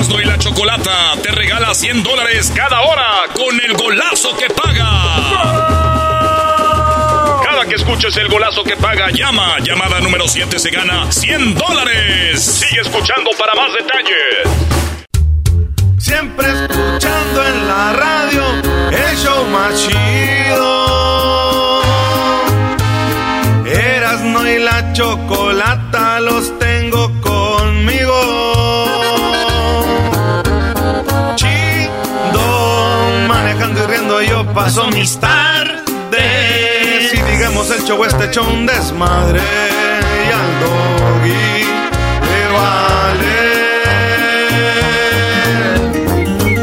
Erasmo y la Chocolata te regala 100 dólares cada hora con el golazo que paga. Cada que escuches el golazo que paga, llama. Llamada número 7 se gana 100 dólares. Sigue escuchando para más detalles. Siempre escuchando en la radio el show más chido. Erasmo y la Chocolata paso mis tardes. Y digamos el show este show un desmadre. Y al doggy le vale.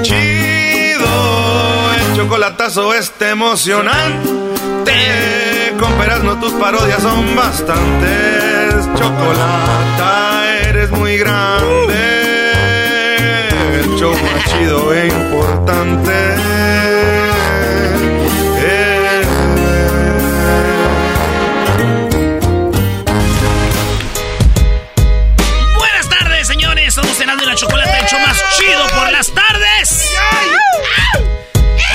Chido, el chocolatazo este emocionante. Con no tus parodias son bastantes. Chocolata, eres muy grande el show chido e importante. Chocolate, el show más chido por las tardes.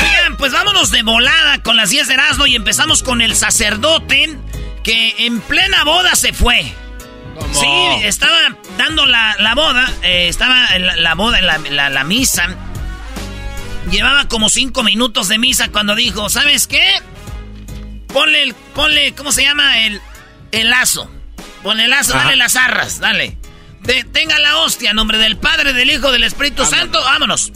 Oigan, pues vámonos de volada con las 10 de Erasmo y empezamos con el sacerdote que en plena boda se fue. Sí, estaba dando la, boda, eh, estaba la, la boda, la, la, misa. Llevaba como cinco minutos de misa cuando dijo, ¿sabes qué? Ponle, el, ponle, ¿cómo se llama? El, el lazo. Ponle el lazo, dale las arras, dale. Tenga la hostia, en nombre del Padre, del Hijo, del Espíritu Santo. Vámonos,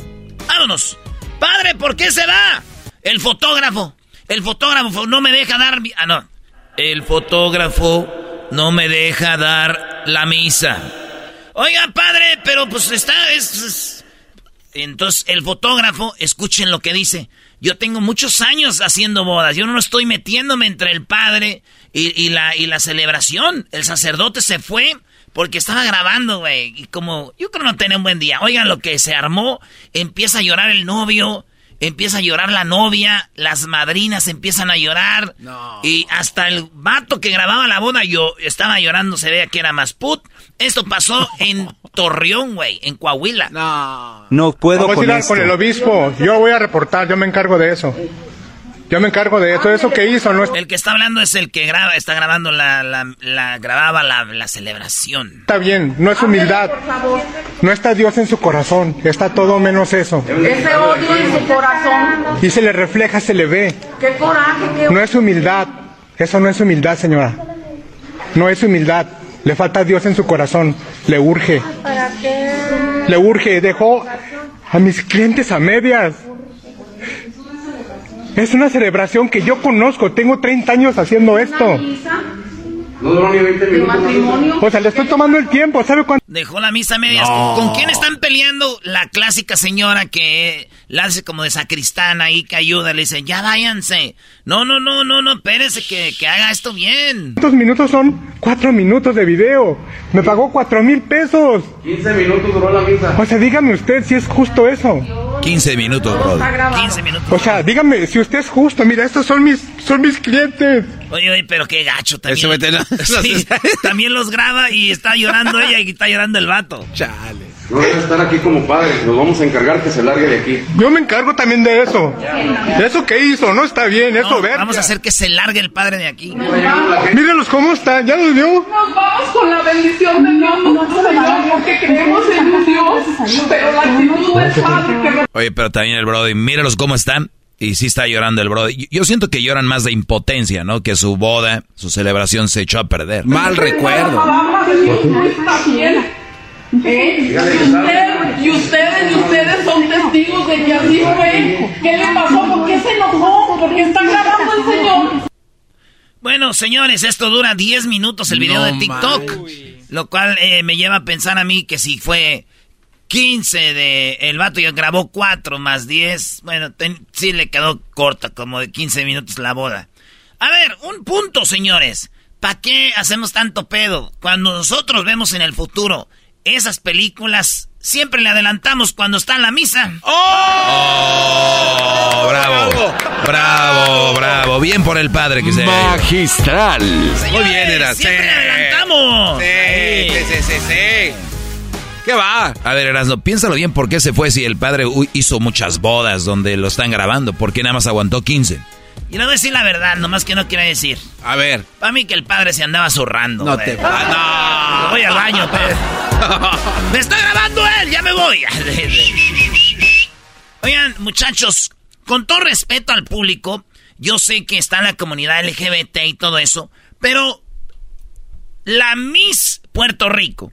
vámonos. Padre, ¿por qué se va? El fotógrafo. El fotógrafo no me deja dar... Ah, no. El fotógrafo no me deja dar la misa. Oiga, padre, pero pues está... Es, Entonces el fotógrafo, escuchen lo que dice. Yo tengo muchos años haciendo bodas. Yo no estoy metiéndome entre el padre y, la, y la celebración. El sacerdote se fue porque estaba grabando, güey. Y como yo creo no tenía un buen día. Oigan lo que se armó. Empieza a llorar el novio empieza a llorar la novia, las madrinas empiezan a llorar. Y hasta el vato que grababa la boda yo estaba llorando, se veía que era más put. Esto pasó en Torreón, güey, en Coahuila. No. No puedo Vamos a ir con el obispo. Yo voy a reportar, yo me encargo de eso. Yo me encargo de todo eso que hizo. No El que está hablando es el que graba, está grabando la, la, grababa la, celebración. Está bien, no es humildad. No está Dios en su corazón, está todo menos eso. Ese odio en su corazón. Y se le refleja, se le ve. Qué coraje, qué... No es humildad. Eso no es humildad, señora. No es humildad. Le falta Dios en su corazón. Le urge. ¿Para qué? Le urge. Dejó a mis clientes a medias. Es una celebración que yo conozco, tengo 30 años haciendo esto. No duró ni 20 minutos. O sea, le estoy tomando el tiempo, ¿sabe cuánto? Dejó la misa medias. ¿Con quién están peleando? La clásica señora que la hace como de sacristana ahí que ayuda, le dice, ya váyanse. No, no, no, no, no, espérese que, que haga esto bien. Estos minutos son cuatro minutos de video. Me pagó cuatro mil pesos. 15 minutos duró la misa. O sea, dígame usted si es justo eso. 15 minutos, bro. 15 minutos. O sea, dígame si usted es justo. Mira, estos son mis, son mis clientes. Oye, oye, pero qué gacho también. Sí, también los graba y está llorando ella y está llorando el vato. Chale. No debe estar aquí como padre. Nos vamos a encargar que se largue de aquí. Yo me encargo también de eso. De eso que hizo, no está bien, eso, ver. Vamos a hacer que se largue el padre de aquí. Mírenlos cómo están, ¿ya los vio? Nos vamos con la bendición de Dios, porque creemos en Dios, pero la actitud del Padre que Oye, pero también el Brody, míralos cómo están. Y sí está llorando el Brody. Yo siento que lloran más de impotencia, ¿no? Que su boda, su celebración se echó a perder. Mal recuerdo. ¿Eh? Y, usted, y ustedes, y ustedes son testigos de que así fue. ¿Qué le pasó? ¿Por qué se enojó? ¿Por qué está grabando el Señor? Bueno, señores, esto dura 10 minutos el video de TikTok. Lo cual eh, me lleva a pensar a mí que si fue 15 de... El vato ya grabó 4 más 10. Bueno, sí le quedó corta, como de 15 minutos la boda. A ver, un punto, señores. ¿Para qué hacemos tanto pedo? Cuando nosotros vemos en el futuro esas películas, siempre le adelantamos cuando está en la misa. ¡Oh! bravo, bravo, bravo. Bien por el padre que se... Magistral. Muy bien, era. Siempre le adelantamos. Sí, sí, sí, sí. ¿Qué va? A ver, Erasmo, piénsalo bien por qué se fue si el padre hizo muchas bodas donde lo están grabando. ¿Por qué nada más aguantó 15? Y no voy a decir la verdad, nomás que no quiero decir. A ver. Para mí que el padre se andaba zurrando. No te ah, no. Voy al baño, pero. ¡Me está grabando él! ¡Ya me voy! Oigan, muchachos, con todo respeto al público, yo sé que está la comunidad LGBT y todo eso, pero la Miss Puerto Rico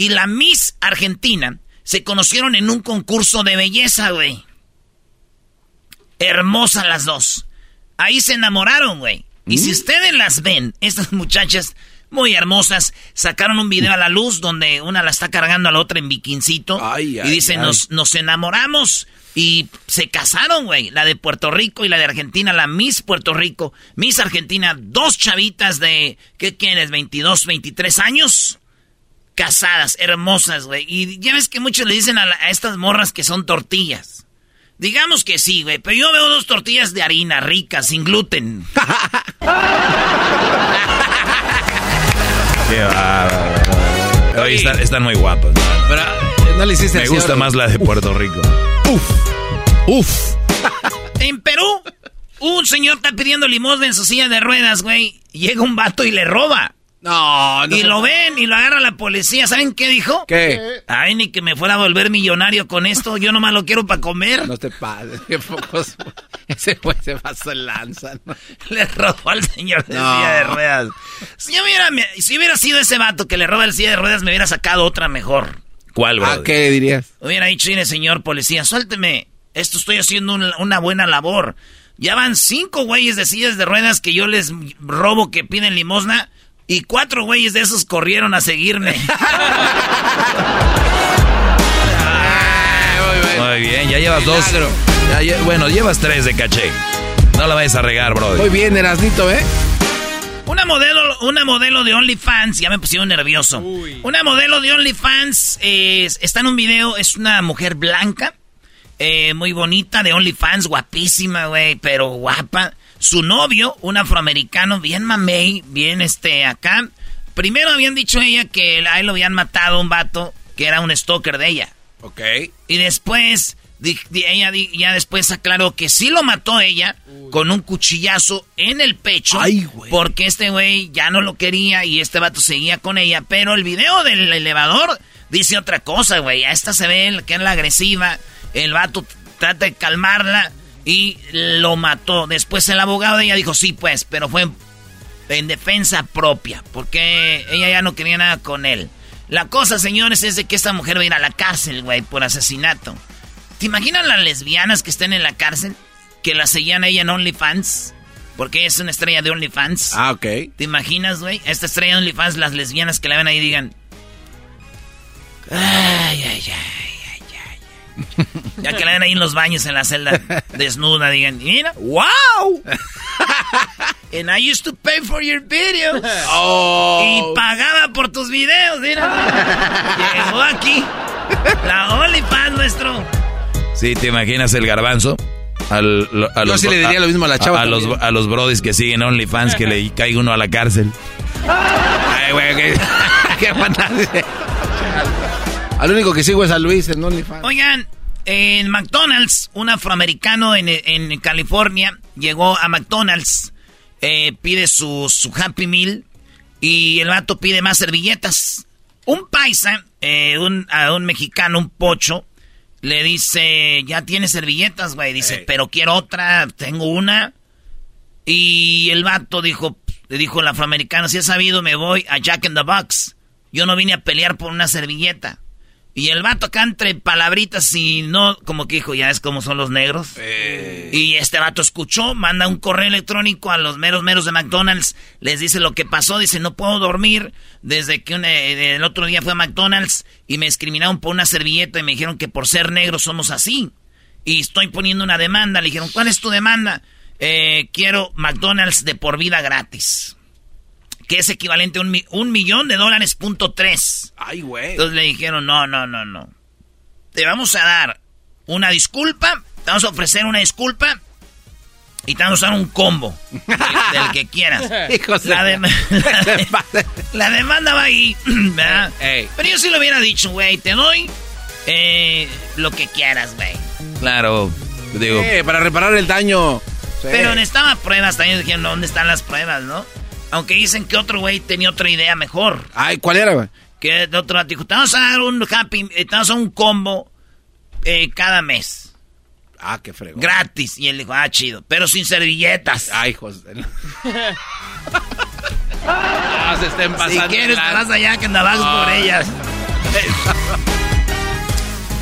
y la Miss Argentina se conocieron en un concurso de belleza, güey. Hermosas las dos. Ahí se enamoraron, güey. Y si mm. ustedes las ven, estas muchachas muy hermosas, sacaron un video a la luz donde una la está cargando a la otra en biquincito. y dicen, Nos, nos enamoramos y se casaron, güey. La de Puerto Rico y la de Argentina, la Miss Puerto Rico, Miss Argentina, dos chavitas de, ¿qué quieres? 22, 23 años casadas, hermosas, güey. Y ya ves que muchos le dicen a, estas morras que son tortillas. Digamos que sí, güey, pero yo veo dos tortillas de harina ricas, sin gluten. Qué están, están, muy guapas. Pero no le hiciste Me gusta más la de Puerto Rico. Uf. Uf. en Perú, un señor está pidiendo limosna en su silla de ruedas, güey. Llega un vato y le roba. No, no. Y lo ven y lo agarra la policía. ¿Saben qué dijo? ¿Qué? Ay, ni que me fuera a volver millonario con esto. Yo nomás lo quiero para comer. No te pases. Qué pocos. Ese pues se pasó el lanza. Le robó al señor de silla de ruedas. Si yo, hubiera, si hubiera sido ese vato que le roba el silla de ruedas, me hubiera sacado otra mejor. ¿Cuál, bro? ¿A qué dirías? Hubiera dicho, señor policía, suélteme. Esto estoy haciendo una buena labor. Ya van cinco güeyes de sillas de ruedas que yo les robo que piden limosna y cuatro güeyes de esos corrieron a seguirme. Muy bien, ya llevas dos. bueno, llevas tres de caché. No la vayas a regar, bro. Muy bien, Erasnito, ¿eh? Una modelo, una modelo de OnlyFans, ya me pusieron nervioso. Una modelo de OnlyFans está en un video, es una mujer blanca, eh, muy bonita, de OnlyFans, guapísima, güey, pero guapa. Su novio, un afroamericano, bien mamey, bien este acá. Primero habían dicho ella que a él lo habían matado un vato que era un stalker de ella. Ok. Y después, ella ya después aclaró que sí lo mató ella con un cuchillazo en el pecho. Ay, güey. Porque este güey ya no lo quería y este vato seguía con ella. Pero el video del elevador dice otra cosa, güey. A esta se ve que es la agresiva. El vato trata de calmarla y lo mató. Después el abogado de ella dijo, sí, pues, pero fue en defensa propia, porque ella ya no quería nada con él. La cosa, señores, es de que esta mujer va a ir a la cárcel, güey, por asesinato. ¿Te imaginas las lesbianas que estén en la cárcel? Que la seguían a ella en OnlyFans. Porque es una estrella de OnlyFans. Ah, ok. ¿Te imaginas, güey? Esta estrella de OnlyFans, las lesbianas que la ven ahí digan... Ay, ay, ay. Ya que la ven ahí en los baños en la celda desnuda, digan, mira, wow. And I used to pay for your videos. Oh. Y pagaba por tus videos, mira. Llegó aquí la OnlyFans nuestro. Sí, ¿te imaginas el garbanzo? Al, a Yo sí le diría lo mismo a la chava. A, los, a los brodis que siguen OnlyFans que le caiga uno a la cárcel. Ay, güey, qué, qué fantasía. Al único que sigo es a Luis en OnlyFans. Oigan, en McDonald's, un afroamericano en, en California llegó a McDonald's, eh, pide su, su Happy Meal y el vato pide más servilletas. Un paisa, eh, un, a un mexicano, un pocho, le dice, ya tiene servilletas, güey. Dice, pero quiero otra, tengo una. Y el vato dijo, le dijo el afroamericano, si has sabido, me voy a Jack in the Box. Yo no vine a pelear por una servilleta. Y el vato acá entre palabritas y no, como que dijo, ya es como son los negros. Y este vato escuchó, manda un correo electrónico a los meros meros de McDonald's, les dice lo que pasó, dice, no puedo dormir desde que eh, el otro día fue a McDonald's y me discriminaron por una servilleta y me dijeron que por ser negro somos así. Y estoy poniendo una demanda, le dijeron, ¿cuál es tu demanda? Eh, quiero McDonald's de por vida gratis que es equivalente a un, millón de dólares punto tres. Ay, güey. Entonces le dijeron, no, no, no, no. Te vamos a dar una disculpa, te vamos a ofrecer una disculpa y te vamos a dar un combo del, que quieras. la, la, demanda va ahí, ¿verdad? Pero yo sí lo hubiera dicho, güey, te doy eh, lo que quieras, güey. Claro, digo. para reparar el daño. Pero necesitaba pruebas también, dijeron, ¿dónde están las pruebas, no? Aunque dicen que otro güey tenía otra idea mejor. Ay, ¿cuál era, güey? Que de otro dijo, te vamos a dar un happy, te vamos a dar un combo eh, cada mes. Ah, qué fregón. Gratis. Y él dijo, ah, chido. Pero sin servilletas. Ay, José. ah, se estén pasando. Si quieres, te vas allá que andabas por ah. ellas.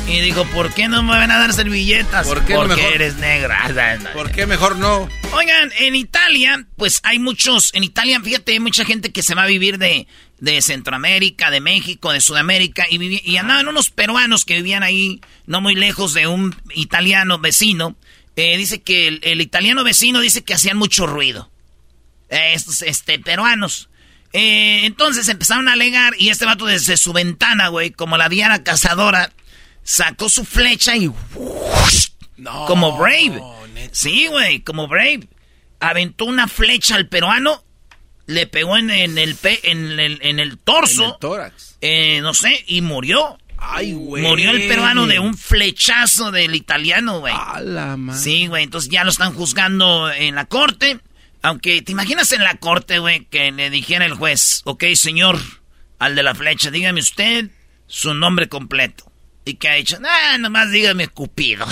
y dijo, ¿por qué no me van a dar servilletas? ¿Por qué Porque eres negra. ¿Por qué mejor no? Oigan, en Italia, pues hay muchos, en Italia, fíjate, hay mucha gente que se va a vivir de, de Centroamérica, de México, de Sudamérica, y, y andaban unos peruanos que vivían ahí, no muy lejos de un italiano vecino. Eh, dice que el, italiano vecino dice que hacían mucho ruido. estos, este, peruanos. Eh, entonces empezaron a alegar, y este vato desde su ventana, güey, como la Diana Cazadora, sacó su flecha y... como Brave. Sí, güey, como Brave. Aventó una flecha al peruano, le pegó en, el, pe, en, el, en el torso. En el tórax. Eh, no sé, y murió. Ay, güey. Murió el peruano de un flechazo del italiano, güey. Sí, güey, entonces ya lo están juzgando en la corte. Aunque, ¿te imaginas en la corte, güey, que le dijera el juez, ok, señor, al de la flecha, dígame usted su nombre completo? ¿Y qué ha hecho? Ah, nomás dígame Cupido.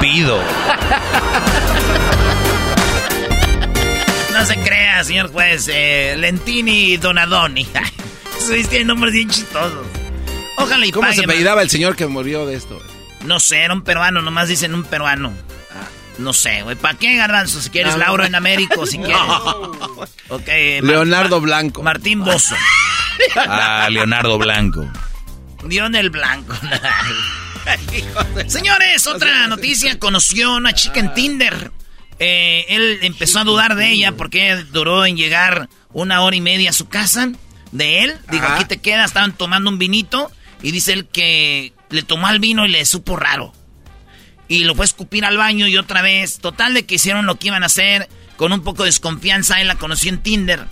Cupido. No se crea, señor juez. Eh, Lentini Donadoni. tienen nombres bien chistosos. Ojalá y ¿Cómo se apellidaba el señor que murió de esto? No sé, era un peruano, nomás dicen un peruano. No sé, güey. ¿Para qué, Garbanzo? Si quieres. Lauro en América, si quieres. Okay, Leonardo Blanco. Martín Bozo. Ah, Leonardo Blanco. Dio en el blanco. Señores, otra noticia. Conoció a una chica en Tinder. Eh, él empezó a dudar de ella porque duró en llegar una hora y media a su casa de él. Digo, aquí te quedas. Estaban tomando un vinito. Y dice él que le tomó el vino y le supo raro. Y lo fue a escupir al baño y otra vez. Total de que hicieron lo que iban a hacer. Con un poco de desconfianza. Él la conoció en Tinder.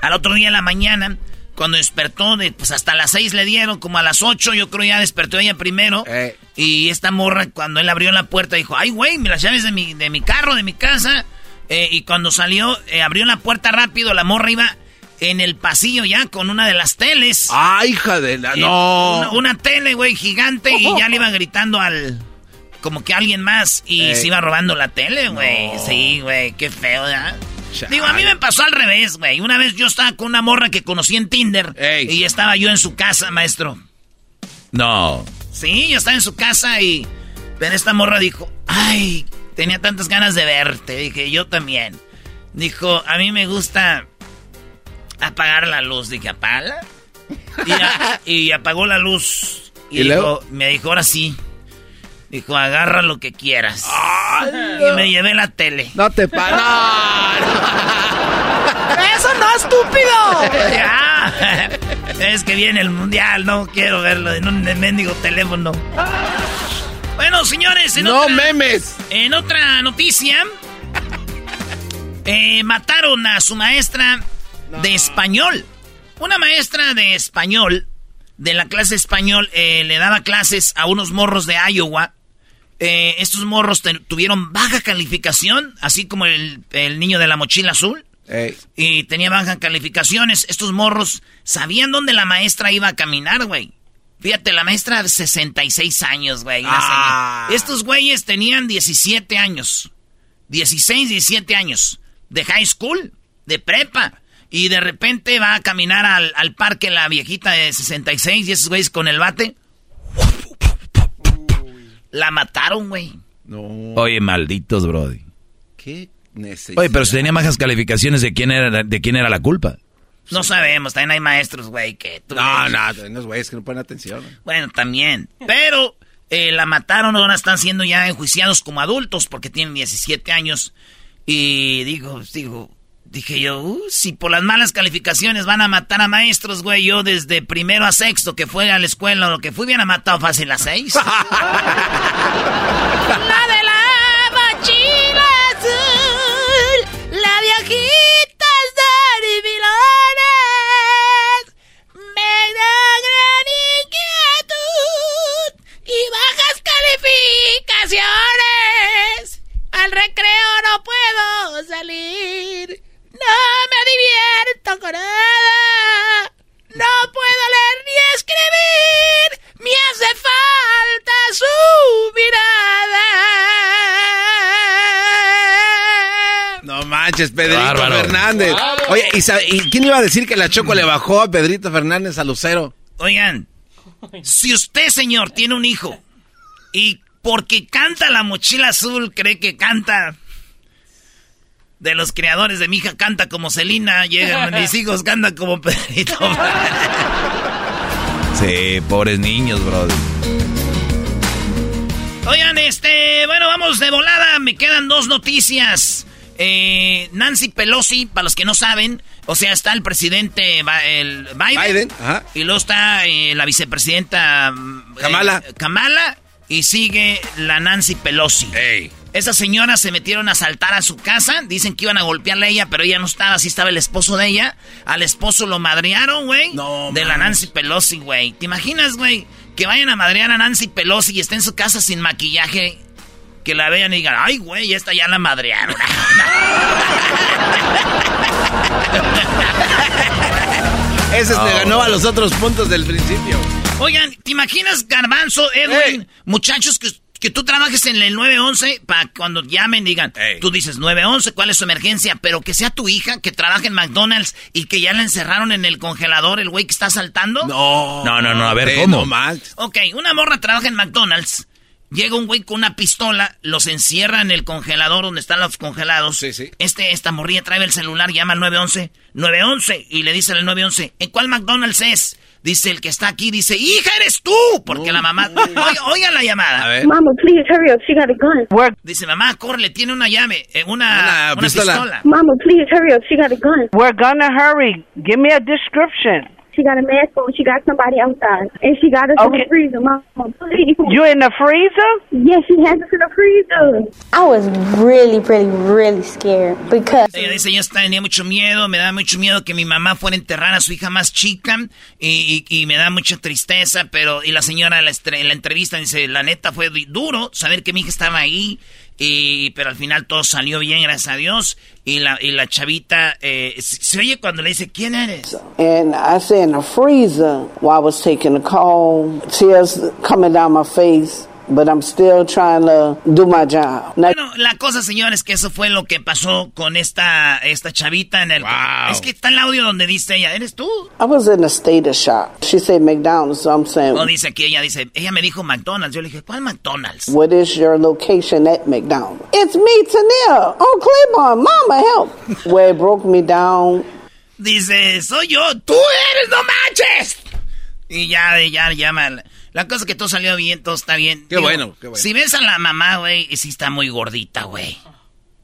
Al otro día en la mañana cuando despertó, de, pues hasta las seis le dieron, como a las ocho, yo creo ya despertó ella primero. Eh. Y esta morra, cuando él abrió la puerta, dijo, ay, güey, las llaves de mi, de mi carro, de mi casa. Eh, y cuando salió, eh, abrió la puerta rápido, la morra iba en el pasillo ya con una de las teles. ¡Ay, hija de la... no! Una, tele, güey, gigante, y ya le iba gritando al... Como que alguien más, y se iba robando la tele, güey. Sí, güey, qué feo, ¿ya? Digo, a mí me pasó al revés, güey. Una vez yo estaba con una morra que conocí en Tinder. Y estaba yo en su casa, maestro. No. Sí, yo estaba en su casa y... Pero esta morra dijo, ay, tenía tantas ganas de verte. Dije, yo también. Dijo, a mí me gusta apagar la luz. Dije, ¿apala? Y, y apagó la luz. Y, luego? me dijo, ahora sí. Dijo, agarra lo que quieras. Y me llevé la tele. No te pares. ¡Eso no, estúpido! ya. Es que viene el mundial, no quiero verlo en un mendigo teléfono. Bueno, señores, en no memes. En otra noticia, eh, mataron a su maestra de español. Una maestra de español de la clase español eh, le daba clases a unos morros de Iowa. Eh, estos morros tuvieron baja calificación, así como el, niño de la mochila azul. Y tenía bajas calificaciones. Estos morros sabían dónde la maestra iba a caminar, güey. Fíjate, la maestra de 66 años, güey. Ah. Estos güeyes tenían 17 años. 16, 17 años. De high school, de prepa. Y de repente va a caminar al, al parque la viejita de 66 y esos güeyes con el bate. La mataron, güey. No. Oye, malditos, Brody. ¿Qué necesidad? Oye, pero si tenía bajas calificaciones, ¿de quién era, de quién era la culpa? No sabemos, también hay maestros, güey, que... no, no, no, güeyes que no ponen atención. Bueno, también. Pero eh, la mataron, ahora están siendo ya enjuiciados como adultos porque tienen 17 años. Y digo, digo, Dije yo, uh, si por las malas calificaciones van a matar a maestros, güey, yo desde primero a sexto que fue a la escuela o lo que fui, hubieran matado fácil a seis. la de la mochila azul, la viejita de Vilones, me da gran inquietud y bajas calificaciones. Al recreo no puedo salir. No me divierto con nada. No puedo leer ni escribir. Me hace falta su mirada. No manches, Pedrito Fernández. Oye, ¿y, quién iba a decir que la Choco le bajó a Pedrito Fernández a Lucero? Oigan, si usted, señor, tiene un hijo y porque canta la mochila azul cree que canta de los creadores de mi hija canta como Celina, llegan mis hijos cantan como Pedrito. sí, pobres niños, brother. Oigan, este, bueno, vamos de volada, me quedan dos noticias. Eh, Nancy Pelosi, para los que no saben, o sea, está el presidente el Biden, y luego está eh, la vicepresidenta Kamala. Eh, Kamala y sigue la Nancy Pelosi. Hey. Esas señoras se metieron a saltar a su casa. Dicen que iban a golpearle a ella, pero ella no estaba. Así estaba el esposo de ella. Al esposo lo madrearon, güey. No, de la Nancy Pelosi, güey. ¿Te imaginas, güey? Que vayan a madrear a Nancy Pelosi y esté en su casa sin maquillaje. Que la vean y digan, ay, güey, esta ya la madrearon. Ese se ganó a los otros puntos del principio. Oigan, ¿te imaginas, Garbanzo, Edwin, muchachos que que tú trabajes en el 911 para cuando llamen digan, tú dices 911, ¿cuál es su emergencia? Pero que sea tu hija que trabaje en McDonald's y que ya la encerraron en el congelador el güey que está saltando. No, no, no, no a ver, ¿cómo? Ok, una morra trabaja en McDonald's. Llega un güey con una pistola, los encierra en el congelador donde están los congelados. Sí, sí. Este, esta morrilla trae el celular, llama al 911. 911. Y le dice al 911, ¿en cuál McDonald's es? Dice el que está aquí, dice, hija, eres tú. Porque la mamá, oiga, la llamada. A ver. Mama, please hurry up, she got a gun. Dice, mamá, corre, tiene una llave, eh, una, una, pistola. Mama, please hurry up, she got a gun. We're gonna hurry. Give me a description. She got a mask on. She got somebody outside. And she got us okay. in the freezer. Mama, please. You in the freezer? Yes, she has us in the freezer. I was really, really, really scared because... Ella dice, yo tenía mucho miedo, me da mucho miedo que mi mamá fuera a enterrar a su hija más chica y, y, y me da mucha tristeza, pero... Y la señora en la, la entrevista dice, la neta fue duro saber que mi hija estaba ahí y, pero al final todo salió bien, gracias a Dios. Y la, y la chavita eh, se oye cuando le dice, ¿quién eres? And I said in the freezer while I was taking a call, tears coming down my face. But I'm still trying to do my job. bueno, la cosa, señores, que eso fue lo que pasó con esta, esta chavita en el... Wow. Es que está el audio donde dice ella, ¿eres tú? I was in a state of shock. She said McDonald's, so I'm saying... No, dice que ella dice, ella me dijo McDonald's. Yo le dije, ¿cuál McDonald's? What is your location at McDonald's? It's me, Tania. Oh, Claiborne, mama, help. Where it broke me down. Dice, soy yo. ¡Tú eres, no manches! Y ya, ya, llama... La cosa es que todo salió bien, todo está bien. Qué bueno, qué bueno. Si ves a la mamá, güey, sí está muy gordita, güey.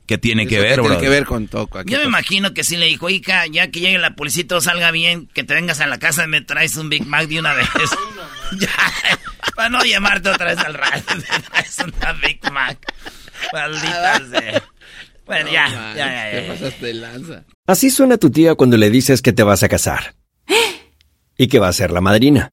¿Qué tiene que ver, bro? Tiene que ver con toco. Yo me imagino que sí le dijo, hija, ya que llegue la policía todo salga bien, que te vengas a la casa y me traes un Big Mac de una vez. ya, para no llamarte otra vez al radio, me traes una Big Mac. Maldita sea. Bueno, ya, ya, ya, ya, pasaste de lanza. Así suena tu tía cuando le dices que te vas a casar. ¿Eh? Y que va a ser la madrina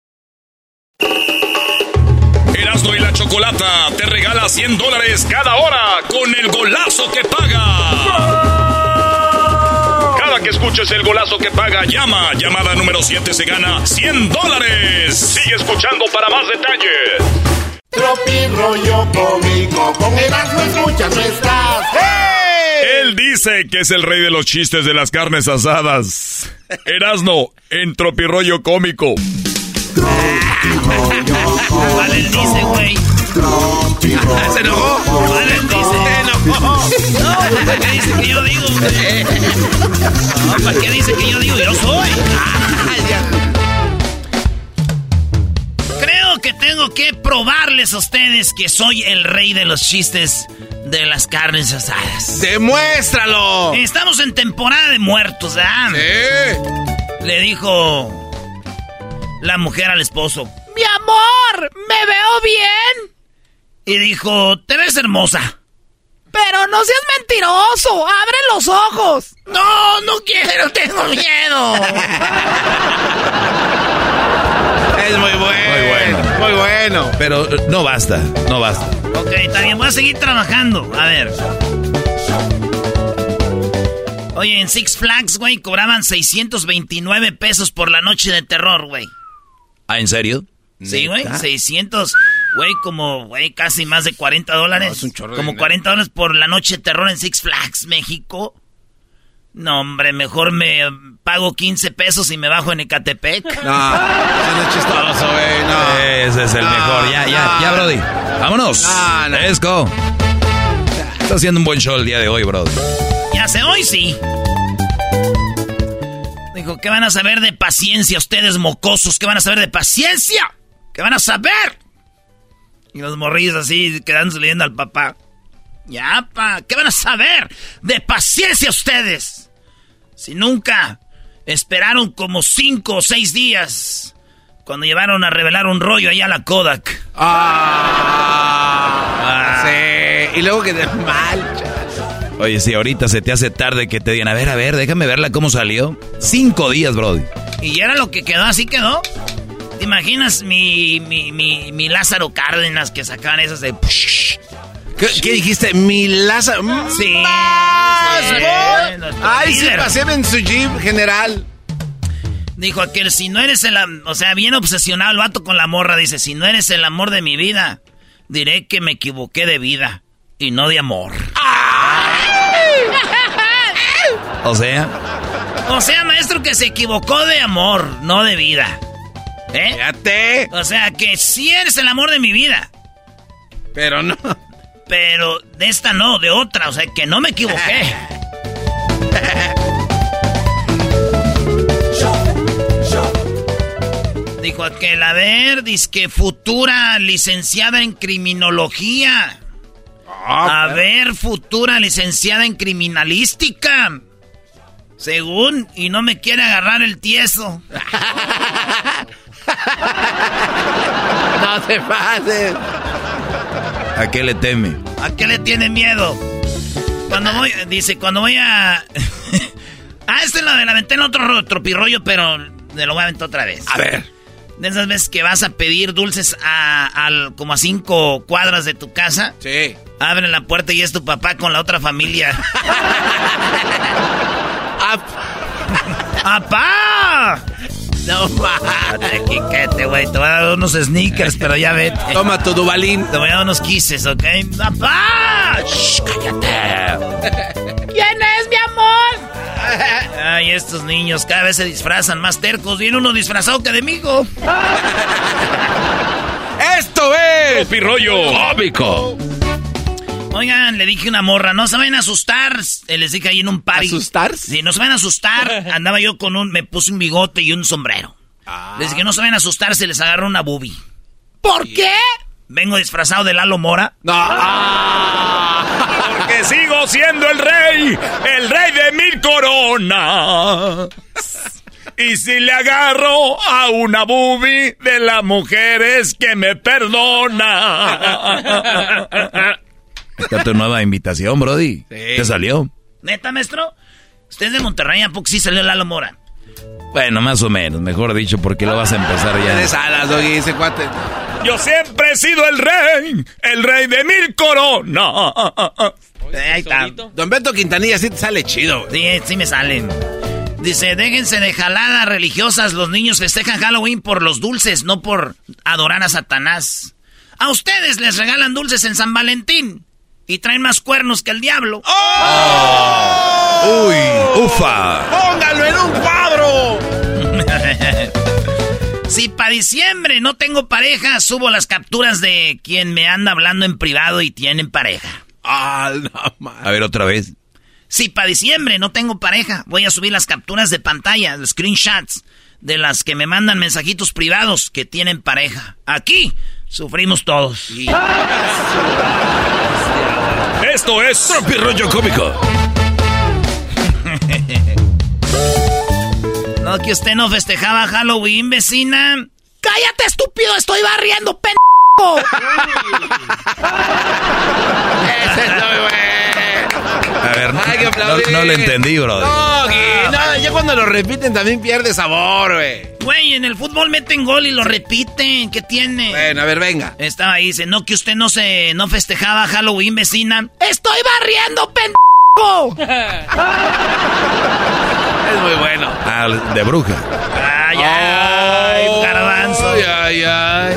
Erasmo y la Chocolata te regala 100 dólares cada hora con el golazo que paga. Cada que escuches el golazo que paga, llama. Llamada número 7 se gana 100 dólares. Sigue escuchando para más detalles. Tropi rollo cómico, con Erasmo escuchas no estás. Él dice que es el rey de los chistes de las carnes asadas. Erasno, en tropirollo cómico. Vale, dice, güey. ¿Se enojó? Vale, dice. Se enojó. No, ¿para qué dice que yo digo? No, ¿para qué dice que yo digo? Yo soy. Creo que tengo que probarles a ustedes que soy el rey de los chistes de las carnes asadas. ¡Demuéstralo! Estamos en temporada de muertos, ¿verdad? Sí. Le dijo la mujer al esposo. Mi amor, ¿me veo bien? Y dijo, te ves hermosa. Pero no seas mentiroso, abre los ojos. No, no quiero, tengo miedo. es muy bueno. Muy bueno. Muy bueno. Pero eh, no basta, no basta. Ok, también voy a seguir trabajando. A ver. Oye, en Six Flags, güey, cobraban 629 pesos por la noche de terror, güey. ¿Ah, en serio? Sí, güey, 600, güey, como, güey, casi más de 40 dólares. como 40 dólares por la noche de terror en Six Flags, México. No, hombre, mejor me pago 15 pesos y me bajo en Ecatepec. No, ese es chistoso, güey, no. Ese es el mejor. Ya, ya, ya, Brody. Vámonos. Let's go. Está haciendo un buen show el día de hoy, Brody. Ya sé, hoy sí. Dijo, ¿qué van a saber de paciencia ustedes mocosos? ¿Qué van a saber de paciencia? ¿Qué van a saber? Y los morrillos así quedándose leyendo al papá. Ya, pa, ¿qué van a saber de paciencia ustedes? Si nunca esperaron como cinco o seis días cuando llevaron a revelar un rollo allá a la Kodak. Ah, sí. Y luego que mal, Oye, si ahorita se te hace tarde que te digan, a ver, a ver, déjame verla cómo salió. Cinco días, Brody. Y era lo que quedó, así quedó. ¿Te imaginas mi, mi, mi, mi Lázaro Cárdenas que sacaban esas de... ¿Qué, dijiste? Mi Lázaro... Sí. Ay, sí, pasé en su jeep general. Dijo aquel, si no eres el... O sea, bien obsesionado el vato con la morra. Dice, si no eres el amor de mi vida, diré que me equivoqué de vida y no de amor. O sea. O sea, maestro, que se equivocó de amor, no de vida. ¿Eh? Fíjate. O sea, que sí eres el amor de mi vida. Pero no. Pero de esta no, de otra. O sea, que no me equivoqué. Dijo aquel, a ver, que futura licenciada en criminología. Ah, a ver, futura licenciada en criminalística. Según, y no me quiere agarrar el tieso. no te pases. ¿A qué le teme? ¿A qué le tiene miedo? Cuando voy, dice, cuando voy a... ah, este es la de la ventana otro tropirroyo, pero me lo voy a aventar otra vez. A ver. De esas veces que vas a pedir dulces a, como a cinco cuadras de tu casa. Sí. Abren la puerta y es tu papá con la otra familia. ¡Apá! No mames. Quiquete, güey. Te voy a dar unos sneakers, pero ya vete. Toma tu dubalín. Te voy a dar unos kisses, ¿ok? ¡Papá! Shh, cállate. ¿Quién es, mi amor? Ay, estos niños cada vez se disfrazan más tercos. Viene uno disfrazado que de migo. Esto es... Pirroyo cómico. Oigan, le dije una morra, no se vayan a asustar. Eh, les dije ahí en un party. ¿Asustar? Sí, no se vayan a asustar. Andaba yo con un, me puse un bigote y un sombrero. Ah. Les dije, no se vayan a asustar, se les agarró una boobie. ¿Por qué? Vengo disfrazado de Lalo Mora. No. Porque sigo siendo el rey, el rey de mil coronas. Y si le agarro a una boobie de las mujeres que me perdona. Esta tu nueva invitación, Brody. Sí. ¿Te salió? ¿Neta, maestro? Usted es de Monterrey, ¿a poco sí salió Lalo Mora? Bueno, más o menos, mejor dicho, porque lo vas a empezar ya. De salas, Doggy, ese cuate. Yo siempre he sido el rey, el rey de mil coronas. Ahí está. Don Beto Quintanilla sí te sale chido. Sí, sí me salen. Dice, déjense de jaladas religiosas, los niños festejan Halloween por los dulces, no por adorar a Satanás. A ustedes les regalan dulces en San Valentín y traen más cuernos que el diablo. ¡Oh! ¡Uy! ¡Ufa! ¡Póngalo en un cuadro! si para diciembre no tengo pareja, subo las capturas de quien me anda hablando en privado y tienen pareja. Ah, A ver, otra vez. Si para diciembre no tengo pareja, voy a subir las capturas de pantalla, los screenshots de las que me mandan mensajitos privados que tienen pareja. Aquí sufrimos todos. Esto es Tropi Rollo Cómico. no, que usted no festejaba Halloween, vecina. ¡Cállate, estúpido! ¡Estoy barriendo, pen... Ese es muy bueno. A ver, no, no, lo entendí, bro. No, no, ya cuando lo repiten también pierde sabor, güey. Güey, en el fútbol meten gol y lo repiten. ¿Qué tiene? Bueno, a ver, venga. Estaba ahí, dice, no, que usted no se, no festejaba Halloween, vecina. ¡Estoy barriendo, pendejo! es muy bueno. Ah, de bruja. Ay, ay, oh, garbanzo. Ay, ay, ay.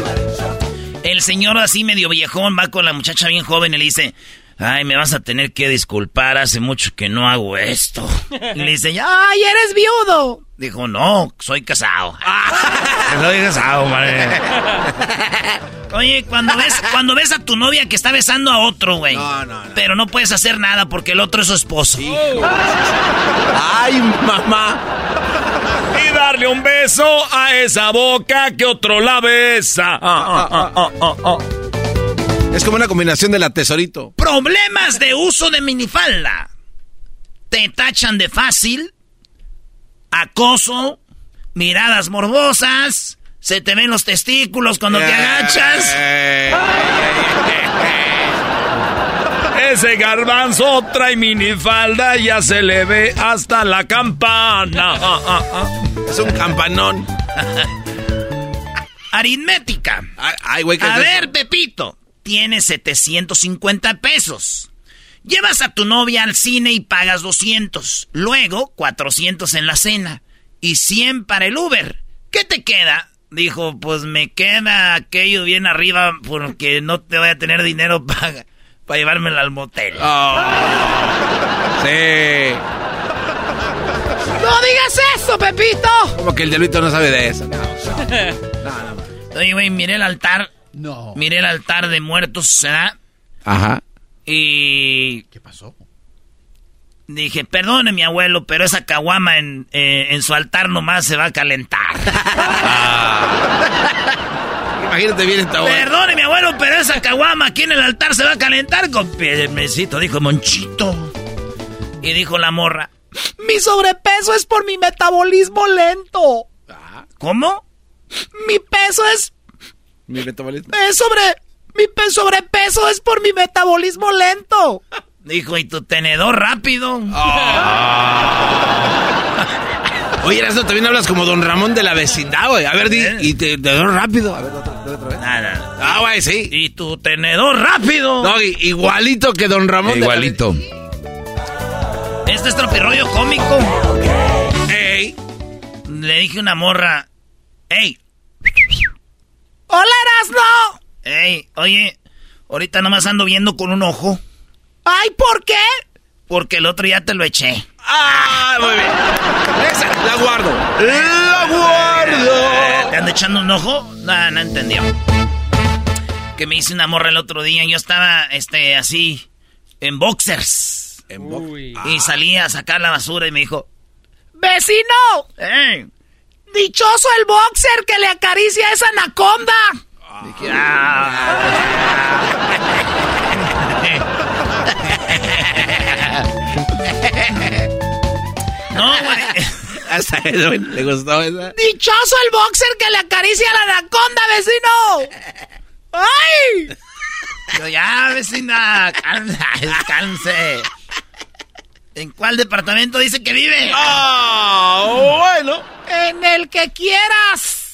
El señor así medio viejón va con la muchacha bien joven y le dice, ay, me vas a tener que disculpar, hace mucho que no hago esto. Y le dice, ay, eres viudo. Dijo, no, soy casado. soy casado, madre. Oye, cuando ves, cuando ves a tu novia que está besando a otro, güey. No, no, no. Pero no puedes hacer nada porque el otro es su esposo. Ay, mamá. Y darle un beso a esa boca que otro la besa. Es como una combinación de la tesorito. Problemas de uso de minifalda. Te tachan de fácil acoso, miradas morbosas, se te ven los testículos cuando te agachas. Ese garbanzo trae minifalda, ya se le ve hasta la campana. Es un campanón. Aritmética. A ver, Pepito, tienes 750 pesos. Llevas a tu novia al cine y pagas 200. Luego, 400 en la cena. Y 100 para el Uber. ¿Qué te queda? Dijo, pues me queda aquello bien arriba porque no te voy a tener dinero para, para llevármela al motel. Oh. sí. ¡No digas eso, Pepito! Como que el diablito no sabe de eso. No, no, no. Oye, güey, miré el altar. No. Miré el altar de muertos, ¿será? Ajá. Y... ¿Qué pasó? Dije, perdone mi abuelo, pero esa caguama en, eh, en su altar nomás se va a calentar. Imagínate bien esta Perdone mi abuelo, pero esa caguama aquí en el altar se va a calentar con mesito, dijo Monchito. Y dijo la morra, mi sobrepeso es por mi metabolismo lento. ¿Cómo? Mi peso es... Mi metabolismo. Es sobre Mi sobrepeso es por mi metabolismo lento. Dijo, ¿y tu tenedor rápido? Ah. Oye, Erasmo, también hablas como don Ramón de la vecindad, güey. A ver, di, ¿Eh? y tenedor rápido. A ver, otra, otra vez. Nada. Ah, güey, sí. ¿Y tu tenedor rápido? No, igualito que don Ramón. igualito. Este es tropirroyo cómico. Ey. Le dije a una morra. Ey. ¡Hola, Erasmo! Ey, oye, ahorita nomás ando viendo con un ojo. Ay, ¿por qué? Porque el otro ya te lo eché. ¡Ah, muy bien! Esa, la guardo. ¡La guardo! ¿Te ando echando un ojo? No, no entendió. Que me hice una morra el otro día. Yo estaba, este, así, en boxers. En boxers. Y salí a sacar la basura y me dijo... ¡Vecino! ¡Eh! ¡Dichoso el boxer que le acaricia a esa anaconda! no, güey. Hasta le gustó esa. Dichoso el boxer que le acaricia a la anaconda, vecino. ¡Ay! Yo ya, vecina, descanse. ¿En cuál departamento dice que vive? Ah, bueno. En el que quieras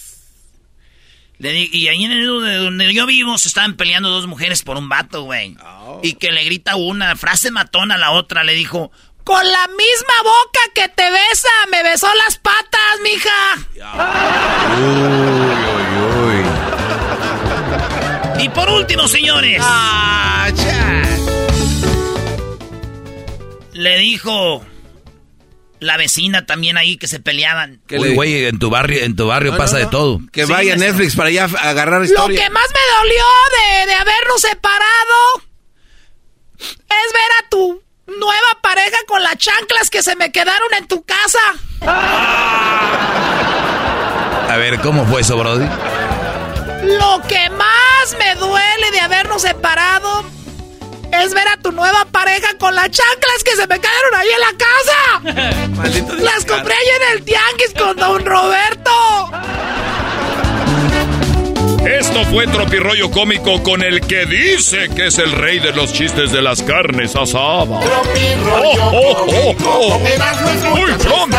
y ahí en el, donde yo vivo se estaban peleando dos mujeres por un vato, güey. Oh. Y que le grita una frase matona a la otra. Le dijo, con la misma boca que te besa, me besó las patas, mija. Y por último, señores. Ah, le dijo la vecina también ahí que se peleaban. Uy, güey, en tu barrio, en tu barrio pasa de todo. Que vaya Netflix para allá a agarrar historia. Lo que más me dolió de, de habernos separado es ver a tu nueva pareja con las chanclas que se me quedaron en tu casa. A ver, ¿cómo fue eso, Brody? Lo que más me duele de habernos separado es ver a tu nueva pareja con las chanclas que se me cayeron ahí en la casa. Las compré ahí en el tianguis con don Roberto. Esto fue Tropirollo Cómico con el que dice que es el rey de los chistes de las carnes asadas. Tropirollo oh, oh, Muy pronto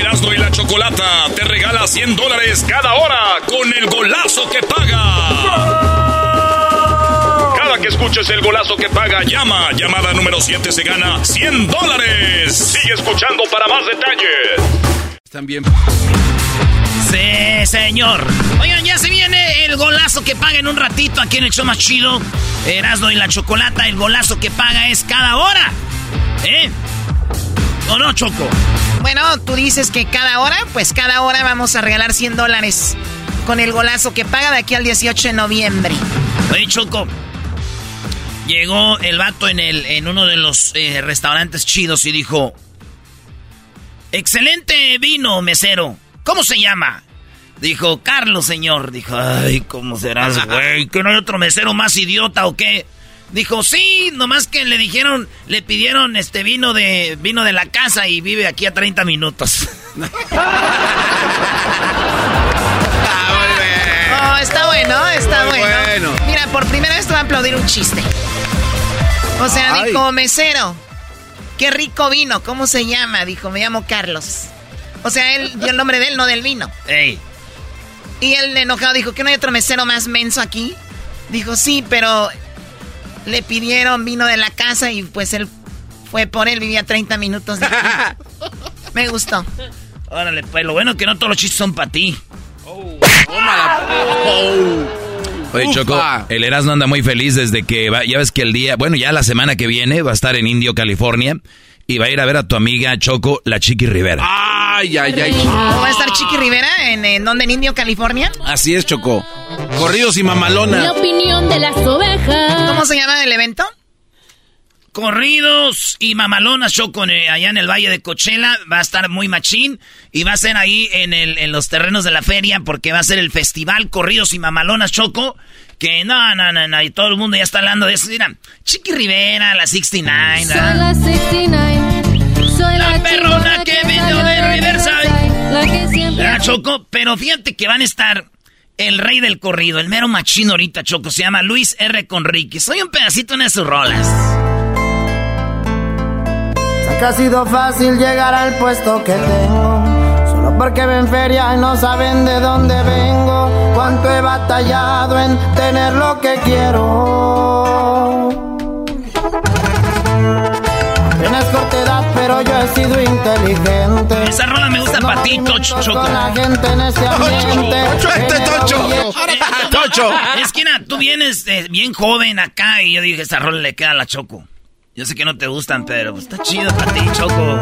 Erasmo y la Chocolata te regala 100 dólares cada hora con el golazo que paga. Cada que escuches el golazo que paga, llama. Llamada número 7 se gana 100 dólares. Sigue escuchando para más detalles. Están bien. Sí, señor. Oigan, ya se viene el golazo que paga en un ratito aquí en el show más chido. Erasmo y la Chocolata, el golazo que paga es cada hora. ¿Eh? ¿O no, Choco? Bueno, tú dices que cada hora, pues cada hora vamos a regalar 100 dólares con el golazo que paga de aquí al 18 de noviembre. Oye, Choco. Llegó el vato en, el, en uno de los eh, restaurantes chidos y dijo: Excelente vino, mesero. ¿Cómo se llama? Dijo, Carlos, señor. Dijo, ay, ¿cómo serás, güey? ¿Que no hay otro mesero más idiota o qué? Dijo, sí, nomás que le dijeron, le pidieron este vino de vino de la casa y vive aquí a 30 minutos. oh, está bueno, está bueno. Mira, por primera vez te voy a aplaudir un chiste. O sea, dijo, mesero, qué rico vino, ¿cómo se llama? Dijo, me llamo Carlos. O sea, él dio el nombre de él, no del vino. Ey. Y el enojado dijo, ¿que no hay otro mesero más menso aquí? Dijo, sí, pero le pidieron vino de la casa y pues él fue por él, vivía 30 minutos de aquí. Me gustó. Órale, pues lo bueno es que no todos los chistes son para ti. Oh. Oye, Choco, el Erasmo anda muy feliz desde que va, ya ves que el día, bueno, ya la semana que viene va a estar en Indio, California, y va a ir a ver a tu amiga Choco, la Chiqui Rivera. Ay, ay, ay. ¿Va a estar Chiqui Rivera en, en donde en Indio, California? Así es, Choco. Corridos y mamalona. La opinión de las ovejas. ¿Cómo se llama el evento? Corridos y mamalonas Choco eh, allá en el Valle de Cochela. Va a estar muy machín y va a ser ahí en, el, en los terrenos de la feria porque va a ser el festival Corridos y mamalonas Choco. Que no, no, no, no, y todo el mundo ya está hablando de eso. Mira, Chiqui Rivera, la 69. Soy la 69. Soy la, la perrona que vino de Riverside. La que siempre... La Choco, pero fíjate que van a estar el rey del corrido, el mero machino ahorita, Choco. Se llama Luis R. Conrique. Soy un pedacito en sus rolas. que ha sido fácil llegar al puesto que tengo. Porque ven feria y no saben de dónde vengo. Cuánto he batallado en tener lo que quiero. Tienes corta edad, pero yo he sido inteligente. Esa rola me gusta para ti, Tocho. Choco. Con la gente en ese ambiente. Este Tocho. Tocho. Es que na, tú vienes eh, bien joven acá y yo dije, esa rola le queda a la Choco. Yo sé que no te gustan, pero pues, está chido para ti, Choco.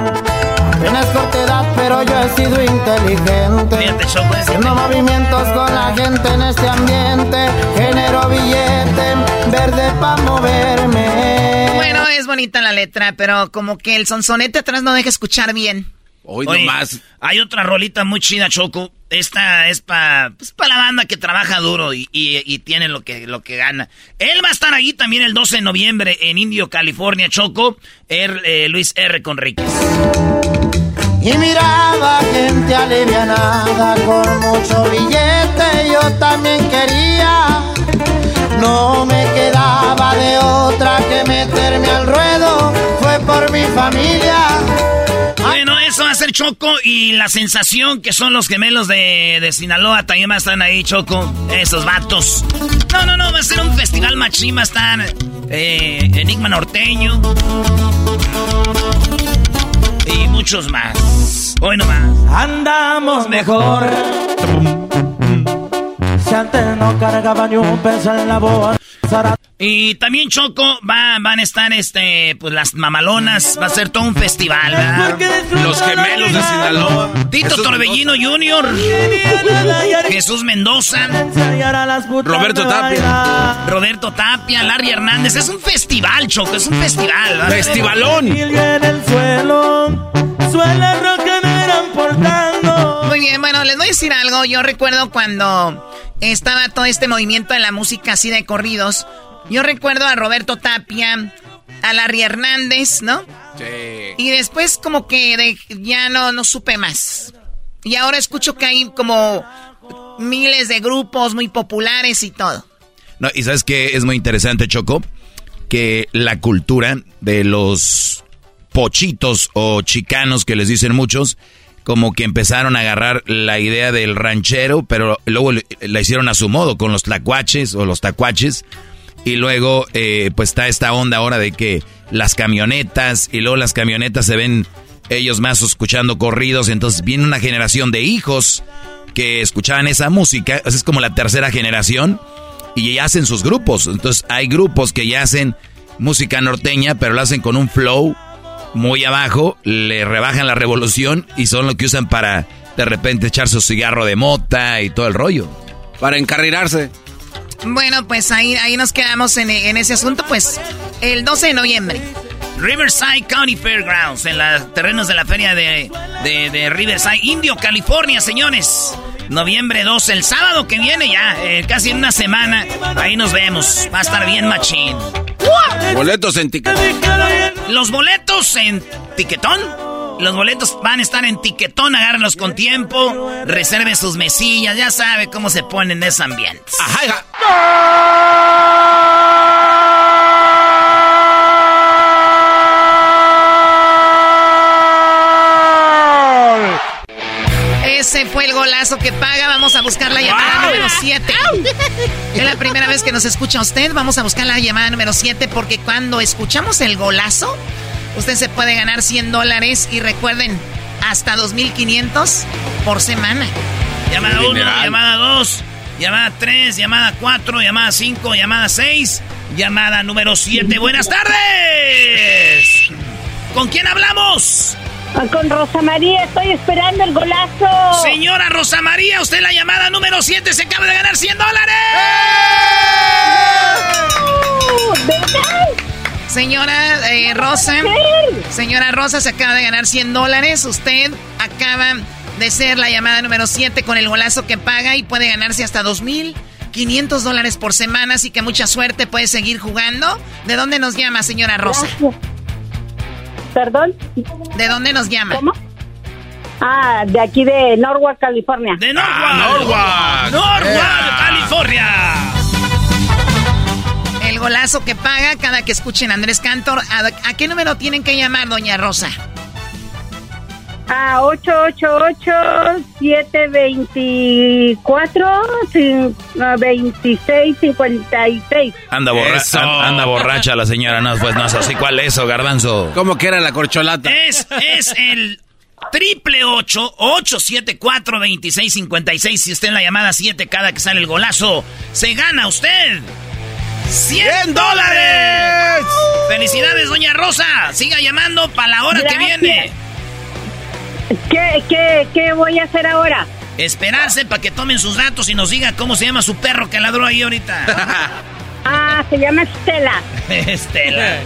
Tienes corta edad, pero yo he sido inteligente. Choco. Haciendo movimientos con la gente en este ambiente. Genero billete, verde pa' moverme. Bueno, es bonita la letra, pero como que el sonsonete atrás no deja escuchar bien. Hoy Oye, nomás. Hay otra rolita muy chida, Choco. Esta es para pues, pa la banda que trabaja duro y, y, y, tiene lo que, lo que gana. Él va a estar ahí también el 12 de noviembre en Indio, California, Choco. Er, eh, Luis R. Conríquez. Y miraba gente alivianada con mucho billete, yo también quería. No me quedaba de otra que meterme al ruedo, fue por mi familia. Va a ser Choco y la sensación que son los gemelos de, de Sinaloa también están ahí, Choco. Esos vatos. No, no, no, va a ser un festival machima, están eh, Enigma Norteño. Y muchos más. Hoy nomás. Andamos mejor. Si antes no cargaba ni un peso en la bolsa. Y también Choco va, van a estar este pues las mamalonas, va a ser todo un festival, ¿verdad? Los gemelos de Sinaloa. Tito Torbellino Jr. Jesús Mendoza. Roberto Tapia. Roberto Tapia, Larry Hernández. Es un festival, Choco, es un festival. ¿verdad? Festivalón. Muy bien, bueno, les voy a decir algo. Yo recuerdo cuando estaba todo este movimiento de la música así de corridos. Yo recuerdo a Roberto Tapia, a Larry Hernández, ¿no? Sí. Y después como que de- ya no, no supe más. Y ahora escucho que hay como miles de grupos muy populares y todo. No, y sabes que es muy interesante, Choco, que la cultura de los pochitos o chicanos que les dicen muchos, como que empezaron a agarrar la idea del ranchero, pero luego la hicieron a su modo, con los tlacuaches o los tacuaches. Y luego, eh, pues está esta onda ahora de que las camionetas, y luego las camionetas se ven ellos más escuchando corridos, entonces viene una generación de hijos que escuchaban esa música, es como la tercera generación, y ya hacen sus grupos. Entonces hay grupos que ya hacen música norteña, pero lo hacen con un flow muy abajo, le rebajan la revolución y son lo que usan para de repente echar su cigarro de mota y todo el rollo. Para encarrirarse. Bueno, pues ahí, ahí nos quedamos en, en ese asunto, pues el 12 de noviembre. Riverside County Fairgrounds, en los terrenos de la feria de, de, de Riverside, Indio, California, señores. Noviembre 12, el sábado que viene ya, eh, casi en una semana. Ahí nos vemos. Va a estar bien machín. Boletos en ticket. Los boletos en Tiquetón. Los boletos van a estar en Tiquetón, agárrenlos con tiempo. Reserve sus mesillas, ya sabe cómo se ponen en ese ambiente. fue el golazo que paga. Vamos a buscar la llamada número 7. Es la primera vez que nos escucha usted. Vamos a buscar la llamada número 7 porque cuando escuchamos el golazo, usted se puede ganar 100 dólares y recuerden, hasta 2.500 por semana. Llamada 1, llamada 2, llamada 3, llamada 4, llamada 5, llamada 6, llamada número 7. Buenas tardes. ¿Con quién hablamos? Ah, con Rosa María, estoy esperando el golazo. Señora Rosa María, usted la llamada número 7 se acaba de ganar 100 dólares. Señora eh, Rosa, señora Rosa se acaba de ganar 100 dólares. Usted acaba de ser la llamada número 7 con el golazo que paga y puede ganarse hasta 2.500 dólares por semana. Así que mucha suerte, puede seguir jugando. ¿De dónde nos llama, señora Rosa? ¿Perdón? ¿De dónde nos llama? ¿Cómo? Ah, de aquí de Norwalk, California. De Norwalk. Ah, Norwalk. Norwalk, California. El golazo que paga cada que escuchen a Andrés Cantor. ¿A, qué número tienen que llamar, doña Rosa? A 888-724-2656. Anda, borracha, anda borracha la señora, no, pues no es así. ¿Cuál es eso, garbanzo? ¿Cómo que era la corcholata? Es, es el triple ocho ocho siete cuatro veintiséis cincuenta y seis. Si usted en la llamada 7 cada que sale el golazo, se gana usted 100 dólares. Felicidades, doña Rosa. Siga llamando para la hora que viene. ¿Qué, qué, ¿Qué voy a hacer ahora? Esperarse para que tomen sus datos y nos diga cómo se llama su perro que ladró ahí ahorita. ah, se llama Estela. Estela.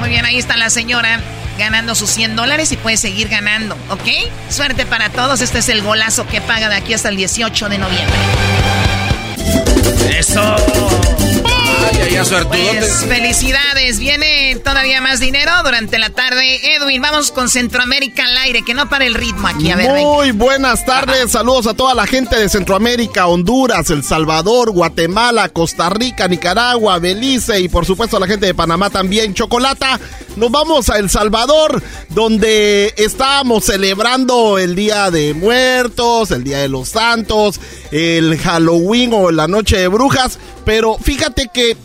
Muy bien, ahí está la señora ganando sus 100 dólares y puede seguir ganando, ¿ok? Suerte para todos. Este es el golazo que paga de aquí hasta el 18 de noviembre. ¡Eso! Pues, felicidades. Viene todavía más dinero durante la tarde. Edwin, vamos con Centroamérica al aire, que no para el ritmo aquí. A ver, Muy buenas tardes. Saludos a toda la gente de Centroamérica, Honduras, El Salvador, Guatemala, Costa Rica, Nicaragua, Belice y por supuesto a la gente de Panamá también. Chocolata. Nos vamos a El Salvador, donde estábamos celebrando el Día de Muertos, el Día de los Santos, el Halloween o la Noche de Brujas. Pero fíjate que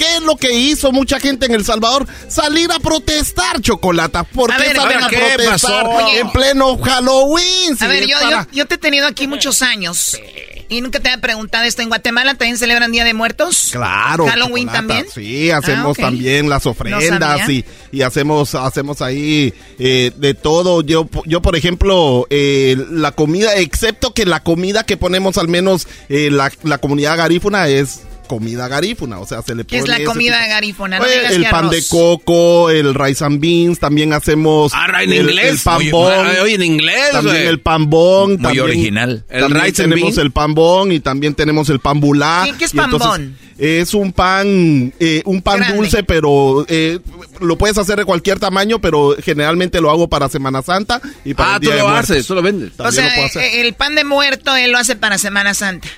¿Qué es lo que hizo mucha gente en El Salvador? Salir a protestar, Chocolata. ¿Por qué salen a protestar en pleno Halloween? A ver, yo, te he tenido aquí muchos años. Y nunca te había preguntado esto. ¿En Guatemala también celebran Día de Muertos? Claro. ¿Halloween también? Sí, hacemos ah, también las ofrendas y, y, hacemos hacemos ahí eh, de todo. Yo, yo por ejemplo, eh, la comida, excepto que la comida que ponemos al menos eh, la, la comunidad garífuna es comida garífuna, o sea, se le pone... ¿Qué es la comida garífuna? Pues, el pan de coco, el rice and beans, también hacemos... Ah, en el, inglés. El pambón. Oye, en inglés, También el pambón. Muy original. El rice tenemos el pambón y también tenemos el pambulá. ¿Qué, es pambón? Es un pan, eh, un pan dulce, pero eh, lo puedes hacer de cualquier tamaño, pero generalmente lo hago para Semana Santa y para ah, el Día tú lo haces, tú lo vendes. o sea, el pan de muerto él lo hace para Semana Santa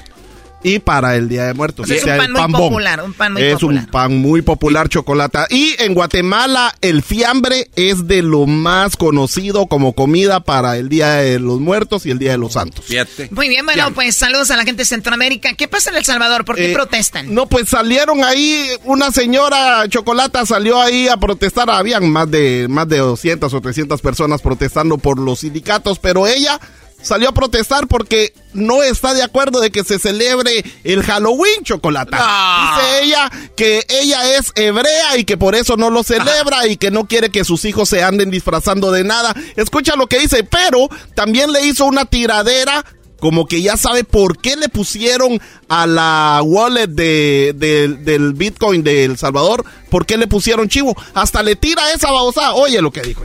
y para el Día de Muertos. es un pan muy popular, un pan muy es un pan muy popular, chocolate. Y en Guatemala el fiambre es de lo más conocido como comida para el Día de los Muertos y el Día de los Santos. Muy bien, bueno, pues saludos a la gente de Centroamérica. ¿Qué pasa en El Salvador? ¿Por qué eh, protestan? No, pues salieron ahí, una señora Chocolata salió ahí a protestar. Habían más de, más de 200 o 300 personas protestando por los sindicatos, pero ella salió a protestar porque no está de acuerdo de que se celebre el Halloween chocolate. Dice ella que ella es hebrea y que por eso no lo celebra y que no quiere que sus hijos se anden disfrazando de nada. Escucha lo que dice, pero también le hizo una tiradera como que ya sabe por qué le pusieron a la wallet de, del Bitcoin de El Salvador, por qué le pusieron chivo. Hasta le tira esa babosa. Oye lo que dijo.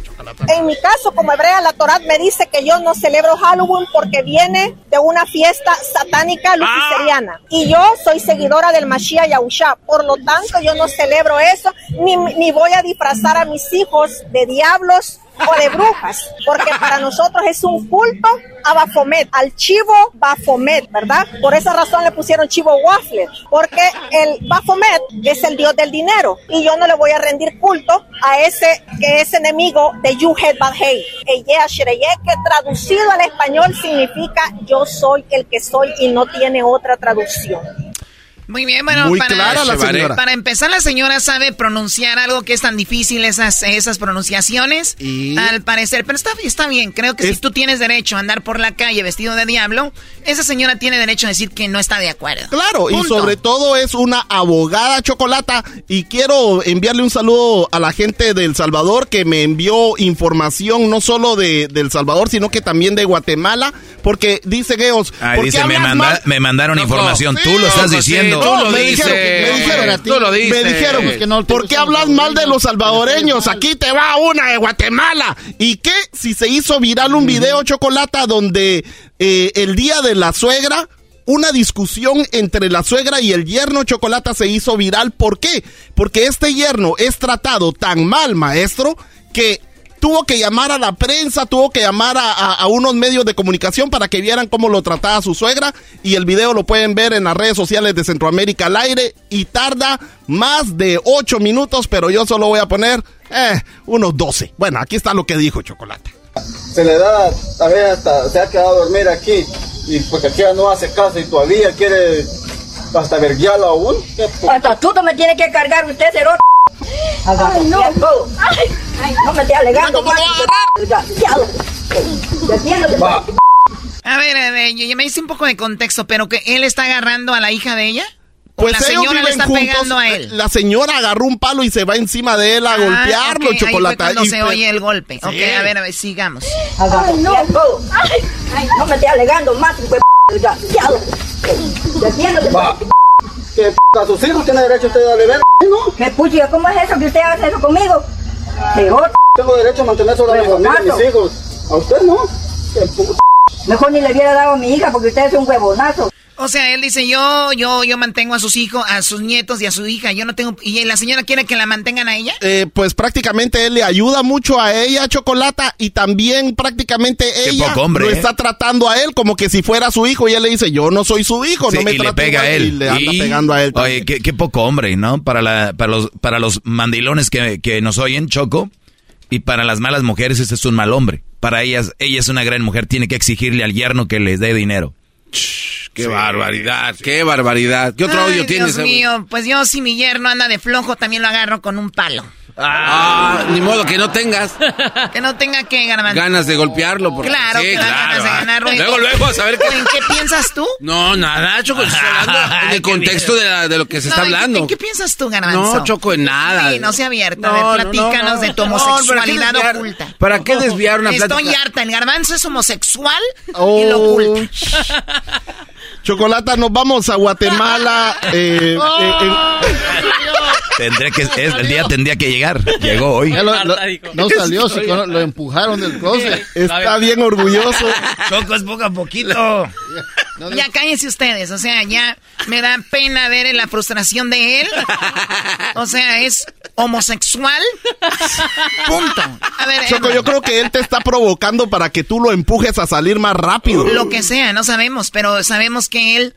En mi caso, como hebrea, la Torah me dice que yo no celebro Halloween porque viene de una fiesta satánica luciferiana. Y yo soy seguidora del Mashiach Yahusha. Por lo tanto, yo no celebro eso, ni, ni voy a disfrazar a mis hijos de diablos o de brujas, porque para nosotros es un culto a Bafomet, al chivo Bafomet, ¿verdad? Por esa razón le pusieron chivo waffle, porque el Bafomet es el dios del dinero y yo no le voy a rendir culto a ese que es enemigo de Yuhet Badhei. que traducido al español significa yo soy el que soy y no tiene otra traducción. Muy bien, bueno, para, para empezar, la señora sabe pronunciar algo que es tan difícil, esas, esas pronunciaciones, al parecer. Pero está, está bien, creo que si tú tienes derecho a andar por la calle vestido de diablo, esa señora tiene derecho a decir que no está de acuerdo. Claro, y sobre todo es una abogada chocolata. Y quiero enviarle un saludo a la gente de El Salvador que me envió información no solo de, El Salvador, sino que también de Guatemala, porque dice Geos. dice, me, me, mandaron información, tú lo estás diciendo. Tú lo me dices. me dijeron, tú lo dices. Me dijeron, ¿por qué hablas mal de los salvadoreños? Aquí te va una de Guatemala. ¿Y qué? Si se hizo viral un video, Chocolata, donde eh, el día de la suegra una discusión entre la suegra y el yerno Chocolata se hizo viral. ¿Por qué? Porque este yerno es tratado tan mal, maestro, que tuvo que llamar a la prensa, tuvo que llamar a, unos medios de comunicación para que vieran cómo lo trataba su suegra y el video lo pueden ver en las redes sociales de Centroamérica al aire y tarda más de 8 minutos, pero yo solo voy a poner eh, unos 12. Bueno, aquí está lo que dijo Chocolate. Se le da, a ver, hasta se ha quedado a dormir aquí y porque aquí ya no hace caso y todavía quiere hasta verguiarlo aún. Hasta tú me tiene que cargar usted, cerote. Ay, no. Ay, no me esté alegando. ¿Cómo lo va a A ver, a ver, yo, me hice un poco de contexto, pero que él está agarrando a la hija de ella. Pues la señora le está pegando a él. La señora agarró un palo y se va encima de él a ah, golpearlo, okay. chocolate. Ahí se oye el golpe. Ok, a ver, a ver, sigamos. Ay, no. Ay, no me esté alegando más, desgraciado. A sus hijos tiene derecho usted a beber, ¿no? ¿Qué pucha? ¿Cómo es eso que usted hace eso conmigo? Tengo derecho a mantener sobre mi familia, mis hijos. A usted no. Mejor ni le hubiera dado a mi hija porque usted es un huevonazo. O sea, él dice, yo, yo, yo mantengo a sus hijos, a sus nietos y a su hija. Yo no tengo. ¿Y la señora quiere que la mantengan a ella? Eh, pues prácticamente él le ayuda mucho a ella, Chocolata, y también prácticamente ella lo ¿eh? está tratando a él como que si fuera su hijo. Y él le dice, yo no soy su hijo, no me y le pega a él. Y le anda pegando a él. Oye, qué, poco hombre, ¿no? Para, la, para, los, para los mandilones que, que nos oyen, Choco. Y para las malas mujeres, este es un mal hombre. Para ellas, ella es una gran mujer, tiene que exigirle al yerno que les dé dinero. Qué barbaridad, qué barbaridad. ¿Qué otro audio tienes? Dios mío, pues yo si mi yerno anda de flojo también lo agarro con un palo. Ah, ni modo que no tengas. que no tenga que ganar. Ganas de golpearlo. Porque, claro, sí, claro. ganas de ganarlo. Luego, luego, a saber qué. ¿En qué piensas tú? No, nada, Choco. Estoy hablando en el contexto de, de, lo que se está hablando. ¿en qué, piensas tú, Garbanzo? No, Choco, en nada. Sí, no se abierto. a ver, platícanos de tu homosexualidad oculta. ¿Para qué desviar una plática? Estoy harta. El Garbanzo es homosexual y lo oculta. Chocolata, nos vamos a Guatemala. Eh, eh, Tendría que, el día tendría que llegar. Llegó hoy. no salió, lo empujaron del closet. Está bien orgulloso. Choco es poco a poquito. Ya cállense ustedes, o sea, ya me da pena ver la frustración de él. O sea, es homosexual. Punto. A ver, Choco, yo creo que él te está provocando para que tú lo empujes a salir más rápido. Lo que sea, no sabemos, pero sabemos que él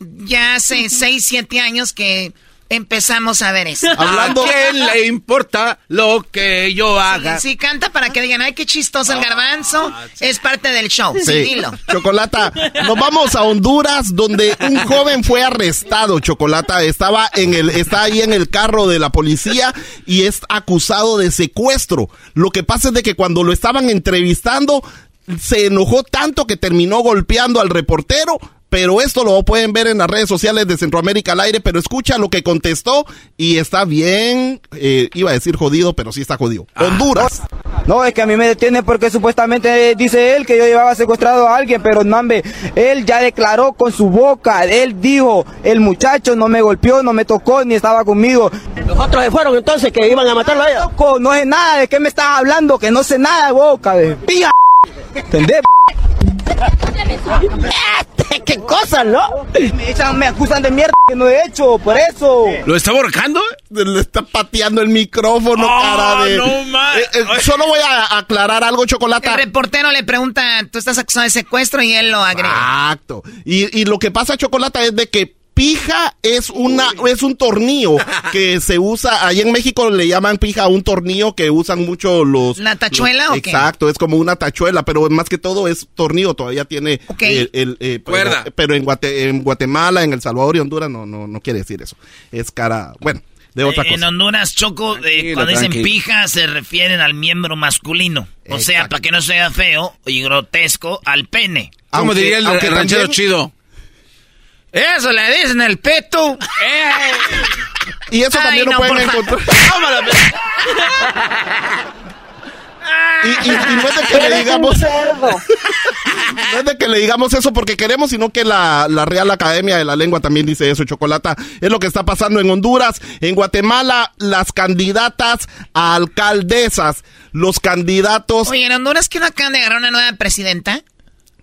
ya hace 6, 7 años que empezamos a ver eso. Hablando, ¿A quién le importa lo que yo haga? Sí, canta para que digan, ay, qué chistoso el ah, garbanzo. Es parte del show. Sí, dilo. Chocolata, nos vamos a Honduras, donde un joven fue arrestado. Chocolata estaba en el, está ahí en el carro de la policía y es acusado de secuestro. Lo que pasa es de que cuando lo estaban entrevistando, se enojó tanto que terminó golpeando al reportero pero esto lo pueden ver en las redes sociales de Centroamérica al aire, pero escucha lo que contestó y está bien, eh, iba a decir jodido, pero sí está jodido. Ah. Honduras. No, es que a mí me detiene porque supuestamente dice él que yo llevaba secuestrado a alguien, pero no, él ya declaró con su boca, él dijo, el muchacho no me golpeó, no me tocó, ni estaba conmigo. Los otros se fueron entonces que iban a matarlo a ella. no sé nada, ¿de qué me estás hablando? Que no sé nada de boca, de pía. ¿Entendés? ¿Qué cosa? ¿no? Me echan, me acusan de mierda que no he hecho, por eso. ¿Lo está borcando? Le está pateando el micrófono, Oh, cara de. no más. Eh, eh, solo voy a aclarar algo, Chocolata. El reportero le pregunta, tú estás acusado de secuestro y él lo agrega. Exacto. Y, y lo que pasa, Chocolata, es de que pija es una es un tornillo que se usa ahí en México le llaman pija a un tornillo que usan mucho los ¿La tachuela los- o qué? exacto es como una tachuela pero más que todo es tornillo todavía tiene Ok. el, el, eh, pero, Cuerda. pero en, Guate- en Guatemala en El Salvador y Honduras no no no quiere decir eso es cara bueno de otra Eh, En cosa Honduras, Choco, eh, cuando dicen tranquilo. pija, se refieren al miembro masculino. O sea, para que no sea feo y grotesco, al pene. ¿Cómo Aunque- diría el, ranchero también- chido? Eso le dicen el peto. y eso Ay, también lo no, pueden por encontrar y, y- y no es de que le digamos no es de que le digamos eso porque queremos, sino que la, la Real Academia de la Lengua también dice eso, Chocolata. Es lo que está pasando en Honduras. En Guatemala, las candidatas a alcaldesas, los candidatos... Oye, en Honduras que no acaban de agarrar una nueva presidenta.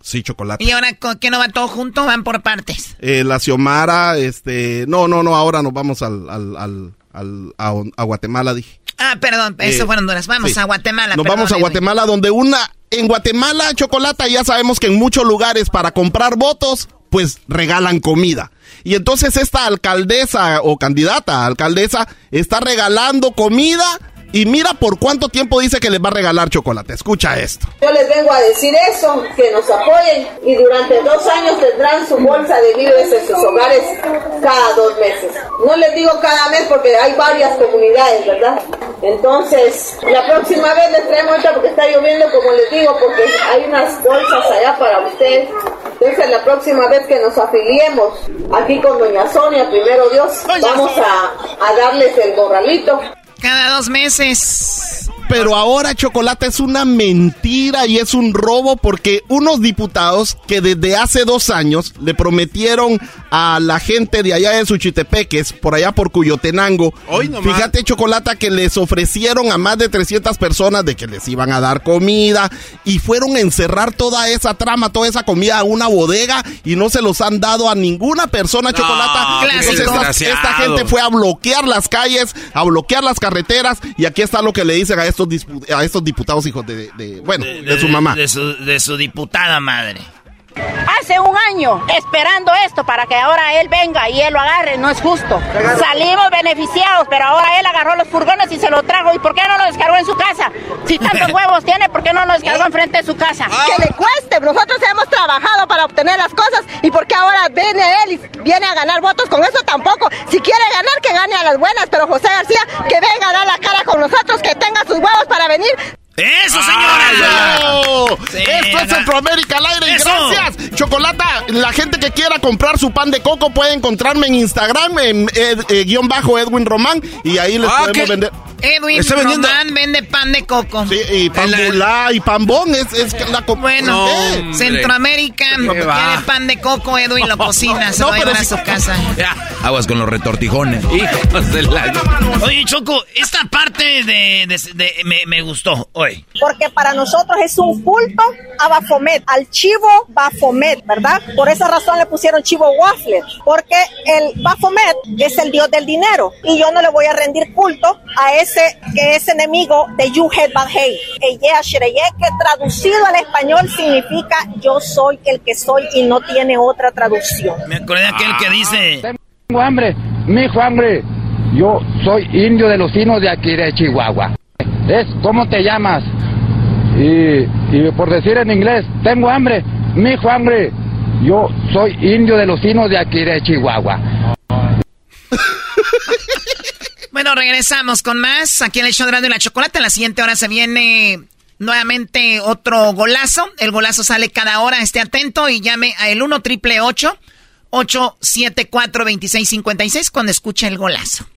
Sí, Chocolata. Y ahora ¿con qué no va todo junto, van por partes. Eh, la Xiomara, este... No, no, no, ahora nos vamos al, al, al, al- a, a Guatemala, dije. Ah, perdón, eso Eh, fue en Honduras. Vamos sí. a Guatemala. Nos perdón, vamos a. Guatemala, donde una... En Guatemala, Chocolata, ya sabemos que en muchos lugares para comprar votos, pues regalan comida. Y entonces esta alcaldesa o candidata a alcaldesa está regalando comida y mira por cuánto tiempo dice que les va a regalar chocolate. Escucha esto. Yo les vengo a decir eso, que nos apoyen y durante dos años tendrán su bolsa de víveres en sus hogares cada dos meses. No les digo cada mes porque hay varias comunidades, ¿verdad? Entonces, la próxima vez les traemos esta porque está lloviendo, como les digo, porque hay unas bolsas allá para ustedes. Entonces, la próxima vez que nos afiliemos aquí con Doña Sonia, primero Dios, vamos a, a darles el borralito. Cada dos meses. Pero ahora Chocolate es una mentira y es un robo porque unos diputados que desde hace dos años le prometieron a la gente de allá de Suchitepeques, por allá por Cuyotenango, Hoy fíjate Chocolata que les ofrecieron a más de 300 personas de que les iban a dar comida y fueron a encerrar toda esa trama, toda esa comida a una bodega y no se los han dado a ninguna persona Chocolata. qué Entonces esta, esta gente fue a bloquear las calles, a bloquear las carreteras y aquí está lo que le dicen a estos dispu- a estos diputados hijos de, de- bueno, de, su mamá. De su, de su diputada madre. Hace un año esperando esto para que ahora él venga y él lo agarre, no es justo. Salimos beneficiados, pero ahora él agarró los furgones y se lo trajo. ¿Y por qué no lo descargó en su casa? Si tantos huevos tiene, ¿por qué no lo descargó enfrente de su casa? Que le cueste, nosotros hemos trabajado para obtener las cosas y porque ahora viene él y viene a ganar votos con eso tampoco. Si quiere ganar, que gane a las buenas, pero José García, que venga a dar la cara con nosotros, que tenga sus huevos para venir. ¡Eso, ¡Ah, señora! Esto es. Centroamérica al aire y Eso. gracias. Chocolata, la gente que quiera comprar su pan de coco puede encontrarme en Instagram, en ed- eh, guion bajo Edwin Román, y ahí les Ah, podemos ¿qué? vender. Edwin vendiendo- Román vende pan de coco. Sí, y pan la- bulá y pan bon, es, es la co- Bueno, No, hombre. Centroamérica quiere pan de coco, Edwin lo cocina, se No, lo va a su casa. Ya, aguas con los retortijones. Hijos de la... Oye, Choco, esta parte de, de- de- me, me gustó hoy. porque para nosotros es un culto a Bafomet, al chivo Bafomet, ¿verdad? Por esa razón le pusieron chivo waffle, porque el Bafomet es el dios del dinero y yo no le voy a rendir culto a ese que es enemigo de Ashereye, que traducido al español significa yo soy el que soy y no tiene otra traducción. Me acordé de aquel que dice... Tengo hambre, mi hijo hambre. Yo soy indio de los Inos de aquí de Chihuahua. Es, ¿cómo te llamas? Y, y por decir en inglés, tengo hambre, mi hijo hambre. Yo soy indio de los Inos de aquí de Chihuahua. Bueno, regresamos con más. Aquí en el show de la Chocolate. En la siguiente hora se viene nuevamente otro golazo. El golazo sale cada hora. Esté atento y llame a el 1 triple 874 2656 cuando escuche el golazo.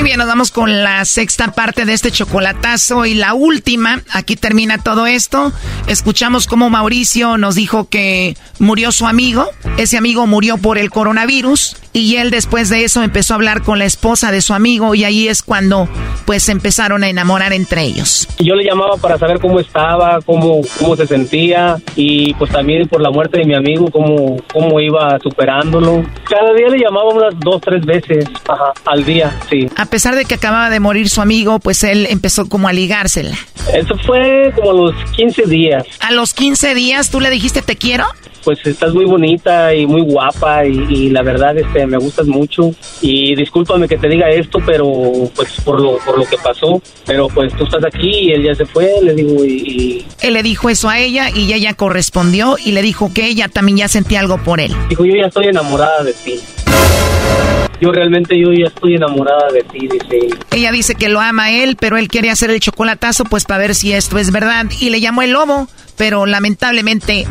Muy bien, nos vamos con la sexta parte de este chocolatazo y la última. Aquí termina todo esto. Escuchamos cómo Mauricio nos dijo que murió su amigo. Ese amigo murió por el coronavirus y él después de eso empezó a hablar con la esposa de su amigo y ahí es cuando pues empezaron a enamorar entre ellos. Yo le llamaba para saber cómo estaba, cómo, cómo se sentía y pues también por la muerte de mi amigo, cómo, cómo iba superándolo. Cada día le llamaba unas dos, tres veces al día, sí. A pesar de que acababa de morir su amigo, pues él empezó como a ligársela. Eso fue como a los 15 días. A los 15 días tú le dijiste te quiero? pues estás muy bonita y muy guapa y, la verdad este me gustas mucho y discúlpame que te diga esto pero pues por lo por lo que pasó pero pues tú estás aquí y él ya se fue le digo y, él le dijo eso a ella y ella correspondió y le dijo que ella también ya sentía algo por él dijo yo ya estoy enamorada de ti yo realmente yo ya estoy enamorada de ti, dice ella. dice que lo ama a él, pero él quiere hacer el chocolatazo pues para ver si esto es verdad y le llamó el lobo, pero lamentablemente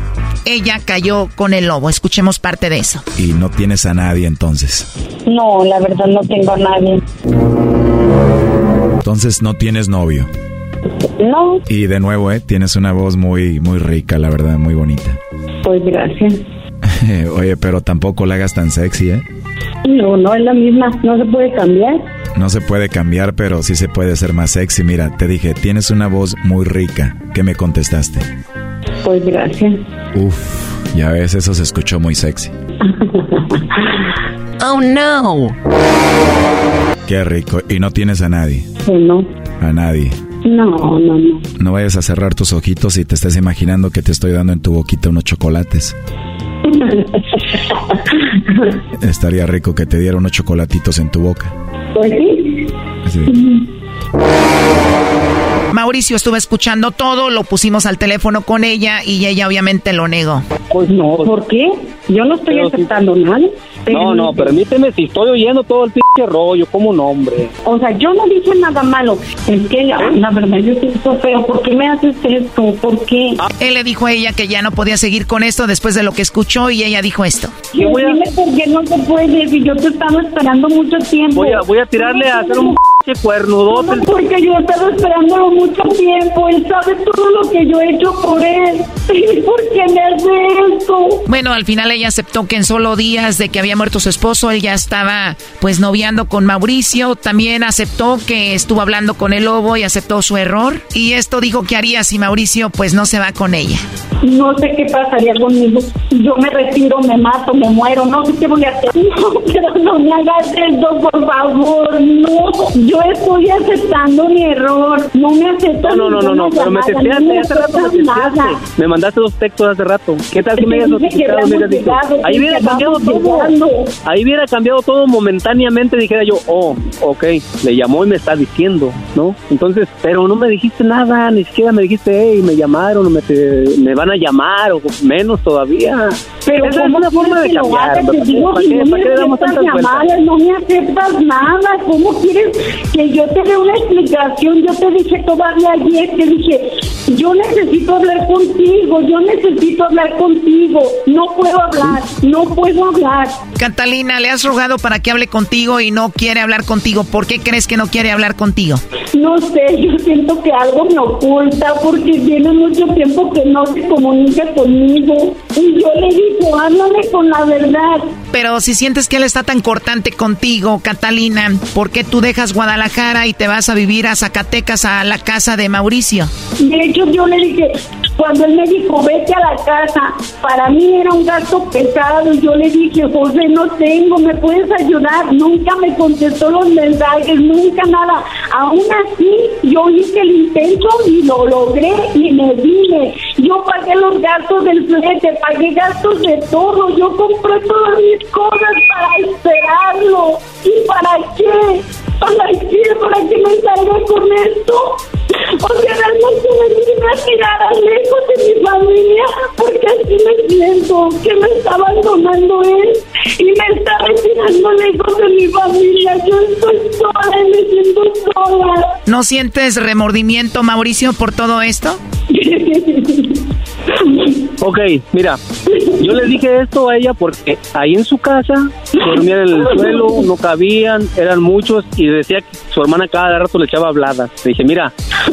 ella cayó con el lobo. Escuchemos parte de eso. ¿Y no tienes a nadie entonces? No, la verdad no tengo a nadie. Entonces no tienes novio. No. Y de nuevo, ¿eh? Tienes una voz muy, muy rica, la verdad, muy bonita. Pues gracias. Oye, pero tampoco la hagas tan sexy, ¿eh? No, no es la misma. No se puede cambiar. No se puede cambiar, pero sí se puede ser más sexy. Mira, te dije, tienes una voz muy rica. ¿Qué me contestaste? Pues gracias. Uf, ya ves, eso se escuchó muy sexy. oh no. Qué rico. ¿Y no tienes a nadie? No. A nadie. No, no, no. No vayas a cerrar tus ojitos y te estés imaginando que te estoy dando en tu boquita unos chocolates. Estaría rico que te diera unos chocolatitos en tu boca. Pues sí. Sí. Mauricio estuvo escuchando todo, lo pusimos al teléfono con ella y ella obviamente lo negó. Pues no, ¿por qué? Yo no estoy aceptando nada. No, no, permíteme, si estoy oyendo todo el pinche rollo, como un hombre. O sea, yo no dije nada malo. Es que la, verdad yo siento feo. ¿Por qué me haces esto? ¿Por qué? Él le dijo a ella que ya no podía seguir con esto después de lo que escuchó y ella dijo esto. Yo voy a... Dime por qué no se puede si yo te estaba esperando mucho tiempo. Voy a, voy a tirarle a hacer un cuernudote. No, porque yo estaba esperándolo mucho tiempo. Él sabe todo lo que yo he hecho por él. ¿Por qué me hace esto? Bueno, al final ella aceptó que en solo días de que había muerto su esposo, él ya estaba pues noviando con Mauricio. También aceptó que estuvo hablando con el lobo y aceptó su error. Y esto dijo que haría si Mauricio pues no se va con ella. No sé qué pasaría conmigo. Yo me retiro, me mato, me muero. No sé qué voy a hacer. No, pero no me hagas esto, por favor. No, yo estoy aceptando mi error. No me acepto. No, no, no, no, pero me testeaste hace rato. Me, me mandaste dos textos hace rato. ¿Qué tal que me hayas notificado? Me hayas dicho, ahí hubiera cambiado todo. Ahí hubiera cambiado todo momentáneamente. Dijera yo, oh, ok, le llamó y me está diciendo, ¿no? Entonces, pero no me dijiste nada, ni siquiera me dijiste, hey, me llamaron, me, me van a llamar, o menos todavía. Pero Esa es una forma de cambiar. Te digo ¿Para que no me aceptas llamadas, no me aceptas nada. ¿Cómo quieres que yo te dé una explicación? Yo te dije todavía ayer, te dije, yo necesito hablar contigo, yo necesito hablar contigo. No puedo hablar, no puedo hablar. Catalina, le has rogado para que hable contigo y no quiere hablar contigo. ¿Por qué crees que no quiere hablar contigo? No sé, yo siento que algo me oculta porque tiene mucho tiempo que no se comunica conmigo. Y yo le háblame con la verdad. Pero si sientes que él está tan cortante contigo, Catalina, ¿por qué tú dejas Guadalajara y te vas a vivir a Zacatecas a la casa de Mauricio? De hecho, yo le dije, cuando él me dijo, vete a la casa, para mí era un gasto pesado. Yo le dije, José, no tengo, ¿me puedes ayudar? Nunca me contestó los mensajes, nunca nada. Aún así, yo hice el intento y lo logré y me vine. Yo pagué los gastos del flete, pagué gastos de todo. Yo compré todas mis cosas para esperarlo. ¿Y para qué? ¿Para qué? ¿Para qué me salga con esto? O sea, realmente me vine a tirar a lejos de mi familia porque así me siento, que me está abandonando él y me está retirando lejos de mi familia. Yo estoy sola y me siento sola. ¿No sientes remordimiento, Mauricio, por todo esto? Ok, mira, yo le dije esto a ella porque ahí en su casa dormían en el suelo, no cabían, eran muchos y decía que su hermana cada rato le echaba habladas. Le dije, mira,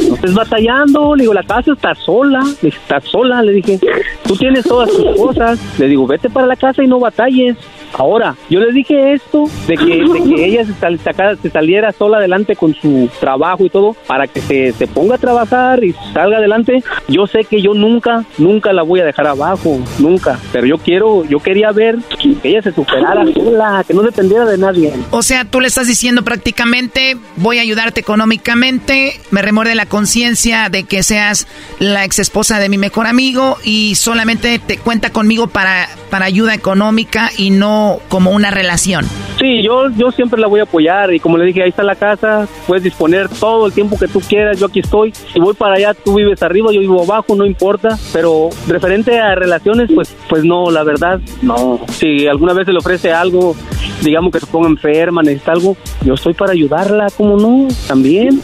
no estés batallando, le digo, la casa está sola, le dije, está sola, le dije, tú tienes todas tus cosas, le digo, vete para la casa y no batalles. Ahora, yo le dije esto de que, de que ella se, sal- saca- se saliera sola adelante con su trabajo y todo para que se, se ponga a trabajar y salga adelante. Yo sé que yo nunca, nunca la voy a dejar abajo, nunca. Pero yo quiero, yo quería ver que ella se superara sola, que no dependiera de nadie. O sea, tú le estás diciendo prácticamente, voy a ayudarte económicamente, me remuerde la conciencia de que seas la ex esposa de mi mejor amigo y solamente te cuenta conmigo para, para ayuda económica y no como una relación. Sí, yo, yo siempre la voy a apoyar y como le dije, ahí está la casa, puedes disponer todo el tiempo que tú quieras, yo aquí estoy. Si voy para allá, tú vives arriba, yo vivo abajo, no importa. Pero referente a relaciones, pues, pues no, la verdad, no. Si alguna vez se le ofrece algo, digamos que se ponga enferma, necesita algo, yo estoy para ayudarla, ¿cómo no? También.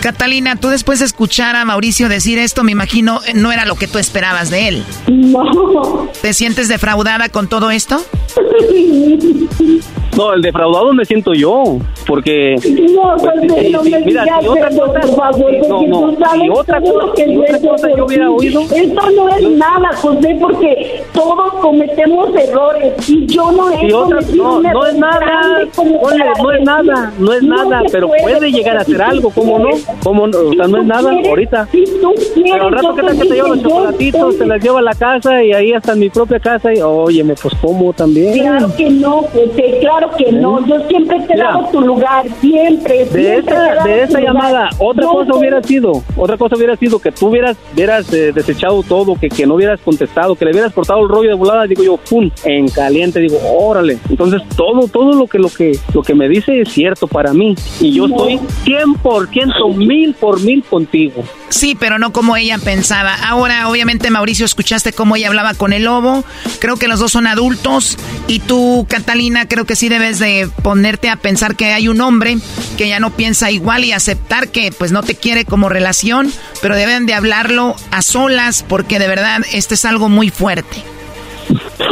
Catalina, tú después de escuchar a Mauricio decir esto, me imagino, eh, no era lo que tú esperabas de él. No. ¿Te sientes defraudada con todo esto? No, el defraudado me siento yo, porque... No, pues, sí, no sí, me mira, digas si otra eso, cosa, por favor, sí, no, no, tú sabes si otra cosa, que si yo otra cosa yo hubiera oído... Esto no es nada, José, porque todos cometemos errores y yo no he Y otra, no, no es nada, para no es nada, no es no nada, pero puede, puede llegar a hacer algo, ¿cómo no? ¿Cómo no? O sea, no es nada ahorita. Pero al rato que que te lleva los chocolatitos, te las lleva a la casa y ahí hasta en mi propia casa y, óyeme, pues como también. Claro que no, José, claro que no. Yo siempre te he dado tu lugar, siempre. De siempre esa, de esa lugar. llamada, otra cosa soy- hubiera sido, otra cosa hubiera sido que tú hubieras, hubieras eh, desechado todo, que, que no hubieras contestado, que le hubieras cortado el rollo de volada, digo yo, pum, en caliente, digo, órale. Entonces todo, todo lo que, lo que, lo que me dice es cierto para mí. Y yo estoy 100%, mil por mil contigo. Sí, pero no como ella pensaba. Ahora, obviamente, Mauricio, escuchaste cómo ella hablaba con el lobo. Creo que los dos son adultos. Y tú, Catalina, creo que sí debes de ponerte a pensar que hay un hombre que ya no piensa igual y aceptar que pues no te quiere como relación, pero deben de hablarlo a solas porque de verdad este es algo muy fuerte.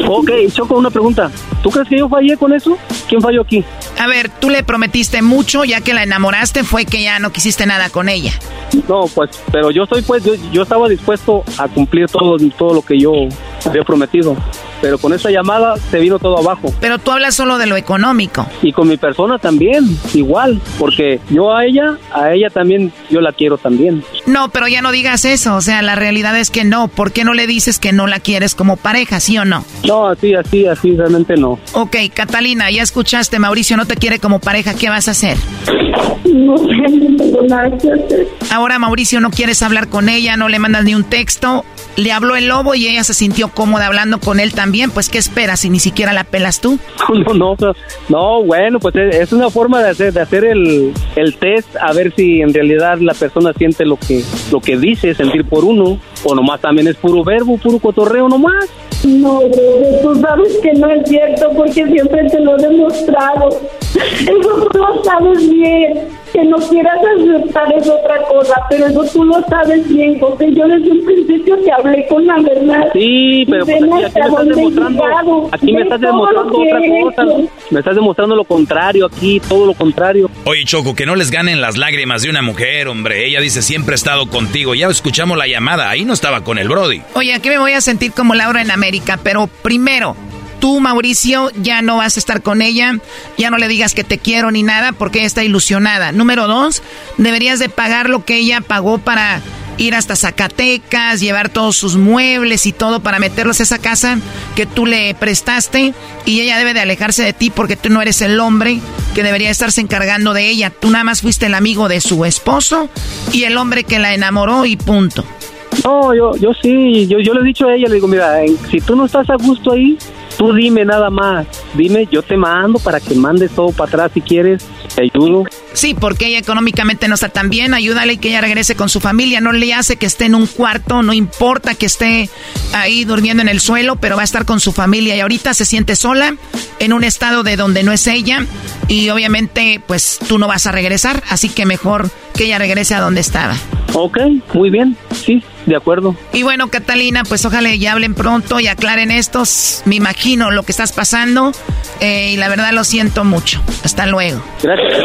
Ok, Choco, una pregunta. ¿Tú crees que yo fallé con eso? ¿Quién falló aquí? A ver, tú le prometiste mucho, ya que la enamoraste fue que ya no quisiste nada con ella. No, pues, pero yo estoy, pues, yo, yo estaba dispuesto a cumplir todo, todo lo que yo había prometido. Pero con esa llamada se vino todo abajo. Pero tú hablas solo de lo económico. Y con mi persona también, igual, porque yo a ella, a ella también, yo la quiero también. No, pero ya no digas eso, o sea, la realidad es que no. ¿Por qué no le dices que no la quieres como pareja, sí o no? No, así, así, así, realmente no. Ok, Catalina, ya escuchaste, Mauricio no te quiere como pareja, ¿qué vas a hacer? No sé, no tengo nada que hacer. Ahora Mauricio no quieres hablar con ella, no le mandas ni un texto. Le habló el lobo y ella se sintió cómoda hablando con él también. Pues, ¿qué esperas si ni siquiera la pelas tú? No, no, no, no, bueno, pues es, es una forma de hacer, de hacer el, el test a ver si en realidad la persona siente lo que, lo que dice, sentir por uno, o nomás también es puro verbo, puro cotorreo nomás. No, bro, tú sabes que no es cierto porque siempre te lo he demostrado. Eso tú lo sabes bien. Que no quieras aceptar es otra cosa, pero eso tú lo sabes bien, José. Yo desde un principio te hablé con la verdad. Sí, pero pues aquí, me estás demostrando, aquí me estás demostrando otra cosa. Me estás demostrando lo contrario aquí, todo lo contrario. Oye, Choco, que no les ganen las lágrimas de una mujer, hombre. Ella dice siempre he estado contigo. Ya escuchamos la llamada, ahí no estaba con el Brody. Oye, aquí me voy a sentir como Laura en Pero primero, tú, Mauricio, ya no vas a estar con ella, ya no le digas que te quiero ni nada porque ella está ilusionada. Número dos, deberías de pagar lo que ella pagó para ir hasta Zacatecas, llevar todos sus muebles y todo para meterlos a esa casa que tú le prestaste y ella debe de alejarse de ti porque tú no eres el hombre que debería estarse encargando de ella. Tú nada más fuiste el amigo de su esposo y el hombre que la enamoró y punto. No, yo, yo sí, yo, yo le he dicho a ella, le digo, mira, si tú no estás a gusto ahí, Tú dime nada más, dime, yo te mando para que mandes todo para atrás si quieres, te ayudo. Sí, porque ella económicamente no está tan bien, ayúdale que ella regrese con su familia, no le hace que esté en un cuarto, no importa que esté ahí durmiendo en el suelo, pero va a estar con su familia y ahorita se siente sola en un estado de donde no es ella y obviamente pues tú no vas a regresar, así que mejor que ella regrese a donde estaba. Ok, muy bien, sí, de acuerdo. Y bueno, Catalina, pues ojalá ya hablen pronto y aclaren estos. Me imagino lo que estás pasando eh, y la verdad lo siento mucho. Hasta luego. Gracias.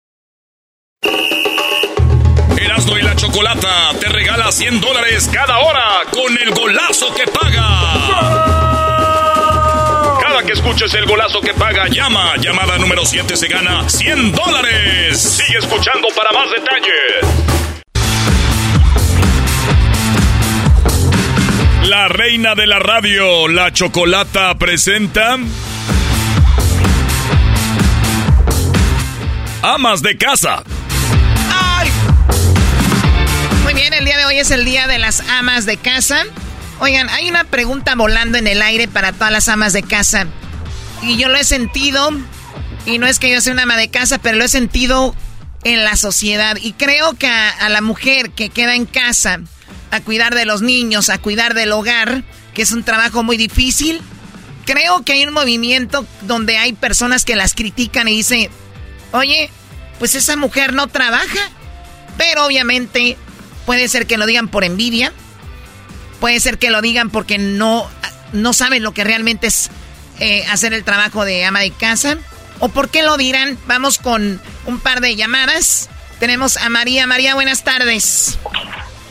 Erasmo y la Chocolata te regala 100 dólares cada hora con el golazo que paga. Cada que escuches el golazo que paga, llama. Llamada número 7 se gana 100 dólares. Sigue escuchando para más detalles. La reina de la radio, la Chocolata, presenta... Amas de casa. El día de hoy es el día de las amas de casa. Oigan, hay una pregunta volando en el aire para todas las amas de casa. Y yo lo he sentido, y no es que yo sea una ama de casa, pero lo he sentido en la sociedad. Y creo que a, la mujer que queda en casa a cuidar de los niños, a cuidar del hogar, que es un trabajo muy difícil, creo que hay un movimiento donde hay personas que las critican y dicen, oye, pues esa mujer no trabaja. Pero obviamente Puede ser que lo digan por envidia. Puede ser que lo digan porque no, no saben lo que realmente es eh, hacer el trabajo de ama de casa. ¿O por qué lo dirán? Vamos con un par de llamadas. Tenemos a María. María, buenas tardes.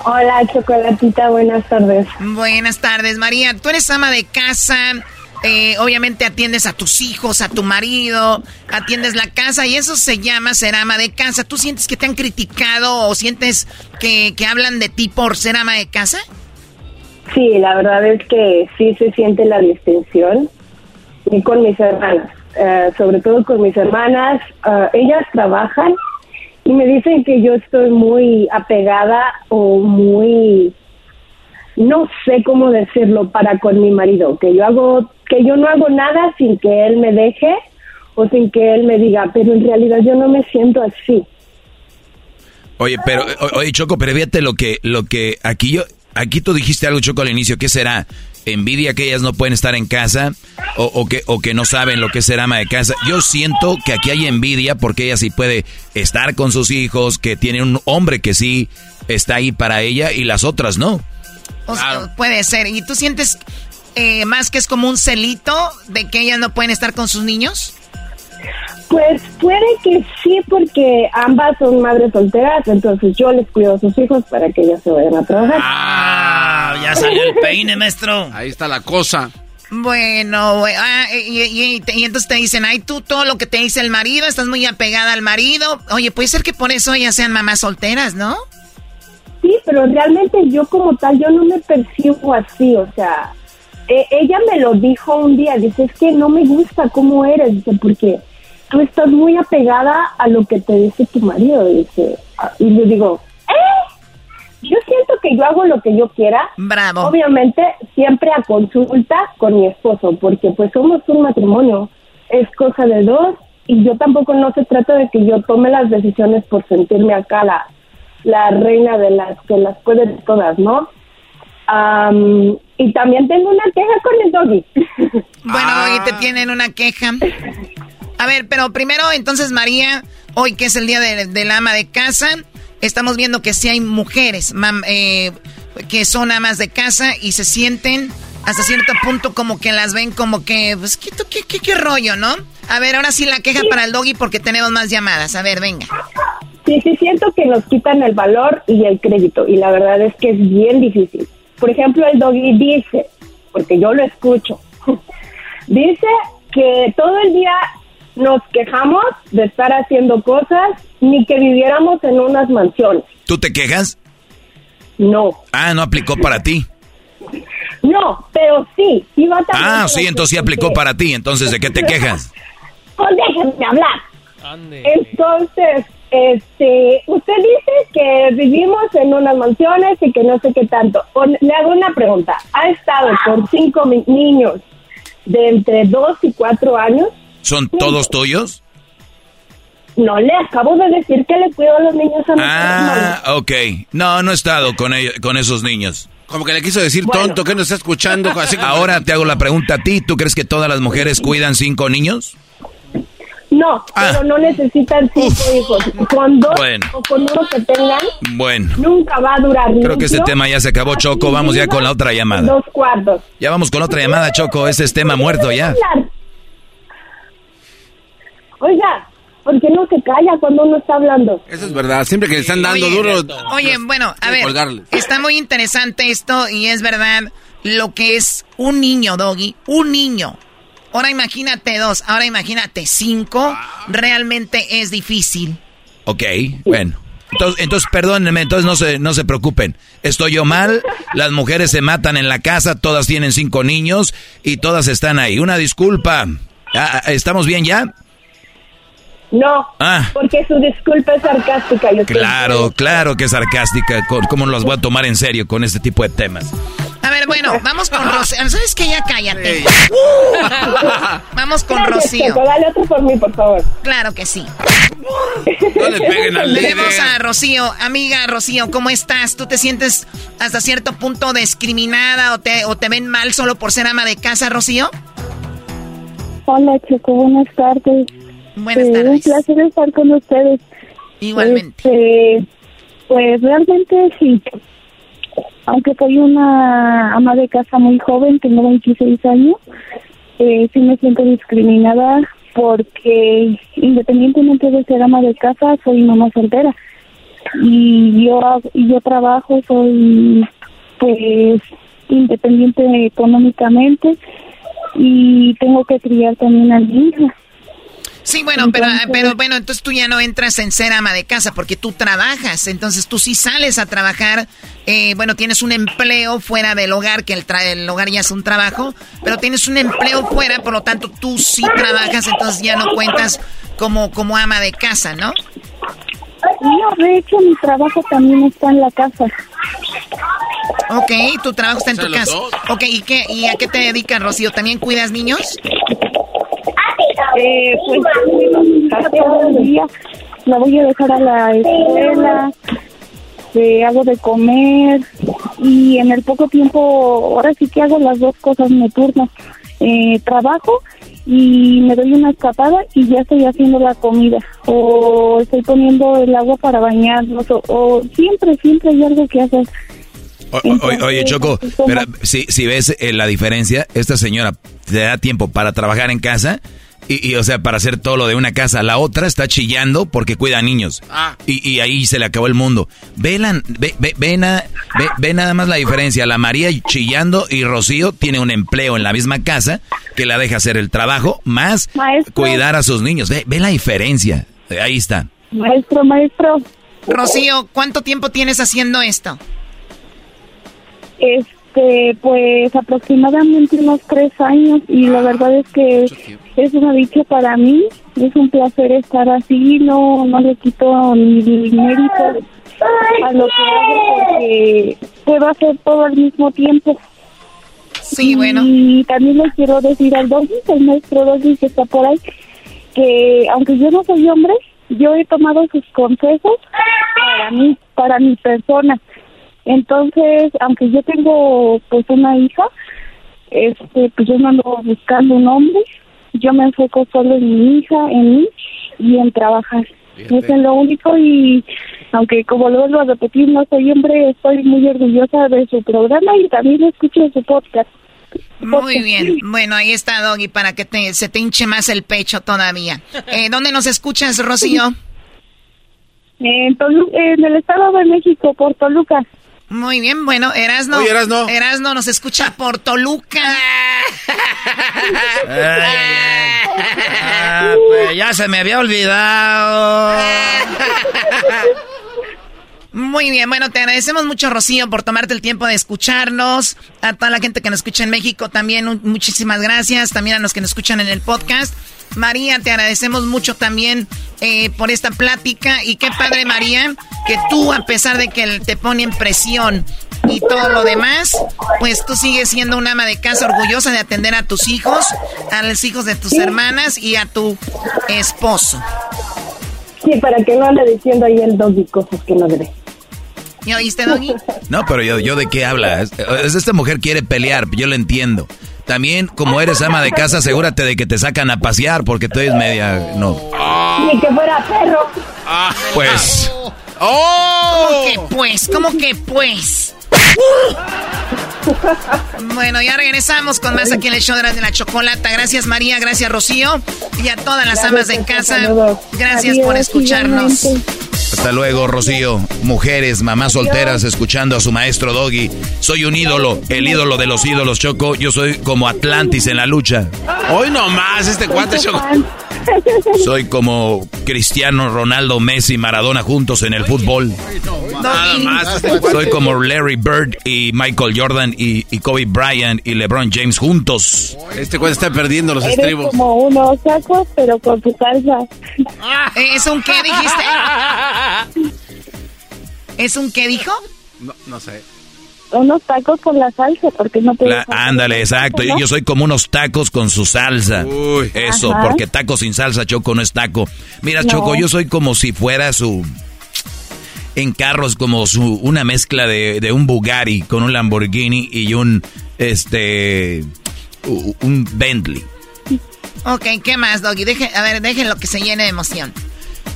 Hola, Chocolatita, buenas tardes. Buenas tardes, María. Tú eres ama de casa. Eh, obviamente atiendes a tus hijos, a tu marido, atiendes la casa y eso se llama ser ama de casa. ¿Tú sientes que te han criticado o sientes que, hablan de ti por ser ama de casa? Sí, la verdad es que sí se siente la distinción y con mis hermanas, eh, sobre todo con mis hermanas, eh, ellas trabajan y me dicen que yo estoy muy apegada o muy no sé cómo decirlo para con mi marido, que yo hago, que yo no hago nada sin que él me deje o sin que él me diga, pero en realidad yo no me siento así. Oye, pero, oye Choco, pero fíjate lo que, lo que aquí yo, aquí tú dijiste algo Choco al inicio, ¿qué será? envidia que ellas no pueden estar en casa o, que, o que no saben lo que es ser ama de casa. Yo siento que aquí hay envidia porque ella sí puede estar con sus hijos, que tiene un hombre que sí está ahí para ella y las otras no puede ser. ¿Y tú sientes eh, más que es como un celito de que ellas no pueden estar con sus niños? Pues puede que sí, porque ambas son madres solteras, entonces yo les cuido a sus hijos para que ellas se vayan a trabajar. Ah, ya salió el peine, maestro. Ahí está la cosa. Bueno, ah, y, y, y, entonces te dicen, ay, tú todo lo que te dice el marido, estás muy apegada al marido. Oye, puede ser que por eso ellas sean mamás solteras, ¿no? Sí, pero realmente yo como tal, yo no me percibo así, o sea, e, ella me lo dijo un día, dice, es que no me gusta cómo eres, dice, porque tú estás muy apegada a lo que te dice tu marido, dice. Y le digo, ¿eh? Yo siento que yo hago lo que yo quiera. Bravo. Obviamente, siempre a consulta con mi esposo, porque pues somos un matrimonio. Es cosa de dos. Y yo tampoco no se trata de que yo tome las decisiones por sentirme acá la, la reina de las que las puede todas, ¿no? y también tengo una queja con el doggy. Bueno, y te tienen una queja. A ver, pero primero, entonces, María, hoy que es el día de, la ama de casa, estamos viendo que sí hay mujeres eh, que son amas de casa y se sienten hasta cierto punto como que las ven como que, pues, ¿qué, qué, qué, rollo, no? A ver, ahora sí la queja para el doggy porque tenemos más llamadas. A ver, venga. Sí, sí, siento que nos quitan el valor y el crédito y la verdad es que es bien difícil. Por ejemplo, el doggy dice, porque yo lo escucho, dice que todo el día nos quejamos de estar haciendo cosas ni que viviéramos en unas mansiones. ¿Tú te quejas? No. Ah, no aplicó para ti. No, pero sí, iba también Ah, sí, entonces sí aplicó para ti. Entonces, ¿de qué te quejas? Pues déjenme hablar. Entonces, este, usted dice que vivimos en unas mansiones y que no sé qué tanto. Le hago una pregunta. ¿Ha estado con cinco niños de entre dos y cuatro años? ¿Son todos tuyos? No, le acabo de decir que le cuido a los niños a mi Ah, ok. No, no he estado con, ellos, con esos niños. Como que le quiso decir tonto, que no está escuchando. Ahora te hago la pregunta a ti. ¿Tú crees que todas las mujeres cuidan cinco niños? No, ah. pero no necesitan cinco hijos. Con dos o con uno que tengan, bueno. nunca va a durar. Creo que este tema ya se acabó, Choco. Vamos ya con la otra llamada. Dos cuartos. Ya vamos con la otra llamada, Choco. Ese es tema muerto ya. Oiga, ¿por qué no se calla cuando uno está hablando? Eso es verdad, siempre que le están dando duro. Oye, bueno, a ver, está muy interesante esto y es verdad lo que es un niño, Doggy, un niño. Ahora imagínate dos, ahora imagínate cinco, realmente es difícil. Ok, bueno. Entonces, entonces, perdónenme, entonces no se, no se preocupen. Estoy yo mal, las mujeres se matan en la casa, todas tienen cinco niños y todas están ahí. Una disculpa. Ah, ¿Estamos bien ya? No, ah. porque su disculpa es sarcástica. claro, claro que es sarcástica. ¿Cómo las voy a tomar en serio con este tipo de temas? A ver, bueno, vamos con Rocío. ¿Sabes qué? Ya cállate. vamos con Rocío. Dale otro por mí, por favor. Claro que sí. No le peguen al. Tenemos a Rocío. Amiga Rocío, ¿cómo estás? ¿Tú te sientes hasta cierto punto discriminada o te, o te ven mal solo por ser ama de casa, Rocío? Hola, Chico. Buenas tardes. Buenas tardes. un placer estar con ustedes. Igualmente. Este, pues realmente sí. Aunque soy una ama de casa muy joven, tengo 26 años, eh, sí me siento discriminada porque independientemente de ser ama de casa, soy mamá soltera. Y yo, y yo trabajo, soy pues independiente económicamente y tengo que criar también a mi hija. Sí, bueno, pero, pero bueno, entonces tú ya no entras en ser ama de casa porque tú trabajas, entonces tú sí sales a trabajar, eh, bueno, tienes un empleo fuera del hogar, que el, el hogar ya es un trabajo, pero tienes un empleo fuera, por lo tanto tú sí trabajas, entonces ya no cuentas como, como ama de casa, ¿no? No, de hecho mi trabajo también está en la casa. Ok, tu trabajo está en tu casa. Ok, ¿y, qué, ¿y a qué te dedicas, Rocío? ¿También cuidas niños? Eh, pues todo el día la voy a dejar a la escuela, eh, hago de comer y en el poco tiempo, ahora sí que hago las dos cosas, me turno. Eh, trabajo y me doy una escapada y ya estoy haciendo la comida o estoy poniendo el agua para bañarnos o, siempre, siempre hay algo que hacer. oye, Choco, pero si, si ves eh, la diferencia, esta señora te da tiempo para trabajar en casa Y, o sea, para hacer todo lo de una casa. La otra está chillando porque cuida a niños. Ah. Y, ahí se le acabó el mundo. Ve, ve, ve, ve, nada más la diferencia. La María chillando y Rocío tiene un empleo en la misma casa que la deja hacer el trabajo más cuidar a sus niños. Ve, ve la diferencia. Ahí está. Maestro, maestro. Rocío, ¿cuánto tiempo tienes haciendo esto? Este, pues aproximadamente unos tres años y la verdad es que es una dicha para mí, es un placer estar así, no, no le quito ni mérito a lo que hago porque puedo hacer todo al mismo tiempo. Sí, bueno. Y también les quiero decir al Doggy, el maestro Doggy que está por ahí, que aunque yo no soy hombre, yo he tomado sus consejos para mí, para mi persona. Entonces, aunque yo tengo pues una hija, este, pues yo no ando buscando un hombre, yo me enfoco solo en mi hija, en mí y en trabajar. Eso es lo único y aunque como lo vuelvo a repetir, no soy hombre, estoy muy orgullosa de su programa y también escucho su podcast. Muy bien. Bueno, ahí está, Doggy, para que se te hinche más el pecho todavía. Eh, ¿Dónde nos escuchas, Rocío? En, en el Estado de México, por Toluca. Muy bien, bueno, Erasno. Oye, Erasno. Erasno nos escucha por Toluca. Ah, pues ya se me había olvidado. Muy bien, bueno, te agradecemos mucho, Rocío, por tomarte el tiempo de escucharnos. A toda la gente que nos escucha en México también, muchísimas gracias. También a los que nos escuchan en el podcast. María, te agradecemos mucho también eh, por esta plática. Y qué padre, María, que tú, a pesar de que te ponen presión y todo lo demás, pues tú sigues siendo una ama de casa orgullosa de atender a tus hijos, a los hijos de tus hermanas y a tu esposo. Sí, para que no ande diciendo ahí el doggy cosas que no debe. ¿Ya oíste, Doggy? No, pero yo, yo de qué habla. Es, esta mujer quiere pelear, yo lo entiendo. También, como eres ama de casa, asegúrate de que te sacan a pasear, porque tú eres media... No. Ni que fuera perro. Pues... ¡Oh! ¿Cómo que pues? ¿Cómo que pues? Bueno, ya regresamos con más aquí en el show de la chocolata. Gracias María, gracias Rocío y a todas las amas de casa. Gracias por escucharnos. Hasta luego, Rocío. Mujeres, mamás solteras, escuchando a su maestro Doggy. Soy un ídolo, el ídolo de los ídolos, Choco. Yo soy como Atlantis en la lucha. Hoy nomás, este cuate, Choco. Soy como Cristiano Ronaldo, Messi, Maradona juntos en el fútbol. Nada más. Soy como Larry Bird y Michael Jordan y, Kobe Bryant y LeBron James juntos. Este cuate está perdiendo los Eres estribos. como unos sacos, pero con tu salsa. ¿Es un qué dijiste? ¿Es un qué dijo? No, no sé unos tacos con la salsa, porque no puedo. Ándale, exacto. Yo soy como unos tacos con su salsa. Uy. Eso, porque taco sin salsa, Choco, no es taco. Mira, Choco, yo soy como si fuera su. En carros, como su. Una mezcla de, un Bugatti con un Lamborghini y un. Este. Un Bentley. Ok, ¿qué más, Doggy? Deje, a ver, déjenlo que se llene de emoción.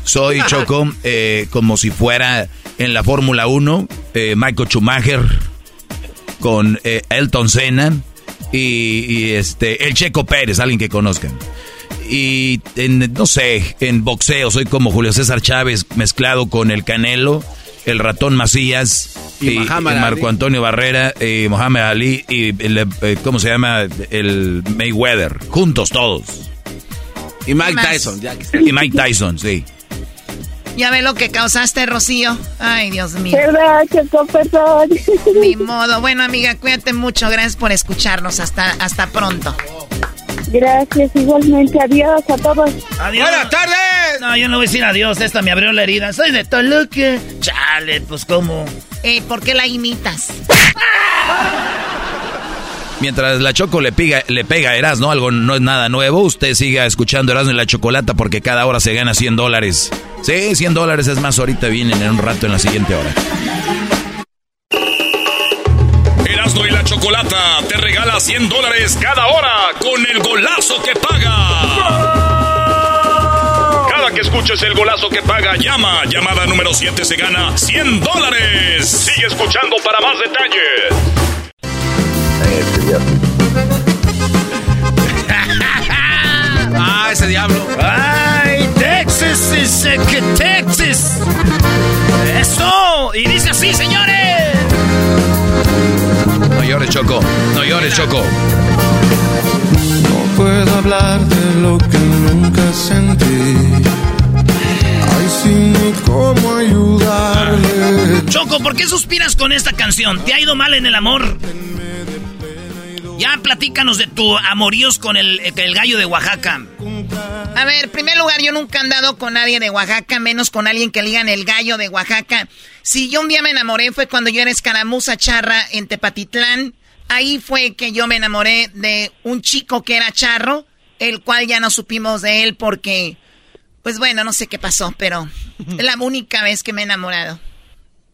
Soy Choco, eh, como si fuera en la Fórmula 1, eh, Michael Schumacher con eh, Elton Senna y, este el Checo Pérez, alguien que conozcan. Y en, no sé, en boxeo soy como Julio César Chávez mezclado con el Canelo, el ratón Macías y, Marco Antonio Barrera y Mohamed Ali y eh, ¿cómo se llama? El Mayweather, juntos todos. Y Mike Tyson, Y Mike Tyson, sí. Ya ve lo que causaste, Rocío. Ay, Dios mío. ¿Verdad? Qué perdón. Ni modo. Bueno, amiga, cuídate mucho. Gracias por escucharnos. Hasta, hasta pronto. Gracias, igualmente. Adiós a todos. Adiós. Buenas tardes. No, yo no voy a decir adiós. Esta me abrió la herida. Soy de Toluca. Chale, pues cómo. Eh, ¿por qué la imitas? Mientras la Choco le, pega, le pega a Erasmo, algo no es nada nuevo, usted siga escuchando Erasmo y la Chocolata porque cada hora se gana 100 dólares. Sí, 100 dólares es más, ahorita vienen en un rato en la siguiente hora. Chocolata te regala 100 dólares cada hora con el golazo que paga. Cada que escuches el golazo que paga, llama. Llamada número 7 se gana 100 dólares. Sigue escuchando para más detalles. Ah, ese diablo. Ay, Texas es que Texas. Eso. Y dice así, señores. No llores, Choco. No llores, Choco. No puedo hablar de lo que nunca sentí. Ay, sin cómo ayudarle. Choco, ¿por qué suspiras con esta canción? ¿Te ha ido mal en el amor? Ya platícanos de tu amoríos con el, el gallo de Oaxaca. A ver, en primer lugar, yo nunca he andado con nadie de Oaxaca, menos con alguien que ligan el gallo de Oaxaca. Si yo un día me enamoré fue cuando yo era escaramuza charra en Tepatitlán. Ahí fue que yo me enamoré de un chico que era charro, el cual ya no supimos de él porque, pues bueno, no sé qué pasó, pero es la única vez que me he enamorado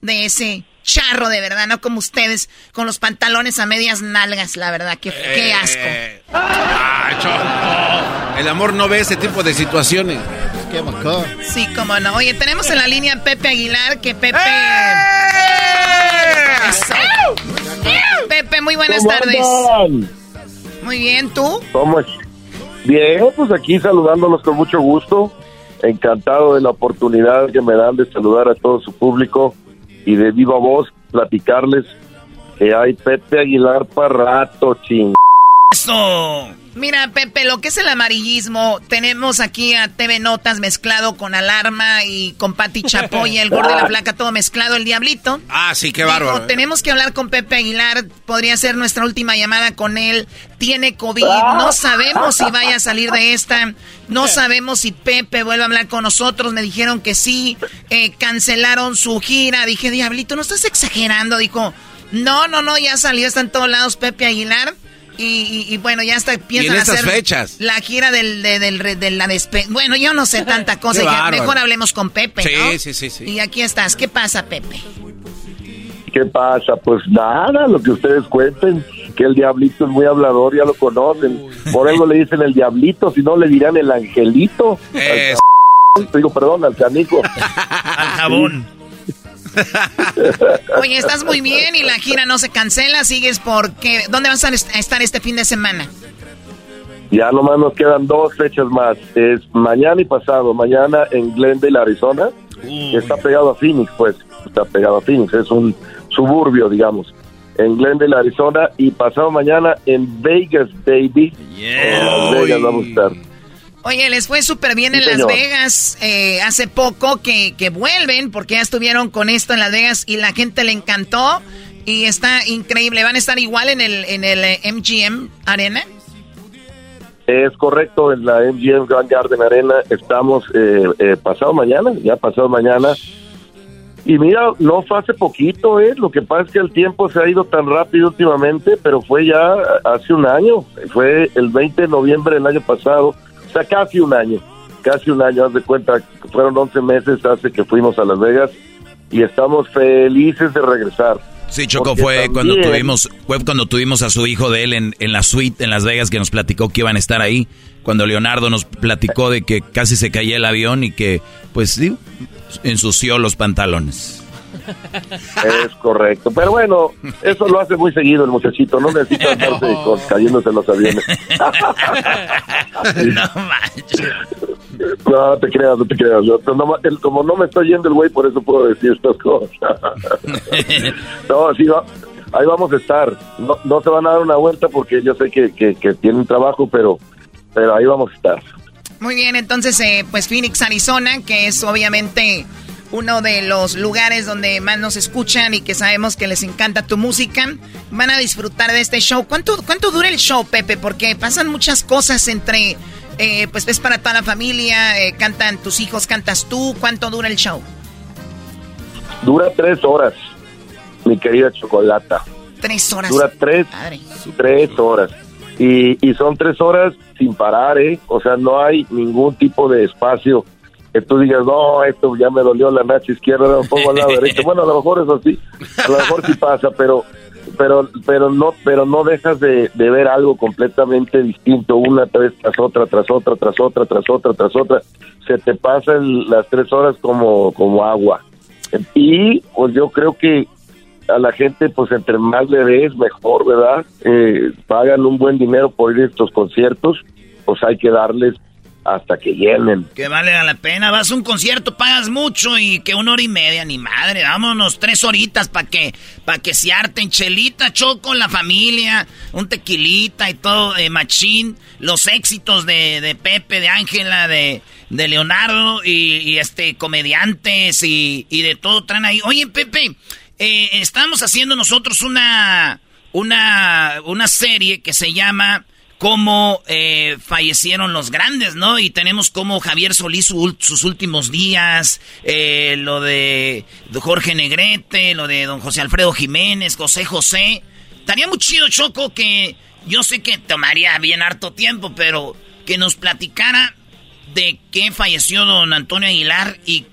de ese charro de verdad, no como ustedes con los pantalones a medias nalgas, la verdad, qué, qué asco. Ah, El amor no ve ese tipo de situaciones. Qué bacán. Sí, cómo no. Oye, tenemos en la línea a Pepe Aguilar, que Pepe... Eso. Pepe, muy buenas ¿Cómo tardes. andan? Muy bien, ¿tú? ¿Cómo es? Bien, pues aquí saludándolos con mucho gusto. Encantado de la oportunidad que me dan de saludar a todo su público y de viva voz platicarles que hay Pepe Aguilar para rato, ching. Eso. Mira, Pepe, lo que es el amarillismo, tenemos aquí a TV Notas mezclado con Alarma y con Pati Chapoy, el gordo de la placa, todo mezclado, el Diablito. Ah, sí, qué Dijo, bárbaro. tenemos que hablar con Pepe Aguilar, podría ser nuestra última llamada con él. Tiene COVID, no sabemos si vaya a salir de esta, no sabemos si Pepe vuelve a hablar con nosotros. Me dijeron que sí, eh, cancelaron su gira. Dije, Diablito, no estás exagerando. Dijo, no, no, no, ya salió, está en todos lados Pepe Aguilar. Y, y- y bueno, ya hasta piensan en estas hacer fechas? la gira del, de, del re- de la despe... Bueno, yo no sé tanta cosa. Mejor hablemos con Pepe, Sí, ¿no? sí, sí, sí. Y aquí estás. ¿Qué pasa, Pepe? ¿Qué pasa? Pues nada, lo que ustedes cuenten, que el diablito es muy hablador, ya lo conocen. Por algo le dicen el diablito, si no le dirán el angelito. Es- Al Digo, perdón, al canico. Al jabón. Oye, estás muy bien y la gira no se cancela. Sigues porque... ¿Dónde vas a est- a estar este fin de semana? Ya nomás nos quedan dos fechas más. Es mañana y pasado. Mañana en Glendale, Arizona. que está pegado a Phoenix, pues. Está pegado a Phoenix. Es un suburbio, digamos. En Glendale, Arizona. Y pasado mañana en Vegas, baby. En Las Vegas vamos a estar. Oye, les fue súper bien Sí, en Las. Vegas eh, hace poco que, que vuelven porque ya estuvieron con esto en Las Vegas y la gente le encantó y está increíble. ¿Van a estar igual en el, en el eh, MGM Arena? Es correcto, en la MGM Grand Garden Arena estamos eh, eh, pasado mañana, ya pasado mañana. Y mira, no fue hace poquito, ¿eh? Lo que pasa es que el tiempo se ha ido tan rápido últimamente, pero fue ya hace un año. Fue el 20 de noviembre del año pasado, o sea, casi un año. Casi un año, haz de cuenta, fueron 11 meses hace que fuimos a Las Vegas y estamos felices de regresar. Sí, Choco, fue cuando tuvimos fue cuando tuvimos a su hijo de él en, en la suite en Las Vegas que nos platicó que iban a estar ahí. Cuando Leonardo nos platicó de que casi se caía el avión y que, pues sí, ensució los pantalones. Es correcto. Pero bueno, eso lo hace muy seguido el muchachito. No necesita andarse con- cayéndose en los aviones. no manches. No, te creas, no te creas. Yo, no, no, el- como no me estoy yendo el güey, por eso puedo decir estas cosas. no, así va. Ahí vamos a estar. No, no se van a dar una vuelta porque yo sé que, que, que tienen trabajo, pero, pero ahí vamos a estar. Muy bien, entonces, eh, pues Phoenix, Arizona, que es obviamente uno de los lugares donde más nos escuchan y que sabemos que les encanta tu música, van a disfrutar de este show. ¿Cuánto, cuánto dura el show, Pepe? Porque pasan muchas cosas entre, eh, pues es para toda la familia, eh, cantan tus hijos, cantas tú. ¿Cuánto dura el show? Dura tres horas, mi querida Chocolata. Tres horas. Dura tres, Padre. tres horas. Y, y son tres horas sin parar, ¿eh? O sea, no hay ningún tipo de espacio que tú digas, no, esto ya me dolió la nacha izquierda, lo pongo al lado derecho. Bueno, a lo mejor eso sí, a lo mejor sí pasa, pero pero pero no pero no dejas de, de ver algo completamente distinto una vez tras otra tras otra tras otra tras otra tras otra se te pasan las tres horas como como agua y pues yo creo que a la gente, pues entre más le des, mejor, ¿verdad? Eh, pagan un buen dinero por ir a estos conciertos, pues hay que darles hasta que llenen. Que vale la pena, vas a un concierto, pagas mucho y que una hora y media, ni madre, vámonos tres horitas para que, para que se arten chelita, choco, la familia, un tequilita y todo, eh, machín, los éxitos de, de Pepe, de Ángela, de, de Leonardo y, este, comediantes y, y, de todo traen ahí. Oye, Pepe, eh, estamos haciendo nosotros una, una, una serie que se llama cómo eh, fallecieron los grandes, ¿no? Y tenemos como Javier Solís sus últimos días, eh, lo de Jorge Negrete, lo de don José Alfredo Jiménez, José José. Estaría muy chido, Choco, que yo sé que tomaría bien harto tiempo, pero que nos platicara de qué falleció don Antonio Aguilar y,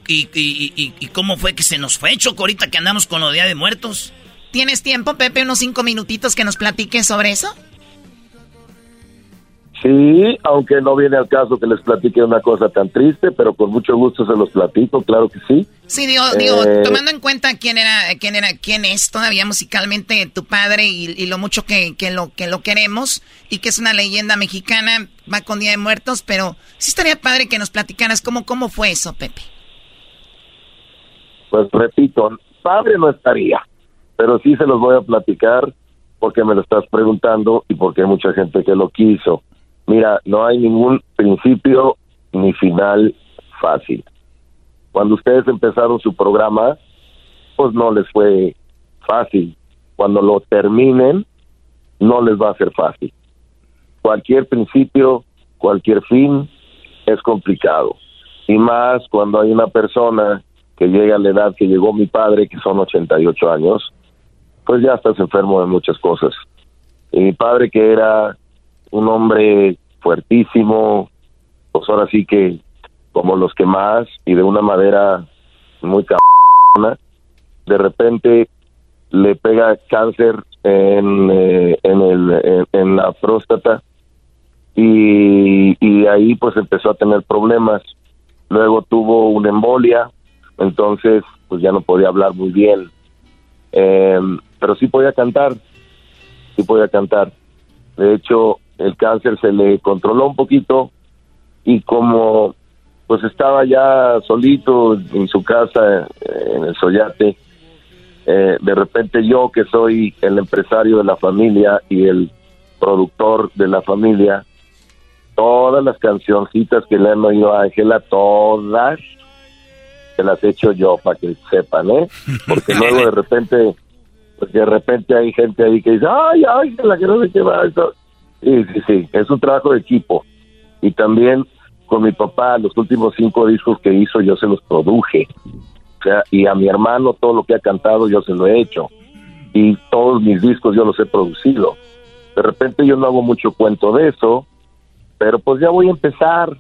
cómo fue que se nos fue, Choco, ahorita que andamos con lo Día de Muertos. ¿Tienes tiempo, Pepe, unos cinco minutitos que nos platiques sobre eso? Sí, aunque no viene al caso que les platique una cosa tan triste, pero con mucho gusto se los platico, claro que sí. Sí, digo, digo eh, tomando en cuenta quién era, quién era, quién es todavía musicalmente tu padre y, lo mucho que, que, lo que lo queremos y que es una leyenda mexicana, va con Día de Muertos, pero sí estaría padre que nos platicaras cómo, cómo fue eso, Pepe. Pues repito, padre no estaría, pero sí se los voy a platicar porque me lo estás preguntando y porque hay mucha gente que lo quiso. Mira, no hay ningún principio ni final fácil. Cuando ustedes empezaron su programa, pues no les fue fácil. Cuando lo terminen, no les va a ser fácil. Cualquier principio, cualquier fin es complicado. Y más cuando hay una persona que llega a la edad que llegó mi padre, que son 88 años, pues ya estás enfermo de muchas cosas. Y mi padre que era un hombre fuertísimo, pues ahora sí que como los que más y de una madera muy cabrona, de repente le pega cáncer en, eh, en, el, en, la próstata y, y ahí pues empezó a tener problemas. Luego tuvo una embolia, entonces pues ya no podía hablar muy bien, eh, pero sí podía cantar, sí podía cantar. De hecho, el cáncer se le controló un poquito y como pues estaba ya solito en su casa en el Soyate, eh, de repente yo que soy el empresario de la familia y el productor de la familia, todas las cancioncitas que le han oído a Ángela, todas se las he hecho yo para que sepan, ¿eh? Porque luego de repente, pues de repente hay gente ahí que dice, ay, Ángela, que no sé qué va, eso Sí, sí, sí, es un trabajo de equipo. Y también con mi papá, los últimos cinco discos que hizo, yo se los produje. O sea, y a mi hermano todo lo que ha cantado, yo se lo he hecho. Y todos mis discos yo los he producido. De repente yo no hago mucho cuento de eso, pero pues ya voy a empezar,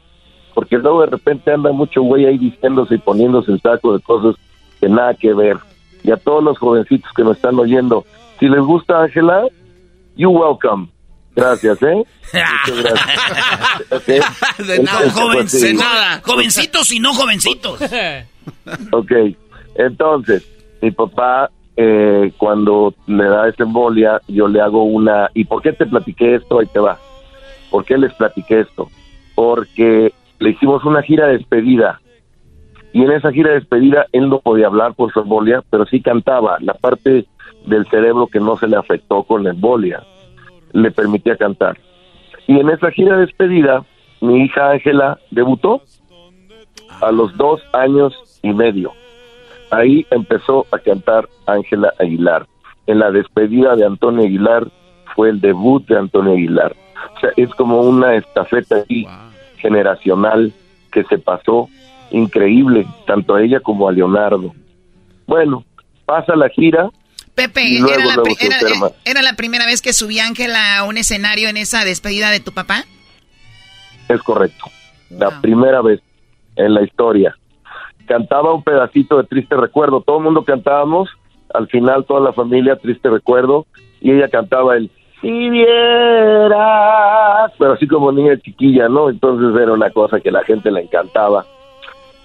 porque luego de repente anda mucho güey ahí diciéndose y poniéndose el saco de cosas que nada que ver. Y a todos los jovencitos que nos están oyendo, si les gusta Ángela, you welcome Gracias, ¿eh? Muchas gracias. De nada, nada. Jovencitos y no jovencitos. ok, entonces, mi papá, eh, cuando le da esa embolia, yo le hago una... ¿Y por qué te platiqué esto? Ahí te va. ¿Por qué les platiqué esto? Porque le hicimos una gira de despedida. Y en esa gira de despedida él no podía hablar por su embolia, pero sí cantaba. La parte del cerebro que no se le afectó con la embolia le permitía cantar. Y en esa gira de despedida, mi hija Ángela debutó a los dos años y medio. Ahí empezó a cantar Ángela Aguilar. En la despedida de Antonio Aguilar fue el debut de Antonio Aguilar. O sea, es como una estafeta generacional que se pasó increíble, tanto a ella como a Leonardo. Bueno, pasa la gira Pepe, era, la primera vez que subí Ángel a un escenario en esa despedida de tu papá? Es correcto. La primera vez en la historia. Cantaba un pedacito de Triste Recuerdo. Todo el mundo cantábamos. Al final, toda la familia, Triste Recuerdo. Y ella cantaba el Si vieras. Pero así como niña chiquilla, ¿no? Entonces era una cosa que la gente le encantaba.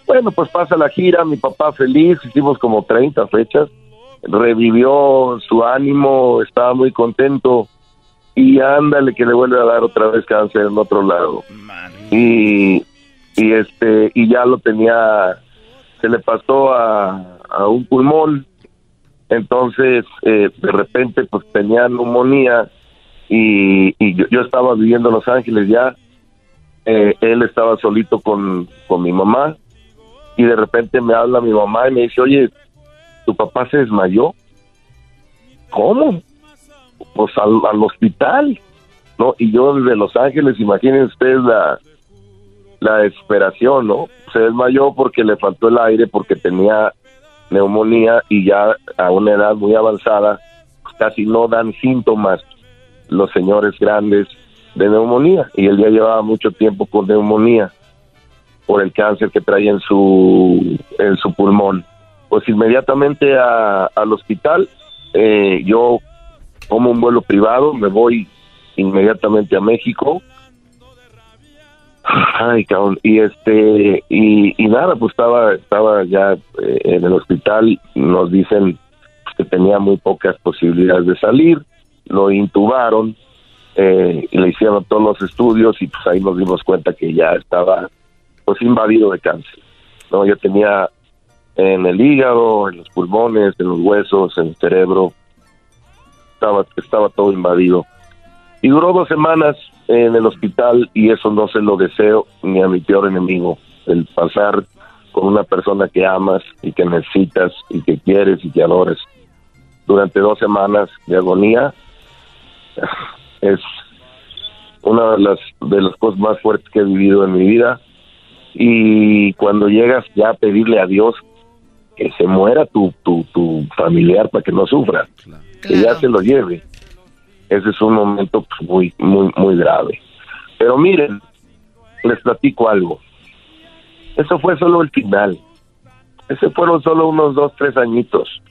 Bueno, pues pasa la gira. Mi papá feliz. Hicimos como 30 fechas revivió su ánimo, estaba muy contento y ándale que le vuelve a dar otra vez cáncer en otro lado. Y, y este y ya lo tenía se le pasó a, a un pulmón. Entonces eh, de repente pues tenía neumonía y, y yo, yo, estaba viviendo en Los Ángeles ya. Eh, él estaba solito con, con mi mamá y de repente me habla mi mamá y me dice oye tu papá se desmayó ¿cómo? pues al, al hospital ¿no? Y yo desde Los Ángeles, imaginen ustedes la, la desesperación, ¿no? Se desmayó porque le faltó el aire, porque tenía neumonía y ya a una edad muy avanzada pues, casi no dan síntomas los señores grandes de neumonía y él ya llevaba mucho tiempo con neumonía por el cáncer que traía en su en su pulmón pues inmediatamente a, al hospital eh, yo como un vuelo privado me voy inmediatamente a México. Ay, cabrón. Y este, y, nada, pues estaba, estaba ya eh, en el hospital. Nos dicen que tenía muy pocas posibilidades de salir. Lo intubaron, eh, y le hicieron todos los estudios y pues ahí nos dimos cuenta que ya estaba pues invadido de cáncer. No, yo tenía en el hígado, en los pulmones, en los huesos, en el cerebro, estaba, estaba todo invadido. Y duró dos semanas en el hospital y eso no se lo deseo ni a mi peor enemigo. El pasar con una persona que amas y que necesitas y que quieres y que adores durante dos semanas de agonía es una de las de las cosas más fuertes que he vivido en mi vida y cuando llegas ya a pedirle a Dios que se muera tu, tu, tu familiar para que no sufra, que ya se lo lleve ese es un momento pues, muy, muy, muy grave. Pero miren, les platico algo. Eso fue solo el final. Ese fueron solo unos dos, tres añitos.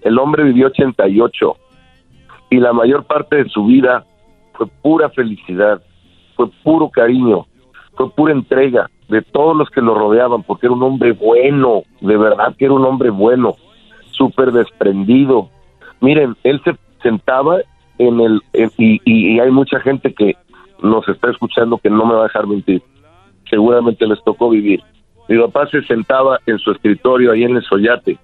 El hombre vivió 88 y la mayor parte de su vida fue pura felicidad, fue puro cariño, fue pura entrega de todos los que lo rodeaban, porque era un hombre bueno, de verdad que era un hombre bueno, súper desprendido. Miren, él se sentaba en el y, hay mucha gente que nos está escuchando que no me va a dejar mentir. Seguramente les tocó vivir. Mi papá se sentaba en su escritorio ahí en el Soyate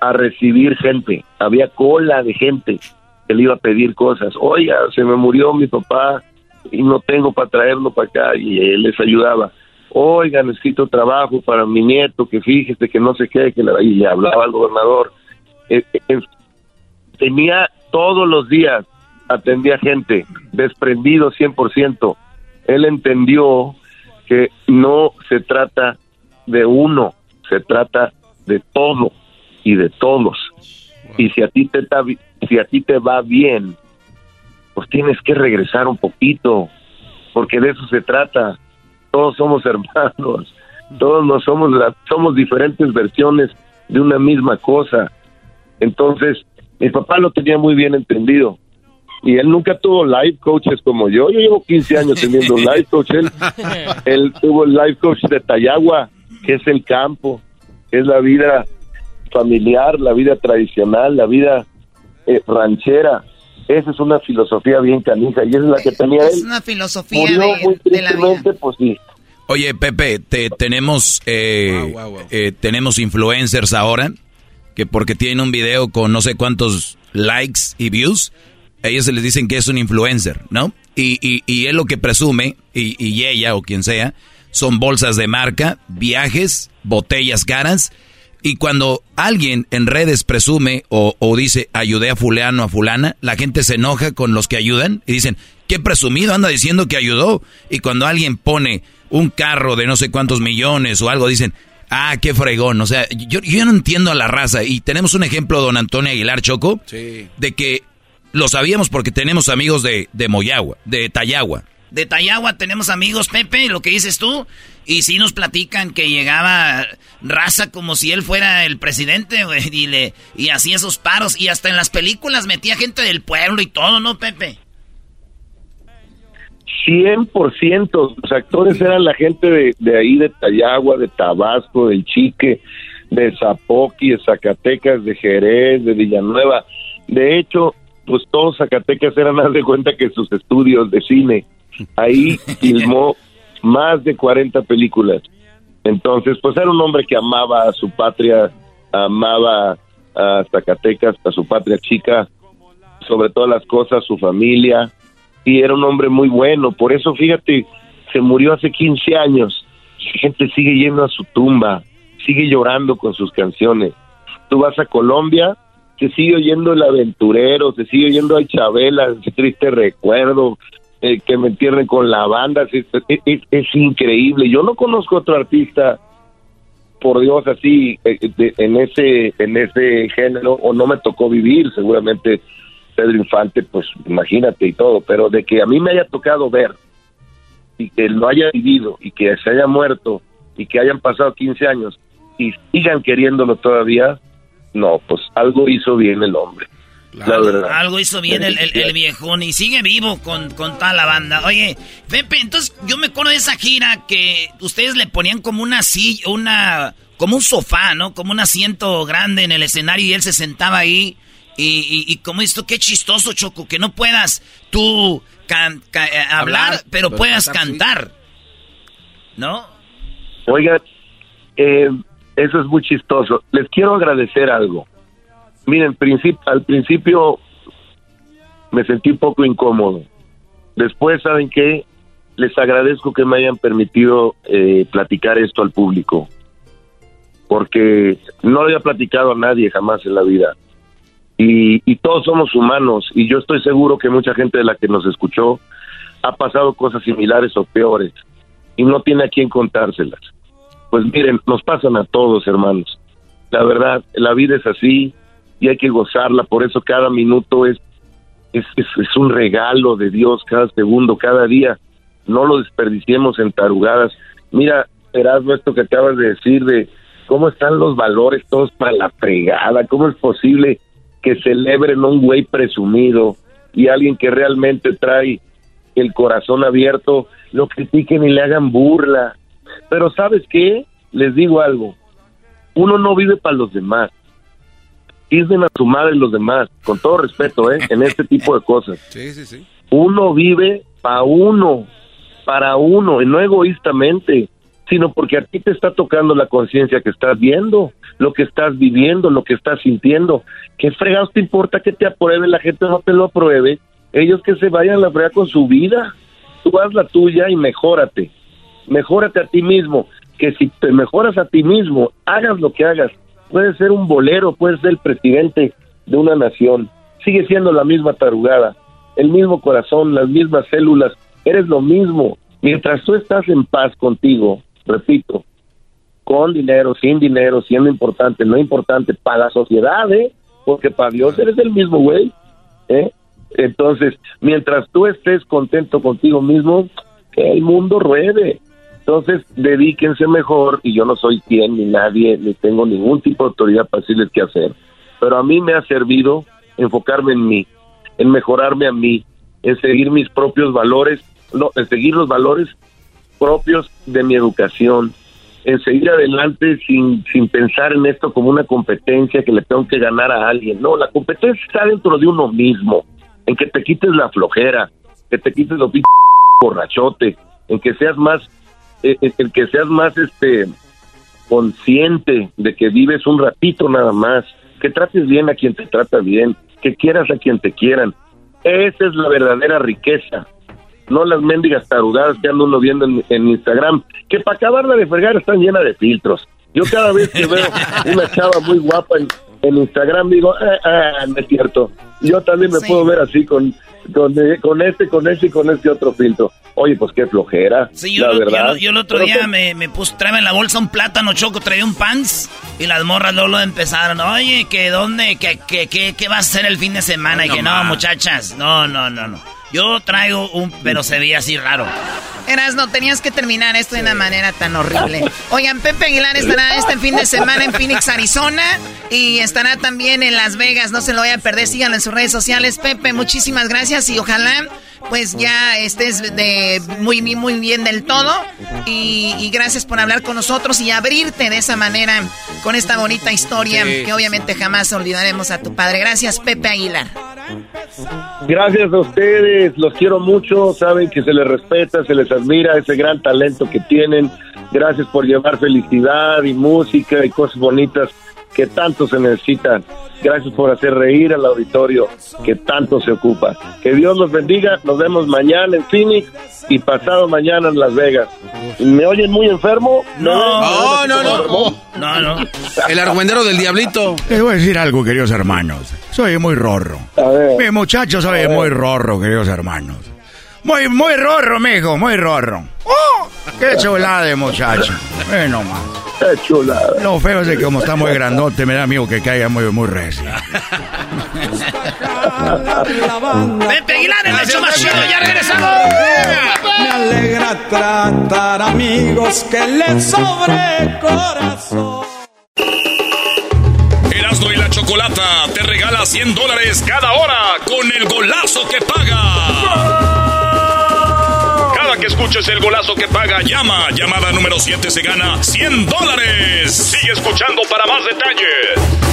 a recibir gente. Había cola de gente que le iba a pedir cosas. Oiga, se me murió mi papá y no tengo para traerlo para acá y él les ayudaba. Oiga, necesito trabajo para mi nieto, que fíjese que no sé qué, que le, y hablaba al gobernador. Eh, eh, tenía todos los días atendía gente, desprendido 100%. Él entendió que no se trata de uno, se trata de todo y de todos. Y si a ti te si a ti te va bien, pues tienes que regresar un poquito, porque de eso se trata. Todos somos hermanos, todos no somos somos diferentes versiones de una misma cosa. Entonces, mi papá lo tenía muy bien entendido. Y él nunca tuvo life coaches como yo. Yo llevo 15 años teniendo life coach. Él, tuvo el life coach de Tayagua, que es el campo, que es la vida familiar, la vida tradicional, la vida eh, ranchera. Esa es una filosofía bien canija y esa es la que tenía él. Es una filosofía de, la vida. pues sí. Oye, Pepe, te, tenemos, eh, eh, tenemos influencers ahora que porque tienen un video con no sé cuántos likes y views, ellos se les dicen que es un influencer, ¿no? Y, y, y él lo que presume, y, y, ella o quien sea, son bolsas de marca, viajes, botellas caras. Y cuando alguien en redes presume o, o dice ayudé a fulano a fulana, la gente se enoja con los que ayudan y dicen, qué presumido anda diciendo que ayudó. Y cuando alguien pone un carro de no sé cuántos millones o algo, dicen, Ah, qué fregón. O sea, yo, yo no entiendo a la raza. Y tenemos un ejemplo, don Antonio Aguilar Choco, de que lo sabíamos porque tenemos amigos de, de Moyagua, de Tayagua. De Tayagua tenemos amigos, Pepe, lo que dices tú. Y sí nos platican que llegaba raza como si él fuera el presidente, güey, y, y hacía esos paros. Y hasta en las películas metía gente del pueblo y todo, ¿no, Pepe? 100%, los actores eran la gente de, de ahí, de Tayagua, de Tabasco, del Chique, de Zapoqui, de Zacatecas, de Jerez, de Villanueva. De hecho, pues todos Zacatecas eran, más de cuenta que sus estudios de cine. Ahí filmó más de 40 películas. Entonces, pues era un hombre que amaba a su patria, amaba a Zacatecas, a su patria chica, sobre todas las cosas, su familia, y era un hombre muy bueno. Por eso, fíjate, se murió hace 15 años. La gente sigue yendo a su tumba, sigue llorando con sus canciones. Tú vas a Colombia, se sigue oyendo El Aventurero, se sigue oyendo a Chabela, triste recuerdo, eh, que me entierren con la banda, es, es, increíble. Yo no conozco otro artista, por Dios, así, eh, en ese en ese género, o no me tocó vivir, seguramente Pedro Infante, pues imagínate y todo, pero de que a mí me haya tocado ver y que lo haya vivido y que se haya muerto y que hayan pasado 15 años y sigan queriéndolo todavía, no, pues algo hizo bien el hombre. La verdad. Algo hizo bien el, el, viejón y sigue vivo con, con toda la banda. Oye, Pepe, entonces yo me acuerdo de esa gira que ustedes le ponían como una silla, una, como un sofá, ¿no? Como un asiento grande en el escenario y él se sentaba ahí. Y, y, como esto, qué chistoso, Choco, que no puedas tú eh, hablar, pero puedas cantar. ¿No? Oiga, eh, eso es muy chistoso. Les quiero agradecer algo. Miren, al principio me sentí un poco incómodo. Después, ¿saben qué? Les agradezco que me hayan permitido eh, platicar esto al público. Porque no lo había platicado a nadie jamás en la vida. Y, y todos somos humanos. Y yo estoy seguro que mucha gente de la que nos escuchó ha pasado cosas similares o peores. Y no tiene a quién contárselas pues miren, nos pasan a todos, hermanos. La verdad, la vida es así y hay que gozarla, por eso cada minuto es, es, es, un regalo de Dios, cada segundo, cada día. No lo desperdiciemos en tarugadas. Mira, Erasmo, esto que acabas de decir de cómo están los valores todos para la fregada, cómo es posible que celebren un güey presumido y alguien que realmente trae el corazón abierto, lo critiquen y le hagan burla pero ¿sabes qué? Les digo algo. Uno no vive para los demás. Dicen a su madre los demás, con todo respeto, ¿eh? En este tipo de cosas. Sí, sí, sí. Uno vive para uno, para uno, y no egoístamente, sino porque a ti te está tocando la conciencia que estás viendo, lo que estás viviendo, lo que estás sintiendo. ¿Qué fregados te importa que te apruebe? La gente no te lo apruebe. Ellos que se vayan a la frega con su vida. Tú haz la tuya y mejórate mejórate a ti mismo, que si te mejoras a ti mismo, hagas lo que hagas, puedes ser un bolero, puedes ser el presidente de una nación, sigue siendo la misma tarugada, el mismo corazón, las mismas células, eres lo mismo. Mientras tú estás en paz contigo, repito, con dinero, sin dinero, siendo importante, no importante, para la sociedad, ¿eh? Porque para Dios eres el mismo güey, ¿eh? Entonces, mientras tú estés contento contigo mismo, que el mundo ruede. Entonces, dedíquense mejor, y yo no soy quien ni nadie, ni tengo ningún tipo de autoridad para decirles qué hacer, pero a mí me ha servido enfocarme en mí, en mejorarme a mí, en seguir mis propios valores, no, en seguir los valores propios de mi educación, en seguir adelante sin, sin pensar en esto como una competencia que le tengo que ganar a alguien. No, la competencia está dentro de uno mismo, en que te quites la flojera, que te quites los borrachote, en que seas más eh, eh, el, que seas más este consciente de que vives un ratito nada más, que trates bien a quien te trata bien, que quieras a quien te quieran. Esa es la verdadera riqueza, no las mendigas tarugadas que ando uno viendo en, Instagram, que para acabarla de fregar están llenas de filtros. Yo cada vez que veo una chava muy guapa en, Instagram digo, ah, ah, no es cierto. Yo también me puedo ver así con, con, con este, con este y con este otro filtro. Oye, pues qué flojera. Sí, yo, la verdad. Yo, el otro día me, me puse, trae en la bolsa un plátano choco, traía un pants y las morras luego lo empezaron. Oye, que dónde, que, que, que, va a ser el fin de semana? y que no, muchachas, no, no, no, no. Yo traigo un, pero se veía así raro. Eras, no, tenías que terminar esto de una manera tan horrible. Oigan, Pepe Aguilar estará este fin de semana en Phoenix, Arizona. Y estará también en Las Vegas. No se lo vaya a perder. Síganlo en sus redes sociales. Pepe, muchísimas gracias. Y ojalá pues ya estés de muy, muy bien del todo. Y, gracias por hablar con nosotros y abrirte de esa manera con esta bonita historia que obviamente jamás olvidaremos a tu padre. Gracias, Pepe Aguilar. Gracias a ustedes, los quiero mucho, saben que se les respeta, se les admira ese gran talento que tienen. Gracias por llevar felicidad y música y cosas bonitas que tanto se necesitan. Gracias por hacer reír al auditorio que tanto se ocupa. Que Dios los bendiga. Nos vemos mañana en Phoenix y pasado mañana en Las Vegas. ¿Me oyen muy enfermo? No, no, no. No, no. El argüendero del diablito. Les voy a decir algo, queridos hermanos. Soy muy rorro. A ver. Mi muchacho soy muy rorro, queridos hermanos. Muy, muy rorro, mijo, muy rorro. ¡Oh! ¡Qué chulada de muchacho! Bueno, más. Qué chulada. Lo feo es de que como está muy grandote, me da amigo que caiga muy, muy recio. Pepe Aguilar, el hecho más chido, ya regresamos. Me alegra tratar amigos que les sobre corazón. Erasmo y la Chocolata te regala 100 dólares cada hora con el golazo que paga. Que escuches el golazo que paga, llama. Llamada número 7 se gana 100 dólares. Sigue escuchando para más detalles.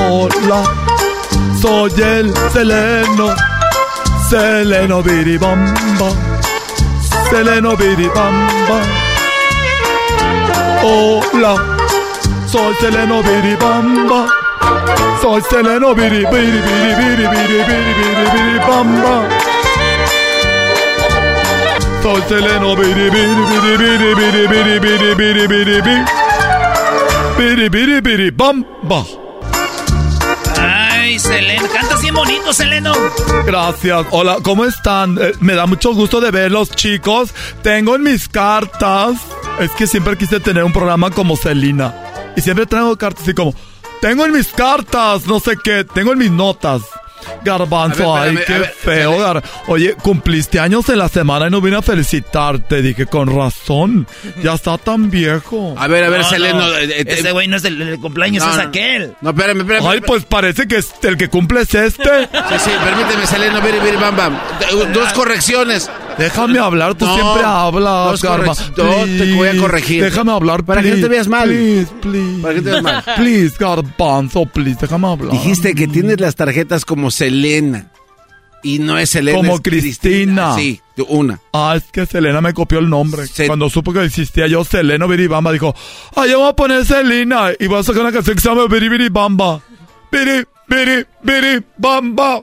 Hola, soy el Seleno, Seleno Biribamba, Seleno Biribamba. Hola, soy Seleno Biribamba, soy Seleno Biri Biri Biri Biri Biri Biri Biri Biri Bamba. Biri Biri Biri Biri Biri Biri Biri Biri Biri Biri Biri Biri Biri Bamba. Ay, Seleno, cantas bien bonito, Seleno. Gracias. Hola, ¿cómo están? Eh, me da mucho gusto de verlos, chicos. Tengo en mis cartas. Es que siempre quise tener un programa como Selena. Y siempre traigo cartas así como. Tengo en mis cartas, no sé qué. Tengo en mis notas. Garbanzo, A ver, ay, qué a ver, feo. Gar- Oye, cumpliste años en la semana y no vine a felicitarte. Dije, con razón. Ya está tan viejo. A ver, a ver, No, Seleno. no, eh, eh, Ese güey no es el, el cumpleaños, No, es aquel. No, espérame, espérame. Ay, pues parece que es- el que cumple es este. Sí, sí, permíteme, Seleno, biri, biri, bam, bam. Dos correcciones. Déjame hablar, tú No, siempre hablas, correc- no, te voy a corregir. Déjame hablar, Para que no te veas mal. Please, please. Para que te veas mal. Please, Garbanzo, please, déjame hablar. Dijiste que tienes las tarjetas como Selena. Y no es Selena. Como es Cristina. Sí, una. Ah, es que Selena me copió el nombre. Cuando supo que existía yo, Seleno Biribamba, dijo, ah, yo voy a poner Selena y voy a sacar una canción que se llama Biri Biri. Biri, Biri, Biri, Bamba.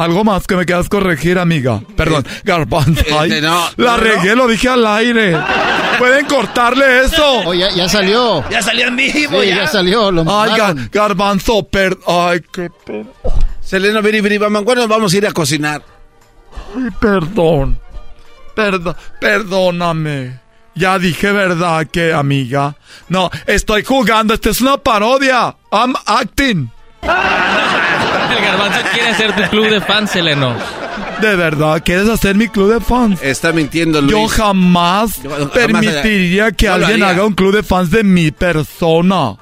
Algo más que me quieras corregir, amiga. Perdón, Garbanzo. Ay, Este, no, la no, no. regué, lo dije al aire. Pueden cortarle eso. Oh, ya, ya salió. Ya salió en vivo, Sí, ya. ya salió. Lo Ay. Gar- Garbanzo, per... Ay, qué pena. Selena, biri, bam, bam. ¿Cuándo vamos a ir a cocinar? Ay, perdón. Perdón, perdóname. Ya dije verdad que, amiga. No, estoy jugando. Esta es una parodia. I'm acting. El garbanzo quiere hacer tu club de fans, Seleno. De verdad, ¿quieres hacer mi club de fans? Está mintiendo, Luis. Yo jamás Yo jamás permitiría que no alguien haga un club de fans de mi persona.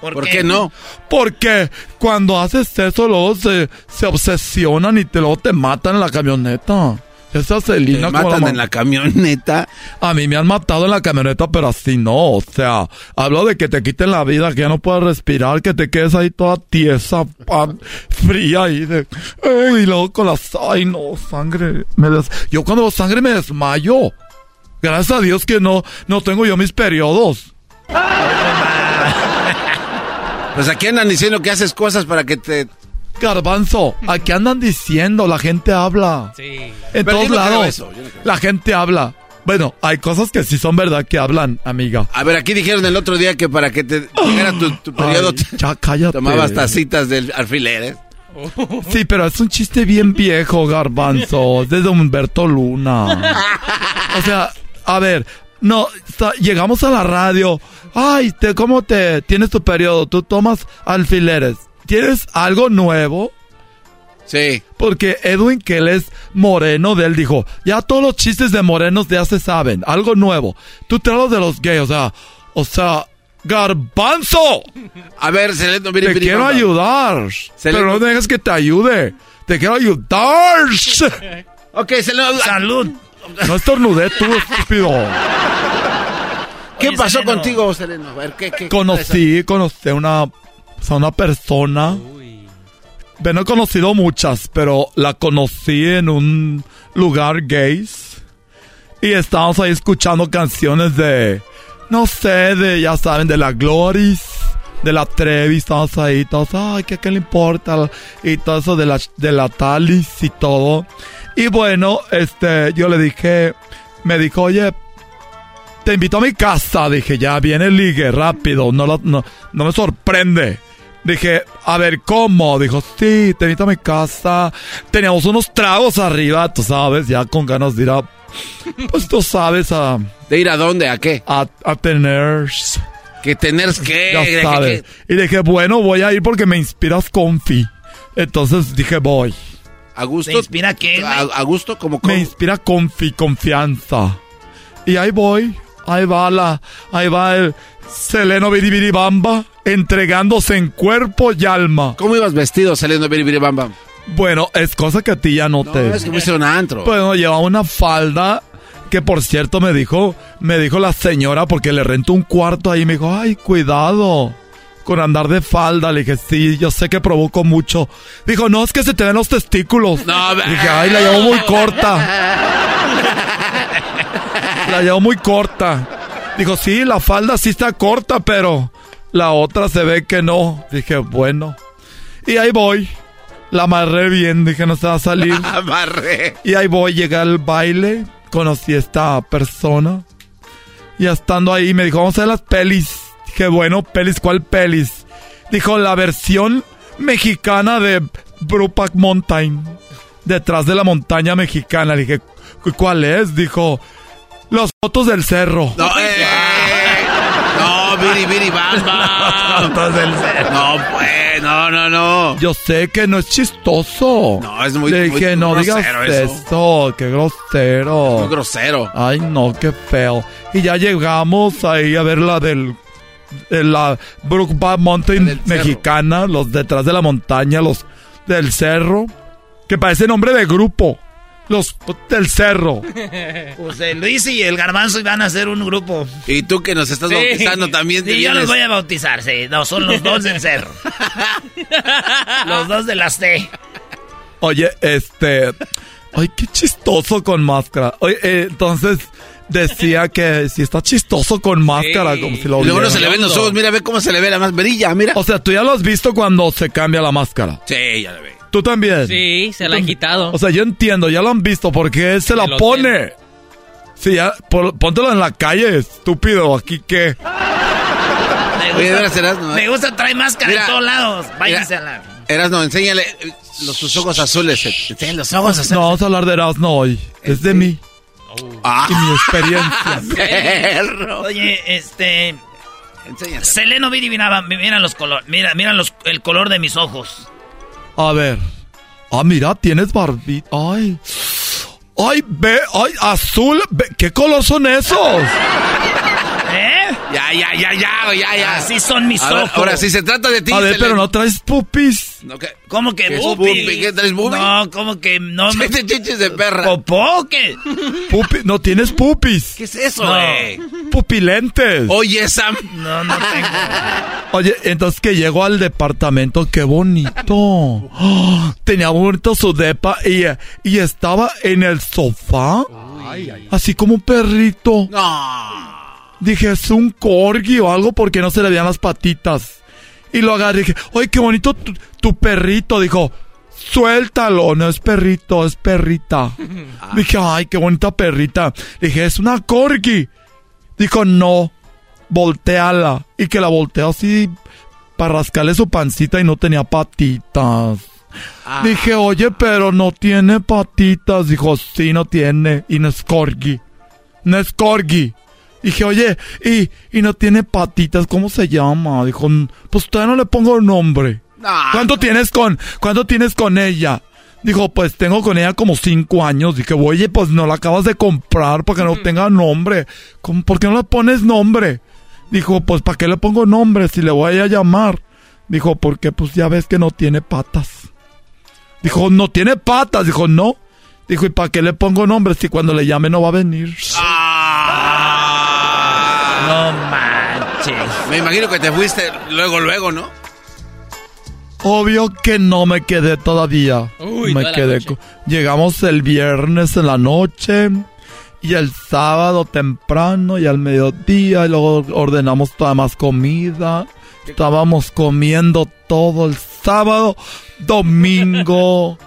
¿Por, qué? no? Porque cuando haces eso, luego se, se obsesionan y te, luego te matan en la camioneta. Esa Te Selena como matan ma- en la camioneta. A mí me han matado en la camioneta, pero así no. O sea, hablo de que te quiten la vida, que ya no puedes respirar, que te quedes ahí toda tiesa, pa- fría ahí de... Y luego con las... ¡Ay, no! Sangre. Me des- Yo cuando veo sangre me desmayo. Gracias a Dios que no, no tengo yo mis periodos. Pues aquí andan diciendo que haces cosas para que te... Garbanzo, aquí andan diciendo, la gente habla. Sí. En Pero todos yo no creo lados. eso, yo no creo La gente habla. Bueno, hay cosas que sí son verdad que hablan, amiga. A ver, aquí dijeron el otro día que para que te llegara tu, tu periodo Ay, ya cállate. tomabas tacitas del alfiler, ¿eh? Sí, pero es un chiste bien viejo, garbanzo. Es de Humberto Luna. O sea, a ver, no, sa- llegamos a la radio. Ay, te, ¿cómo te tienes tu periodo? Tú tomas alfileres. ¿Tienes algo nuevo? Sí. Porque Edwin, que él es moreno, de él dijo, ya todos los chistes de morenos ya se saben, algo nuevo. Tú te hablas de los gays, o sea, o sea, garbanzo. A ver, Seleno, biri, Te quiero ayudar. Seleno- Pero no dejes que te ayude. Te quiero ayudar. Ok, Seleno. Salud. No estornudé tú, estúpido. ¿Qué Oye, pasó Seleno. contigo, Seleno? A ver, ¿qué, qué? Conocí, conocí a una pues, a una persona. Bueno, no he conocido muchas, pero la conocí en un lugar gays. Y estábamos ahí escuchando canciones de, no sé, de, ya saben, de la Gloris, de la Trevi, estábamos ahí, todos, ay, ¿qué, le importa? Y todo eso de la, de la Talis y todo. Y bueno, este, yo le dije, me dijo, oye, te invito a mi casa. Dije, ya viene ligue, rápido, no, lo- no, no me sorprende. Dije, a ver, ¿cómo? Dijo, sí, te invito a mi casa. Teníamos unos tragos arriba, tú sabes, ya con ganas de ir a... Pues tú sabes, a... ¿De ir a dónde? ¿A qué? A, a tener... ¿Que tener qué? Ya ¿De qué- sabes. qué? Y dije, bueno, voy a ir porque me inspiras confi. Entonces dije, voy. ¿A gusto? ¿Te inspira qué? ¿A, a gusto? como Me inspira confi, confianza. Y ahí voy. Ahí va la... Ahí va el Seleno Biribiribamba entregándose en cuerpo y alma. ¿Cómo ibas vestido saliendo Biribiribamba? Bueno, es cosa que a ti ya no, No, te... es que fuiste un antro. Bueno, llevaba una falda que por cierto me dijo, me dijo la señora porque le rentó un cuarto ahí, me dijo, ay, cuidado con andar de falda. Le dije, sí, yo sé que provoco mucho. Dijo, no, es que se te ven los testículos. No, dije, ay, la llevo muy corta. La llevo muy corta. Dijo, sí, la falda sí está corta, pero la otra se ve que no. Dije, bueno. Y ahí voy. La amarré bien, dije, no se va a salir. Amarré. Y ahí voy, llegué al baile, conocí a esta persona. Y estando ahí me dijo, vamos a ver las pelis. Dije, bueno, pelis, ¿cuál pelis? Dijo, la versión mexicana de Brupac Mountain. Detrás de la montaña mexicana. Dije, "¿Cu- ¿cuál es? Dijo, los fotos del cerro. No, eh, no, Biribiribamba. Fotos del cerro. No, pues, no, no, no. Yo sé que no es chistoso. No, es muy- Le muy dije, no digas grosero eso. eso. Qué grosero. Muy grosero. Ay, no, qué feo. Y ya llegamos ahí a ver la del. de la Brookback Mountain mexicana, los detrás de la montaña, los del cerro, que parece nombre de grupo. Los del cerro. Pues el Luis y el Garbanzo iban a hacer un grupo. Y tú que nos estás Sí. bautizando también Sí, yo los voy a bautizar, sí. No, son los dos del cerro. los dos de las T. Oye, este. Ay, qué chistoso con máscara. Oye, eh, entonces decía que si está chistoso con máscara, como si lo Y luego no se le ven los ojos, mira, ve cómo se le ve la más brilla, mira. O sea, tú ya lo has visto cuando se cambia la máscara. Sí, ya lo ve. ¿Tú también? Sí, se la han quitado. O sea, yo entiendo, ya lo han visto, porque él se la pone. Sí, ya, por- póntelo en la calle, estúpido, aquí qué. Me Oye, gusta, veras, Erasmo, me ¿eh? gusta traer máscara Mira, en todos lados. Váyanse a la... Erasno, enséñale eh, los, tus ojos azules. Enseñale los ojos azules. No, vamos a hablar de Erasmo hoy. Es de mí. Ah. Y mi experiencia. Perro. Oye, este... Enséñale. Seleno Virivinaba, mira los colores, mira, mira los, el color de mis ojos. A ver. Ah, mira, tienes barbita. Ay. Ay, ve, ay, azul. ¿Qué color son esos? Ya, ya, ya, ya, ya, ya. Así son mis ojos. ahora, si se trata de ti. A ver, pero no traes pupis. No, ¿qué? ¿Cómo que ¿Qué bubi? ¿Qué traes bubi? No, ¿cómo que no me... Siete chiches de perra. ¿Popó qué? Pupi, no tienes pupis. ¿Qué es eso, No. güey? Pupilentes. Oye, Sam. No, no tengo. Oye, entonces que llego al departamento, qué bonito. ¡Ah! Tenía bonito su depa y, y estaba en el sofá. Así como un perrito. No. Dije, es un corgi o algo porque no se le veían las patitas. Y lo agarré y dije, oye, qué bonito tu, tu perrito. Dijo, suéltalo, no es perrito, es perrita. Dije, ay, qué bonita perrita. Dije, es una corgi. Dijo, no, volteala. Y que la volteó así para rascarle su pancita y no tenía patitas. Dije, oye, pero no tiene patitas. Dijo, sí, no tiene. Y no es corgi. No es corgi. Dije, oye, y, y no tiene patitas, ¿cómo se llama? Dijo, pues todavía no le pongo nombre. ¿Cuánto tienes con, cuánto tienes con ella? Dijo, pues tengo con ella como cinco años. Dije, oye, pues no la acabas de comprar para que no tenga nombre. ¿Cómo, ¿Por qué no le pones nombre? Dijo, pues ¿para qué le pongo nombre si le voy a llamar? Dijo, porque pues ya ves que no tiene patas. Dijo, no tiene patas. Dijo, no. Dijo, ¿y para qué le pongo nombre si cuando le llame no va a venir? No manches. Me imagino que te fuiste luego, luego, ¿no? Obvio que no me quedé todavía. Uy, me toda quedé. Llegamos el viernes en la noche y el sábado temprano y al mediodía y luego ordenamos toda más comida. Estábamos comiendo todo el sábado, domingo,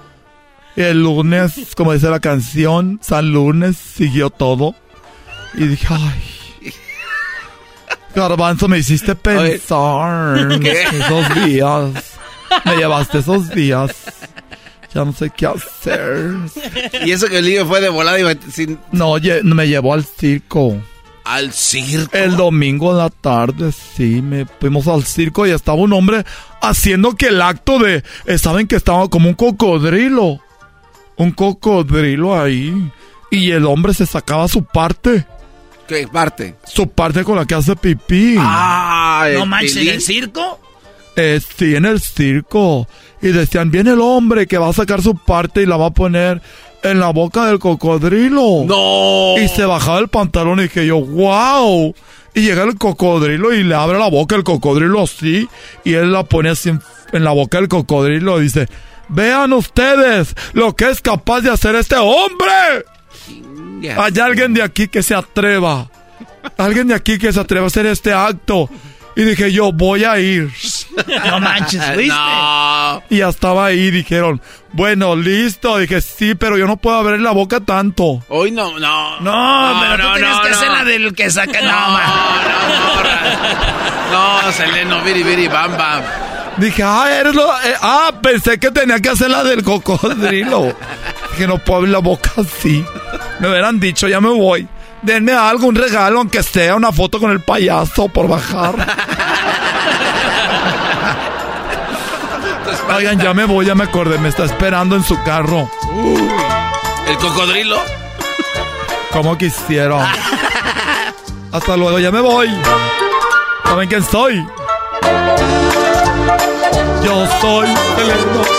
el lunes, como dice la canción, San Lunes siguió todo. Y dije, ay. Garbanzo, me hiciste pensar ¿Qué? esos días. Me llevaste esos días. Ya no sé qué hacer. Y eso que el niño fue de volada y sin... No, me llevó al circo. al circo. El domingo en la tarde, sí, me fuimos al circo y estaba un hombre haciendo que el acto de... ¿Saben que estaba como un cocodrilo? Un cocodrilo ahí. Y el hombre se sacaba su parte. ¿Qué parte? Su parte con la que hace pipí. Ah, No manches, ¿en el circo? Eh, sí, en el circo. Y decían, viene el hombre que va a sacar su parte y la va a poner en la boca del cocodrilo. No. Y se bajaba el pantalón y dije yo, wow. Y llega el cocodrilo y le abre la boca el cocodrilo así. Y él la pone así en, en la boca del cocodrilo y dice, vean ustedes lo que es capaz de hacer este hombre. Hay alguien de aquí que se atreva. Alguien de aquí que se atreva a hacer este acto. Y dije yo, voy a ir. No manches, ¿fuiste? No. Y ya estaba ahí, dijeron, bueno, listo. Dije, sí, pero yo no puedo abrir la boca tanto. Hoy no, no. No, pero tú no, tienes no, que no. hacer la del que saca. No, No, man. No, Seleno, viri, viri, bam, bam. Dije, ah, eres lo... eh, ah, pensé que tenía que hacer la del cocodrilo. Dije, no puedo abrir la boca así. Me hubieran dicho, ya me voy. Denme algo, un regalo, aunque sea una foto con el payaso por bajar. Oigan, ya me voy, ya me acordé, me está esperando en su carro. El cocodrilo. Como quisiera. Hasta luego, ya me voy. ¿Saben quién soy? Yo soy Seleno.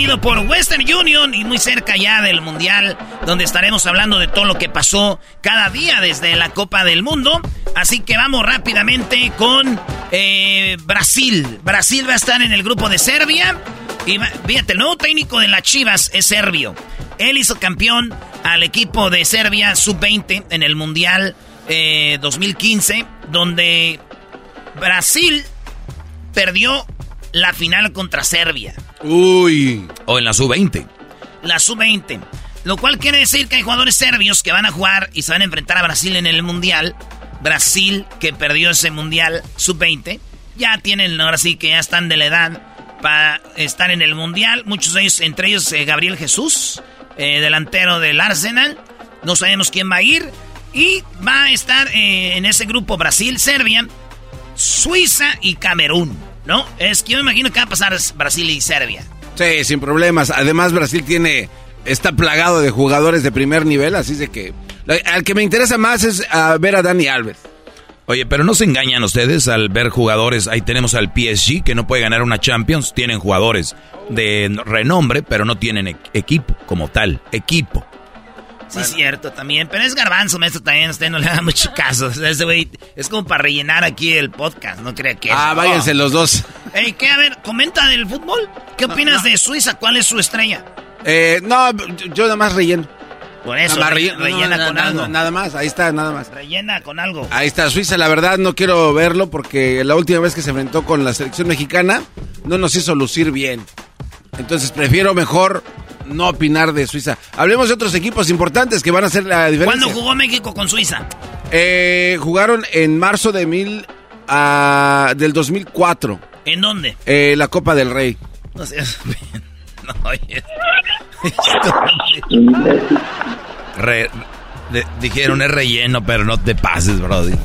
Por Western Union y muy cerca ya del Mundial, donde estaremos hablando de todo lo que pasó cada día desde la Copa del Mundo. Así que vamos rápidamente con eh, Brasil. Brasil va a estar en el grupo de Serbia. Y fíjate, el nuevo técnico de las Chivas es serbio. Él hizo campeón al equipo de Serbia sub-20 en el Mundial eh, 2015, donde Brasil perdió la final contra Serbia. Uy. O en la sub-20. La sub-20. Lo cual quiere decir que hay jugadores serbios que van a jugar y se van a enfrentar a Brasil en el Mundial. Brasil, que perdió ese Mundial sub-20. Ya tienen, ahora sí que ya están de la edad para estar en el Mundial. Muchos de ellos, entre ellos eh, Gabriel Jesús, eh, delantero del Arsenal. No sabemos quién va a ir. Y va a estar eh, en ese grupo Brasil, Serbia, Suiza y Camerún. ¿No? Es que yo me imagino que va a pasar Brasil y Serbia. Sí, sin problemas. Además, Brasil tiene. Está plagado de jugadores de primer nivel, así de que. Al que me interesa más es ver a Dani Alves. Oye, pero no se engañan ustedes al ver jugadores. Ahí tenemos al PSG que no puede ganar una Champions. Tienen jugadores de renombre, pero no tienen e- equipo como tal. Equipo. Sí, cierto, también. Pero es garbanzo, maestro, también. Usted no le da mucho caso. O sea, Ese güey es como para rellenar aquí el podcast. No crea que es. Ah, váyanse los dos. Ey, ¿qué? A ver, comenta del fútbol. ¿Qué opinas de Suiza? ¿Cuál es su estrella? Eh, no, yo nada más relleno. Por eso, Nada re- rellena no, con no, algo. Nada más, ahí está, nada más. Rellena con algo. Ahí está Suiza, la verdad no quiero verlo porque la última vez que se enfrentó con la selección mexicana no nos hizo lucir bien. Entonces prefiero mejor no opinar de Suiza. Hablemos de otros equipos importantes que van a hacer la diferencia. ¿Cuándo jugó México con Suiza? Eh, jugaron en marzo de mil, ah, del 2004. ¿En dónde? Eh, la Copa del Rey. No sé. No, oye. Re- dijeron es relleno, pero no te pases, Brody.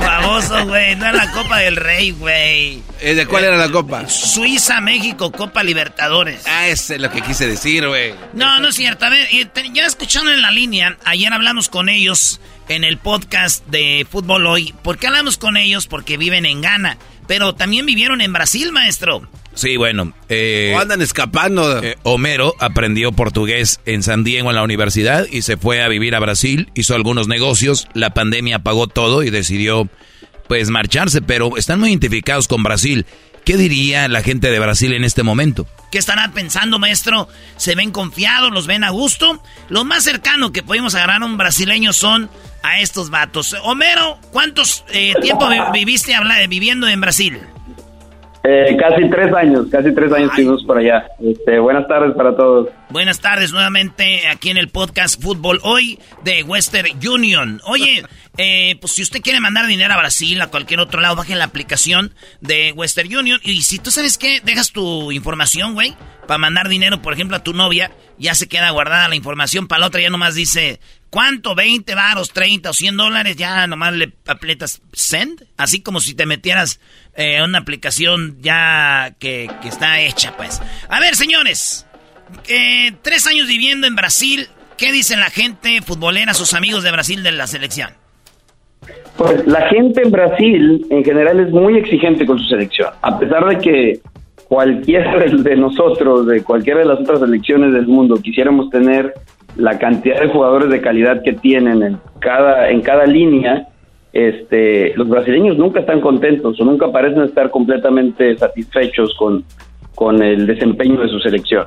Famoso, güey. No es la Copa del Rey, güey. Eh, ¿De cuál era la copa? Suiza, México, Copa Libertadores. Ah, ese es lo que quise decir, güey. No, no es cierto. A ver, te- ya escucharon en la línea, ayer hablamos con ellos en el podcast de Fútbol Hoy. ¿Por qué hablamos con ellos? Porque viven en Ghana. Pero también vivieron en Brasil, maestro. Sí, bueno. eh, O andan escapando. eh, Homero aprendió portugués en San Diego en la universidad y se fue a vivir a Brasil, hizo algunos negocios, la pandemia apagó todo y decidió pues marcharse, pero están muy identificados con Brasil. ¿Qué diría la gente de Brasil en este momento? ¿Qué estarán pensando, maestro? ¿Se ven confiados? ¿Los ven a gusto? Lo más cercano que podemos agarrar a un brasileño son a estos vatos. Homero, ¿cuántos eh, tiempo vi- viviste habla- viviendo en Brasil? Eh, casi tres años, casi tres años estuvimos por allá. Este, buenas tardes para todos. Buenas tardes nuevamente aquí en el podcast Fútbol Hoy de Western Union. Oye, eh, pues si usted quiere mandar dinero a Brasil, a cualquier otro lado, bajen la aplicación de Western Union. Y si tú sabes qué, dejas tu información, güey, para mandar dinero, por ejemplo, a tu novia, ya se queda guardada la información. Para la otra ya nomás dice, ¿cuánto? ¿20 varos, 30 o 100 dólares? Ya nomás le aprietas send. Así como si te metieras eh, una aplicación ya que, que está hecha, pues. A ver, señores. Eh, tres años viviendo en Brasil. ¿Qué dicen la gente futbolera, sus amigos de Brasil de la selección? Pues la gente en Brasil en general es muy exigente con su selección, a pesar de que cualquiera de- de nosotros, de cualquiera de las otras selecciones del mundo, quisiéramos tener la cantidad de jugadores de calidad que tienen en cada, en cada línea, este, los brasileños nunca están contentos o nunca parecen estar completamente satisfechos con, con el desempeño de su selección.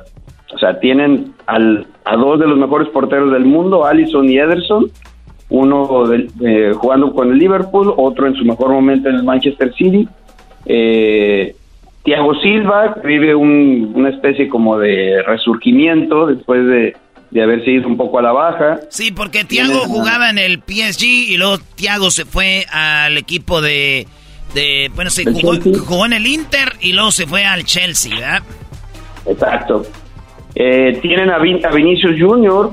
O sea, tienen al, a dos de los mejores porteros del mundo, Allison y Ederson, uno eh, jugando con el Liverpool, otro en su mejor momento en el Manchester City. Eh, Thiago Silva vive un- una especie como de resurgimiento después de, de haberse ido un poco a la baja. Sí, porque Thiago jugaba en el PSG y luego Thiago se fue al equipo de... de bueno, se ¿Del jugó, jugó en el Inter y luego se fue al Chelsea, ¿verdad? Exacto. Eh, tienen a, Vin- a Vinicius Junior,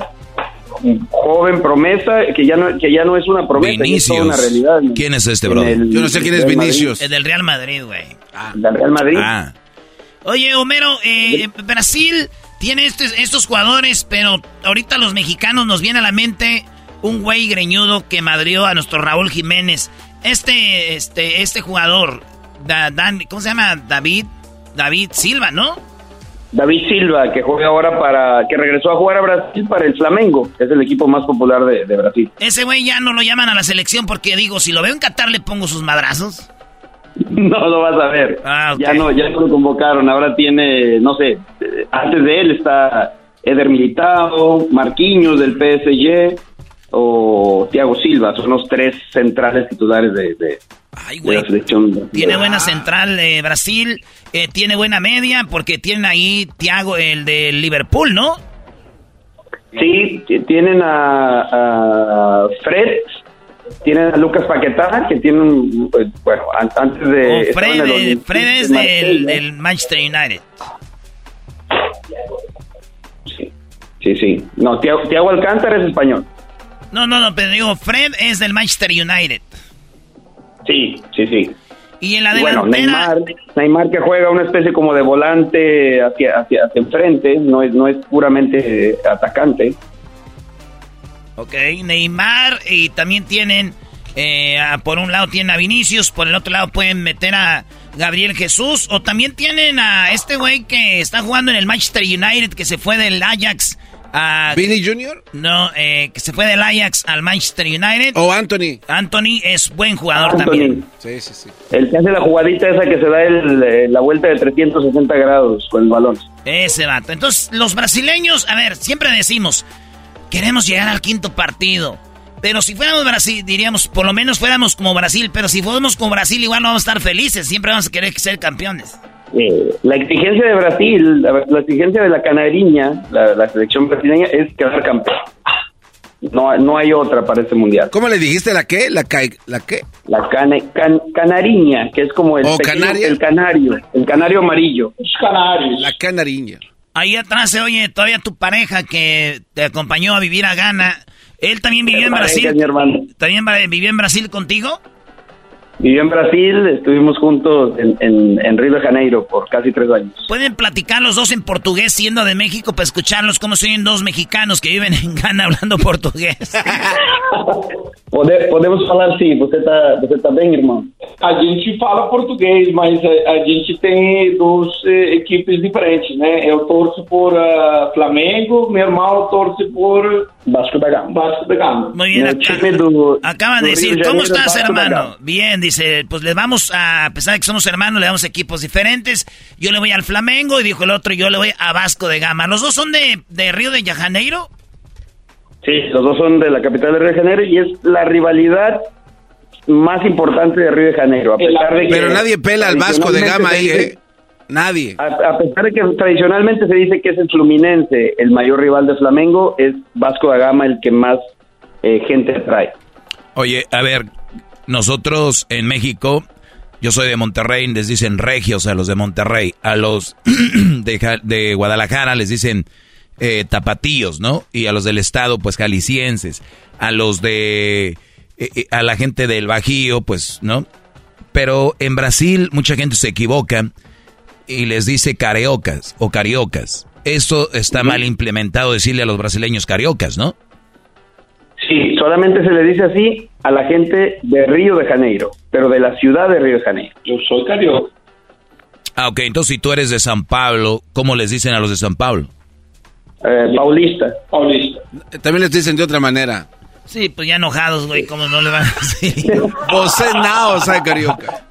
un joven promesa que ya no que ya no es una promesa, es una realidad. ¿Quién es este, el- Yo no sé quién es. Vinicius. El del Real Madrid, güey. Del Real Madrid. Ah, Oye, Homero, eh, Brasil tiene estes- estos jugadores, pero ahorita los mexicanos nos viene a la mente un güey greñudo que madrió a nuestro Raúl Jiménez. Este, este, este jugador, Da- Dan- ¿cómo se llama? David, David Silva, ¿no? David Silva, que juega ahora para, que regresó a jugar a Brasil para el Flamengo, que es el equipo más popular de, de Brasil. Ese güey ya no lo llaman a la selección porque digo, si lo veo en Qatar le pongo sus madrazos. No lo vas a ver. Ah. Ya no, ya no lo convocaron. Ahora tiene, no sé, eh, antes de él está Eder Militao, Marquinhos del PSG o Thiago Silva. Son los tres centrales titulares de, de- de la selección. Tiene buena central eh, Brasil, eh, tiene buena media porque tienen ahí Thiago, el de Liverpool, ¿no? Sí, tienen a, a Fred, tienen a Lucas Paquetá, que tiene un, pues, bueno, an- antes de... Oh, Fred, el 2015 Fred es del, Manchester United. Sí, sí. No, Thiago Alcántara es español. No, no, no, pero digo, Fred es del Manchester United. Sí, sí, sí. Y en la Y bueno, delantera, Neymar, Neymar que juega una especie como de volante hacia, hacia, hacia enfrente, no es, no es puramente atacante. Ok, Neymar y también tienen, eh, a- por un lado tienen a Vinicius, por el otro lado pueden meter a Gabriel Jesús, o también tienen a este güey que está jugando en el Manchester United, que se fue del Ajax a... ¿Vinny Jr.? No, eh, que se fue del Ajax al Manchester United. O Anthony. Anthony es buen jugador Anthony. también. Sí, sí, sí. El que hace la jugadita esa que se da el, eh, la vuelta de 360 grados con el balón. Ese vato. Entonces, los brasileños, a ver, siempre decimos, queremos llegar al quinto partido. Pero si fuéramos Brasil, diríamos, por lo menos fuéramos como Brasil. Pero si fuéramos como Brasil, igual no vamos a estar felices. Siempre vamos a querer ser campeones. Eh, la exigencia de Brasil, la, la exigencia de la canariña, la, la selección brasileña, es quedar campeón. No, no hay otra para este mundial. ¿Cómo le dijiste la qué? ¿La, ca la qué? La cane, can, canariña, que es como el, ¿O pequeño- canaria? el canario, el canario amarillo. La canariña. Ahí atrás se oye todavía tu pareja que te acompañó a vivir a Ghana. Él también vivió en Brasil. mi hermano. ¿También vivió en Brasil contigo? Vivió en Brasil, estuvimos juntos en, en, en Río de Janeiro por casi tres años. ¿Pueden platicar los dos en portugués siendo de México para escucharlos cómo se oyen dos mexicanos que viven en Ghana hablando portugués? Pode, podemos falar sim, você tá, você tá bem, irmão? A gente fala português, mas a, a gente tem duas eh, equipes diferentes, né? Eu torço por ah, Flamengo, meu irmão torce por Vasco da Gama. Vasco da Gama. Muy bien, acá- do, de decir, de ¿cómo estás, Vasco hermano? Bien, dice, pues le vamos a, a pesar de que somos hermanos, le damos equipos diferentes. Yo le voy al Flamengo y dijo el otro, yo le voy a Vasco de Gama. ¿Los dos son de, de Río de Janeiro? Sí, los dos son de la capital de Río de Janeiro y es la rivalidad más importante de Río de Janeiro. A pesar de que Pero nadie pela al Vasco de Gama ahí, ¿eh? Nadie. A, a pesar de que tradicionalmente se dice que es el Fluminense el mayor rival de Flamengo, es Vasco da Gama el que más eh, gente atrae. Oye, a ver, nosotros en México, yo soy de Monterrey, les dicen regios a los de Monterrey, a los de Guadalajara les dicen eh, tapatíos, ¿no? Y a los del estado, pues jaliscienses, a los de, eh, eh, a la gente del Bajío, pues, ¿no? Pero en Brasil mucha gente se equivoca y les dice cariocas o cariocas. Esto está mal implementado decirle a los brasileños cariocas, ¿no? Sí, solamente se le dice así a la gente de Río de Janeiro, pero de la ciudad de Río de Janeiro. Yo soy carioca. Ah, ok, entonces si tú eres de San Pablo, ¿cómo les dicen a los de San Pablo? Eh, Paulista. Paulista. También les dicen de otra manera. Sí, pues ya enojados, güey, ¿cómo no le van a decir? Soy carioca.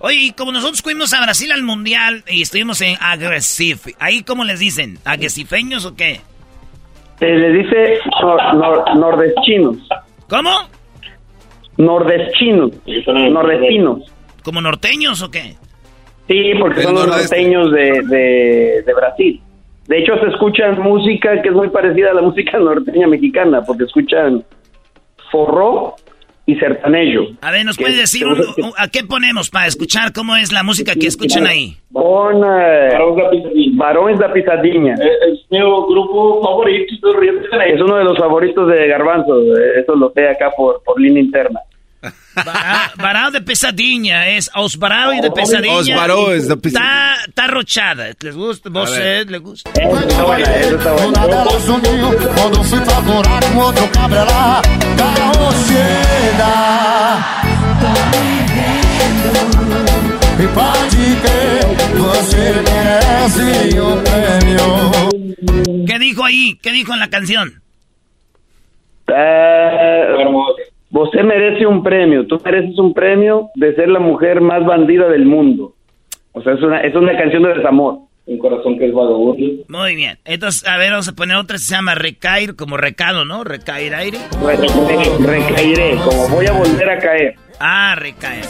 Oye, y como nosotros fuimos a Brasil al Mundial y estuvimos en Agresive, ¿ahí cómo les dicen? ¿Agresifeños o qué? Se le dice nor- nor- nordestinos. ¿Cómo? Nordestinos. Nordestinos. ¿Como norteños o qué? Sí, porque El son los norteños de, de, de Brasil. De hecho, se escuchan música que es muy parecida a la música norteña mexicana, porque escuchan forró y sertanejo. A ver, ¿nos es- decir un- un- a qué ponemos para escuchar cómo es la música que escuchan ahí? Pon Barões da Pisadinha. Es mi grupo favorito de Río de Janeiro. Es uno de los favoritos de Garbanzo. eh, Eso lo sé acá por, por línea interna. Varao, varao de pesadinha, es os varao y de pesadinha. Os varoes de Está, está rochada. ¿Les gusta? ¿Vos les gusta? Um. E um prêmio. ¿Qué dijo ahí? ¿Qué dijo en la canción? Eh, Você merece un premio. Tú mereces un premio de ser la mujer más bandida del mundo. O sea, es una, es una canción de desamor. Un corazón que es vagabundo. Muy bien. Entonces, a ver, vamos a poner otra que se llama Recair, como recado, ¿no? Recair aire. Re- re- recairé, como voy a volver a caer. Ah, recaer.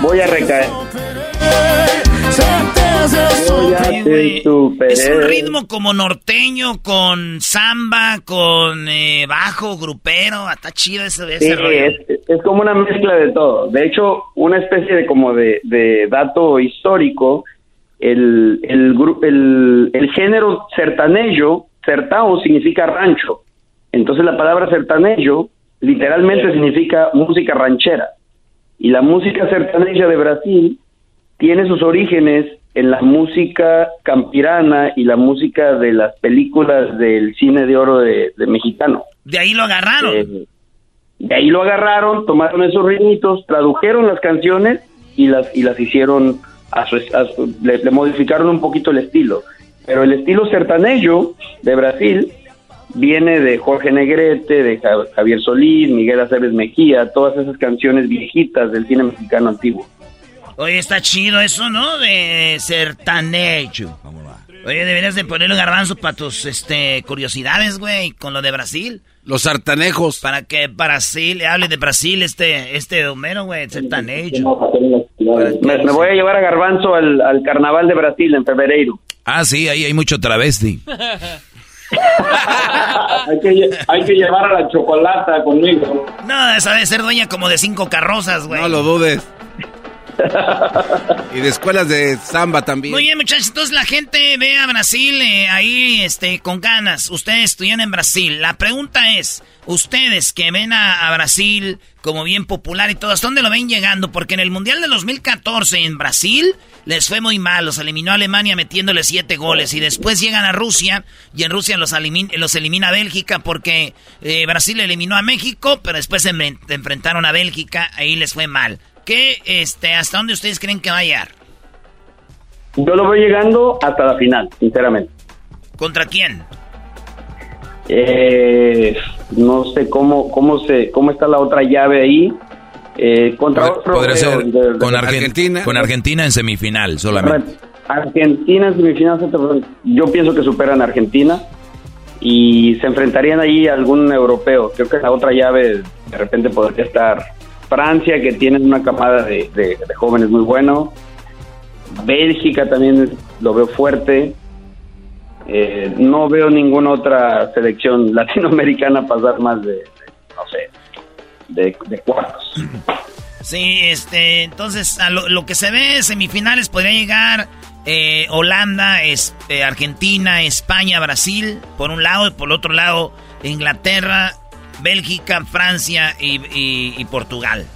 Voy a recaer. Es un ritmo como norteño, con samba, con eh, bajo, grupero. Está chido ese, ese Sí, rollo. es, es como una mezcla de todo. De hecho, una especie de como de, de dato histórico, el, el, el, el género sertanejo, certao significa rancho. Entonces la palabra sertanejo literalmente significa música ranchera. Y la música sertaneja de Brasil tiene sus orígenes en la música campirana y la música de las películas del cine de oro de, de mexicano. De ahí lo agarraron. Eh, de ahí lo agarraron, tomaron esos ritmitos, tradujeron las canciones y las y las hicieron a su, a su- le, le modificaron un poquito el estilo. Pero el estilo sertanejo de Brasil viene de Jorge Negrete, de Ja- Javier Solís, Miguel Aceves Mejía, todas esas canciones viejitas del cine mexicano antiguo. Oye, está chido eso, ¿no? De sertanejo. Oye, deberías de ponerle un garbanzo para tus este, curiosidades, güey, con lo de Brasil. Los sartanejos. Para que Brasil, hable de Brasil este, este Homero, güey, sartanejo. Me, me voy a llevar a Garbanzo al, al carnaval de Brasil en febrero. Ah, sí, ahí hay mucho travesti. hay, que, lle- hay que llevar a la chocolata conmigo. No, esa debe ser dueña como de cinco carrozas, güey. No lo dudes. y de escuelas de samba también. Muy bien, muchachos. Entonces la gente ve a Brasil eh, ahí este, con ganas. Ustedes estudian en Brasil. La pregunta es, ustedes que ven a, a Brasil como bien popular y todo, ¿hasta dónde lo ven llegando? Porque en el Mundial de 2014 en Brasil les fue muy mal. Los eliminó Alemania metiéndole siete goles. Y después llegan a Rusia y en Rusia los, elimin- los elimina Bélgica porque eh, Brasil eliminó a México, pero después se enfren- enfrentaron a Bélgica. Ahí les fue mal. ¿Qué, este, hasta dónde ustedes creen que va a llegar? Yo lo voy llegando hasta la final, sinceramente. ¿Contra quién? Eh, no sé cómo cómo se cómo está la otra llave ahí. Eh, contra otro Podría de- ser de- de- con Argentina. Con Argentina en semifinal solamente. Argentina en semifinal, yo pienso que superan a Argentina y se enfrentarían ahí a algún europeo. Creo que la otra llave de repente podría estar Francia, que tiene una camada de, jóvenes muy bueno. Bélgica también lo veo fuerte. Eh, no veo ninguna otra selección latinoamericana pasar más de, no sé, de, cuartos. Sí, este, entonces a lo, que se ve semifinales podría llegar eh, Holanda, es, eh, Argentina, España, Brasil, por un lado, y por el otro lado Inglaterra, Bélgica, Francia y, y- y Portugal.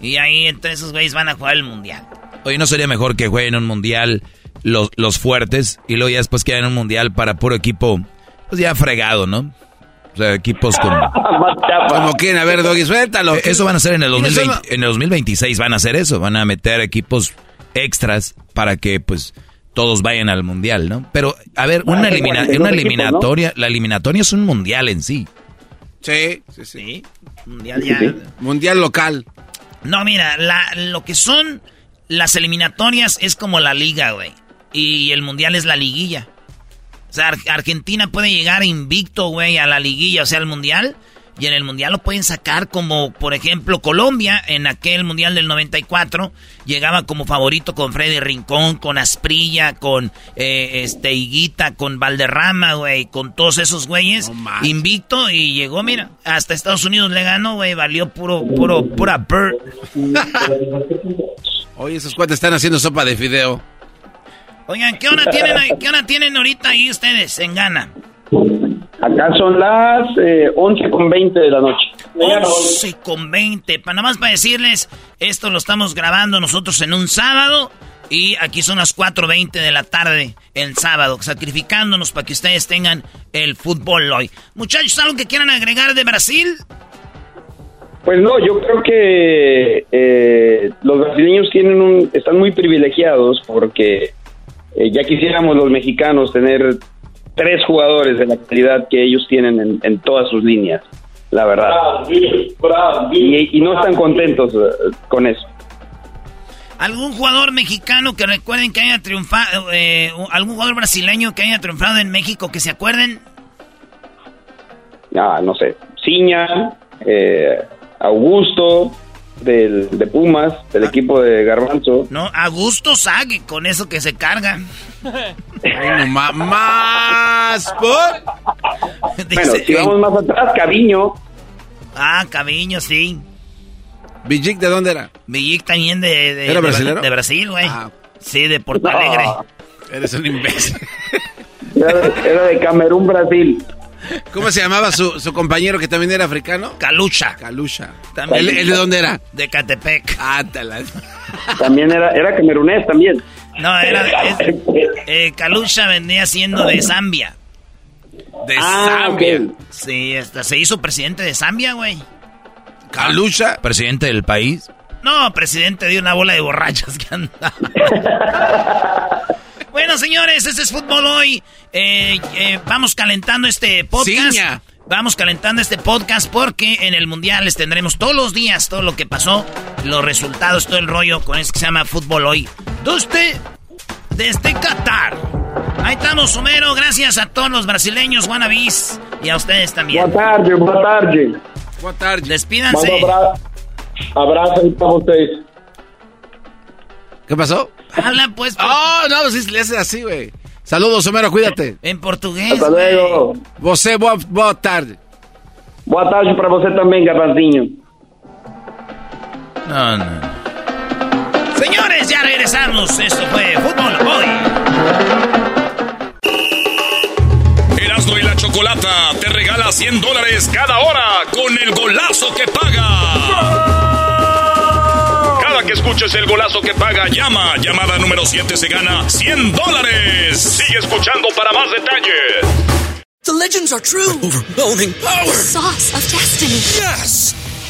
Y ahí entre esos güeyes van a jugar el mundial. Oye, ¿no sería mejor que jueguen un mundial los, los fuertes y luego ya después quedan en un mundial para puro equipo, pues ya fregado, ¿no? O sea, equipos como... Como quieren, a ver, Doggy, suéltalo. Eh, Eso van a hacer en el, ¿Quiénes 2020, son en el 2026, van a hacer eso. Van a meter equipos extras para que, pues, todos vayan al mundial, ¿no? Pero, a ver, una, elimina- 42 una eliminatoria, la eliminatoria es un mundial en sí. Sí, sí, sí. Mundial ya. Mundial local. No, mira, la, lo que son las eliminatorias es como la liga, güey. Y el mundial es la liguilla. O sea, Ar- Argentina puede llegar invicto, güey, a la liguilla, o sea, al mundial. Y en el mundial lo pueden sacar como, por ejemplo, Colombia, en aquel mundial del 94, llegaba como favorito con Freddy Rincón, con Asprilla, con eh, este Higuita, con Valderrama, güey, con todos esos güeyes, invicto y llegó, mira, hasta Estados Unidos le ganó, güey, valió puro, puro, pura bird. Oye, esos cuates están haciendo sopa de fideo. Oigan, ¿qué hora tienen, qué hora tienen ahorita ahí ustedes en Ghana? Acá son las eh, 11 con 20 de la noche. 11 con 20. Para nada más para decirles, esto lo estamos grabando nosotros en un sábado. Y aquí son las 4.20 de la tarde el sábado, sacrificándonos para que ustedes tengan el fútbol hoy. Muchachos, ¿algo que quieran agregar de Brasil? Pues no, yo creo que eh, los brasileños tienen un, están muy privilegiados porque eh, ya quisiéramos los mexicanos tener tres jugadores de la calidad que ellos tienen en, en todas sus líneas, la verdad. Brasil, Brasil. Y, y no están contentos eh, con eso. ¿Algún jugador mexicano que recuerden que haya triunfado, eh, algún jugador brasileño que haya triunfado en México que se acuerden? Ah, no sé, Ciña, eh, Augusto, del, de Pumas, del equipo de Garbanzo. No, Augusto Sague, con eso que se carga. Bueno, ma- más. Bueno, Dice- si vamos más atrás, Caviño. Ah, Caviño, sí. ¿Villic de dónde era? Villic también de, de, ¿Era de- Brasil, güey. Ah. Sí, de Porto No. Alegre. Eres un imbécil. Era de, era de Camerún, Brasil. ¿Cómo se llamaba su, su compañero que también era africano? Calucha. Calucha. También. ¿Él, él de dónde era? De Catepec. Ah. También era, era camerunés también. No, era. es- eh, Calucha venía siendo de Zambia. De Ah, Zambia. Sí, hasta se hizo presidente de Zambia, güey. Calucha. Presidente del país. No, presidente de una bola de borrachas que andaba. bueno, señores, este es fútbol hoy. Eh, eh, vamos calentando este podcast. Ciña. Vamos calentando este podcast porque en el Mundial les tendremos todos los días todo lo que pasó, los resultados, todo el rollo con eso que se llama fútbol hoy. Desde, desde Qatar. Ahí estamos, Sumero. Gracias a todos los brasileños, wannabis. Y a ustedes también. Boa tarde, boa tarde. Boa tarde. Despídanse. Manda abra... abraço aí pra vocês. ¿Qué pasó? Habla pues. Oh, no, pues le hace así, güey. Saludos, Homero, cuídate. En portugués. Hasta luego. Você, boa, boa tarde. Boa tarde pra você também, Garbanzinho. No, no. Señores, ya regresamos. Esto fue Fútbol Hoy. Erasmo y la Chocolata te regala 100 dólares cada hora con el golazo que paga. Que escuches el golazo que paga, llama. Llamada número 7 se gana 100 dólares. Sigue escuchando para más detalles. The legends are true. overwhelming power! The sauce of destiny. Yes!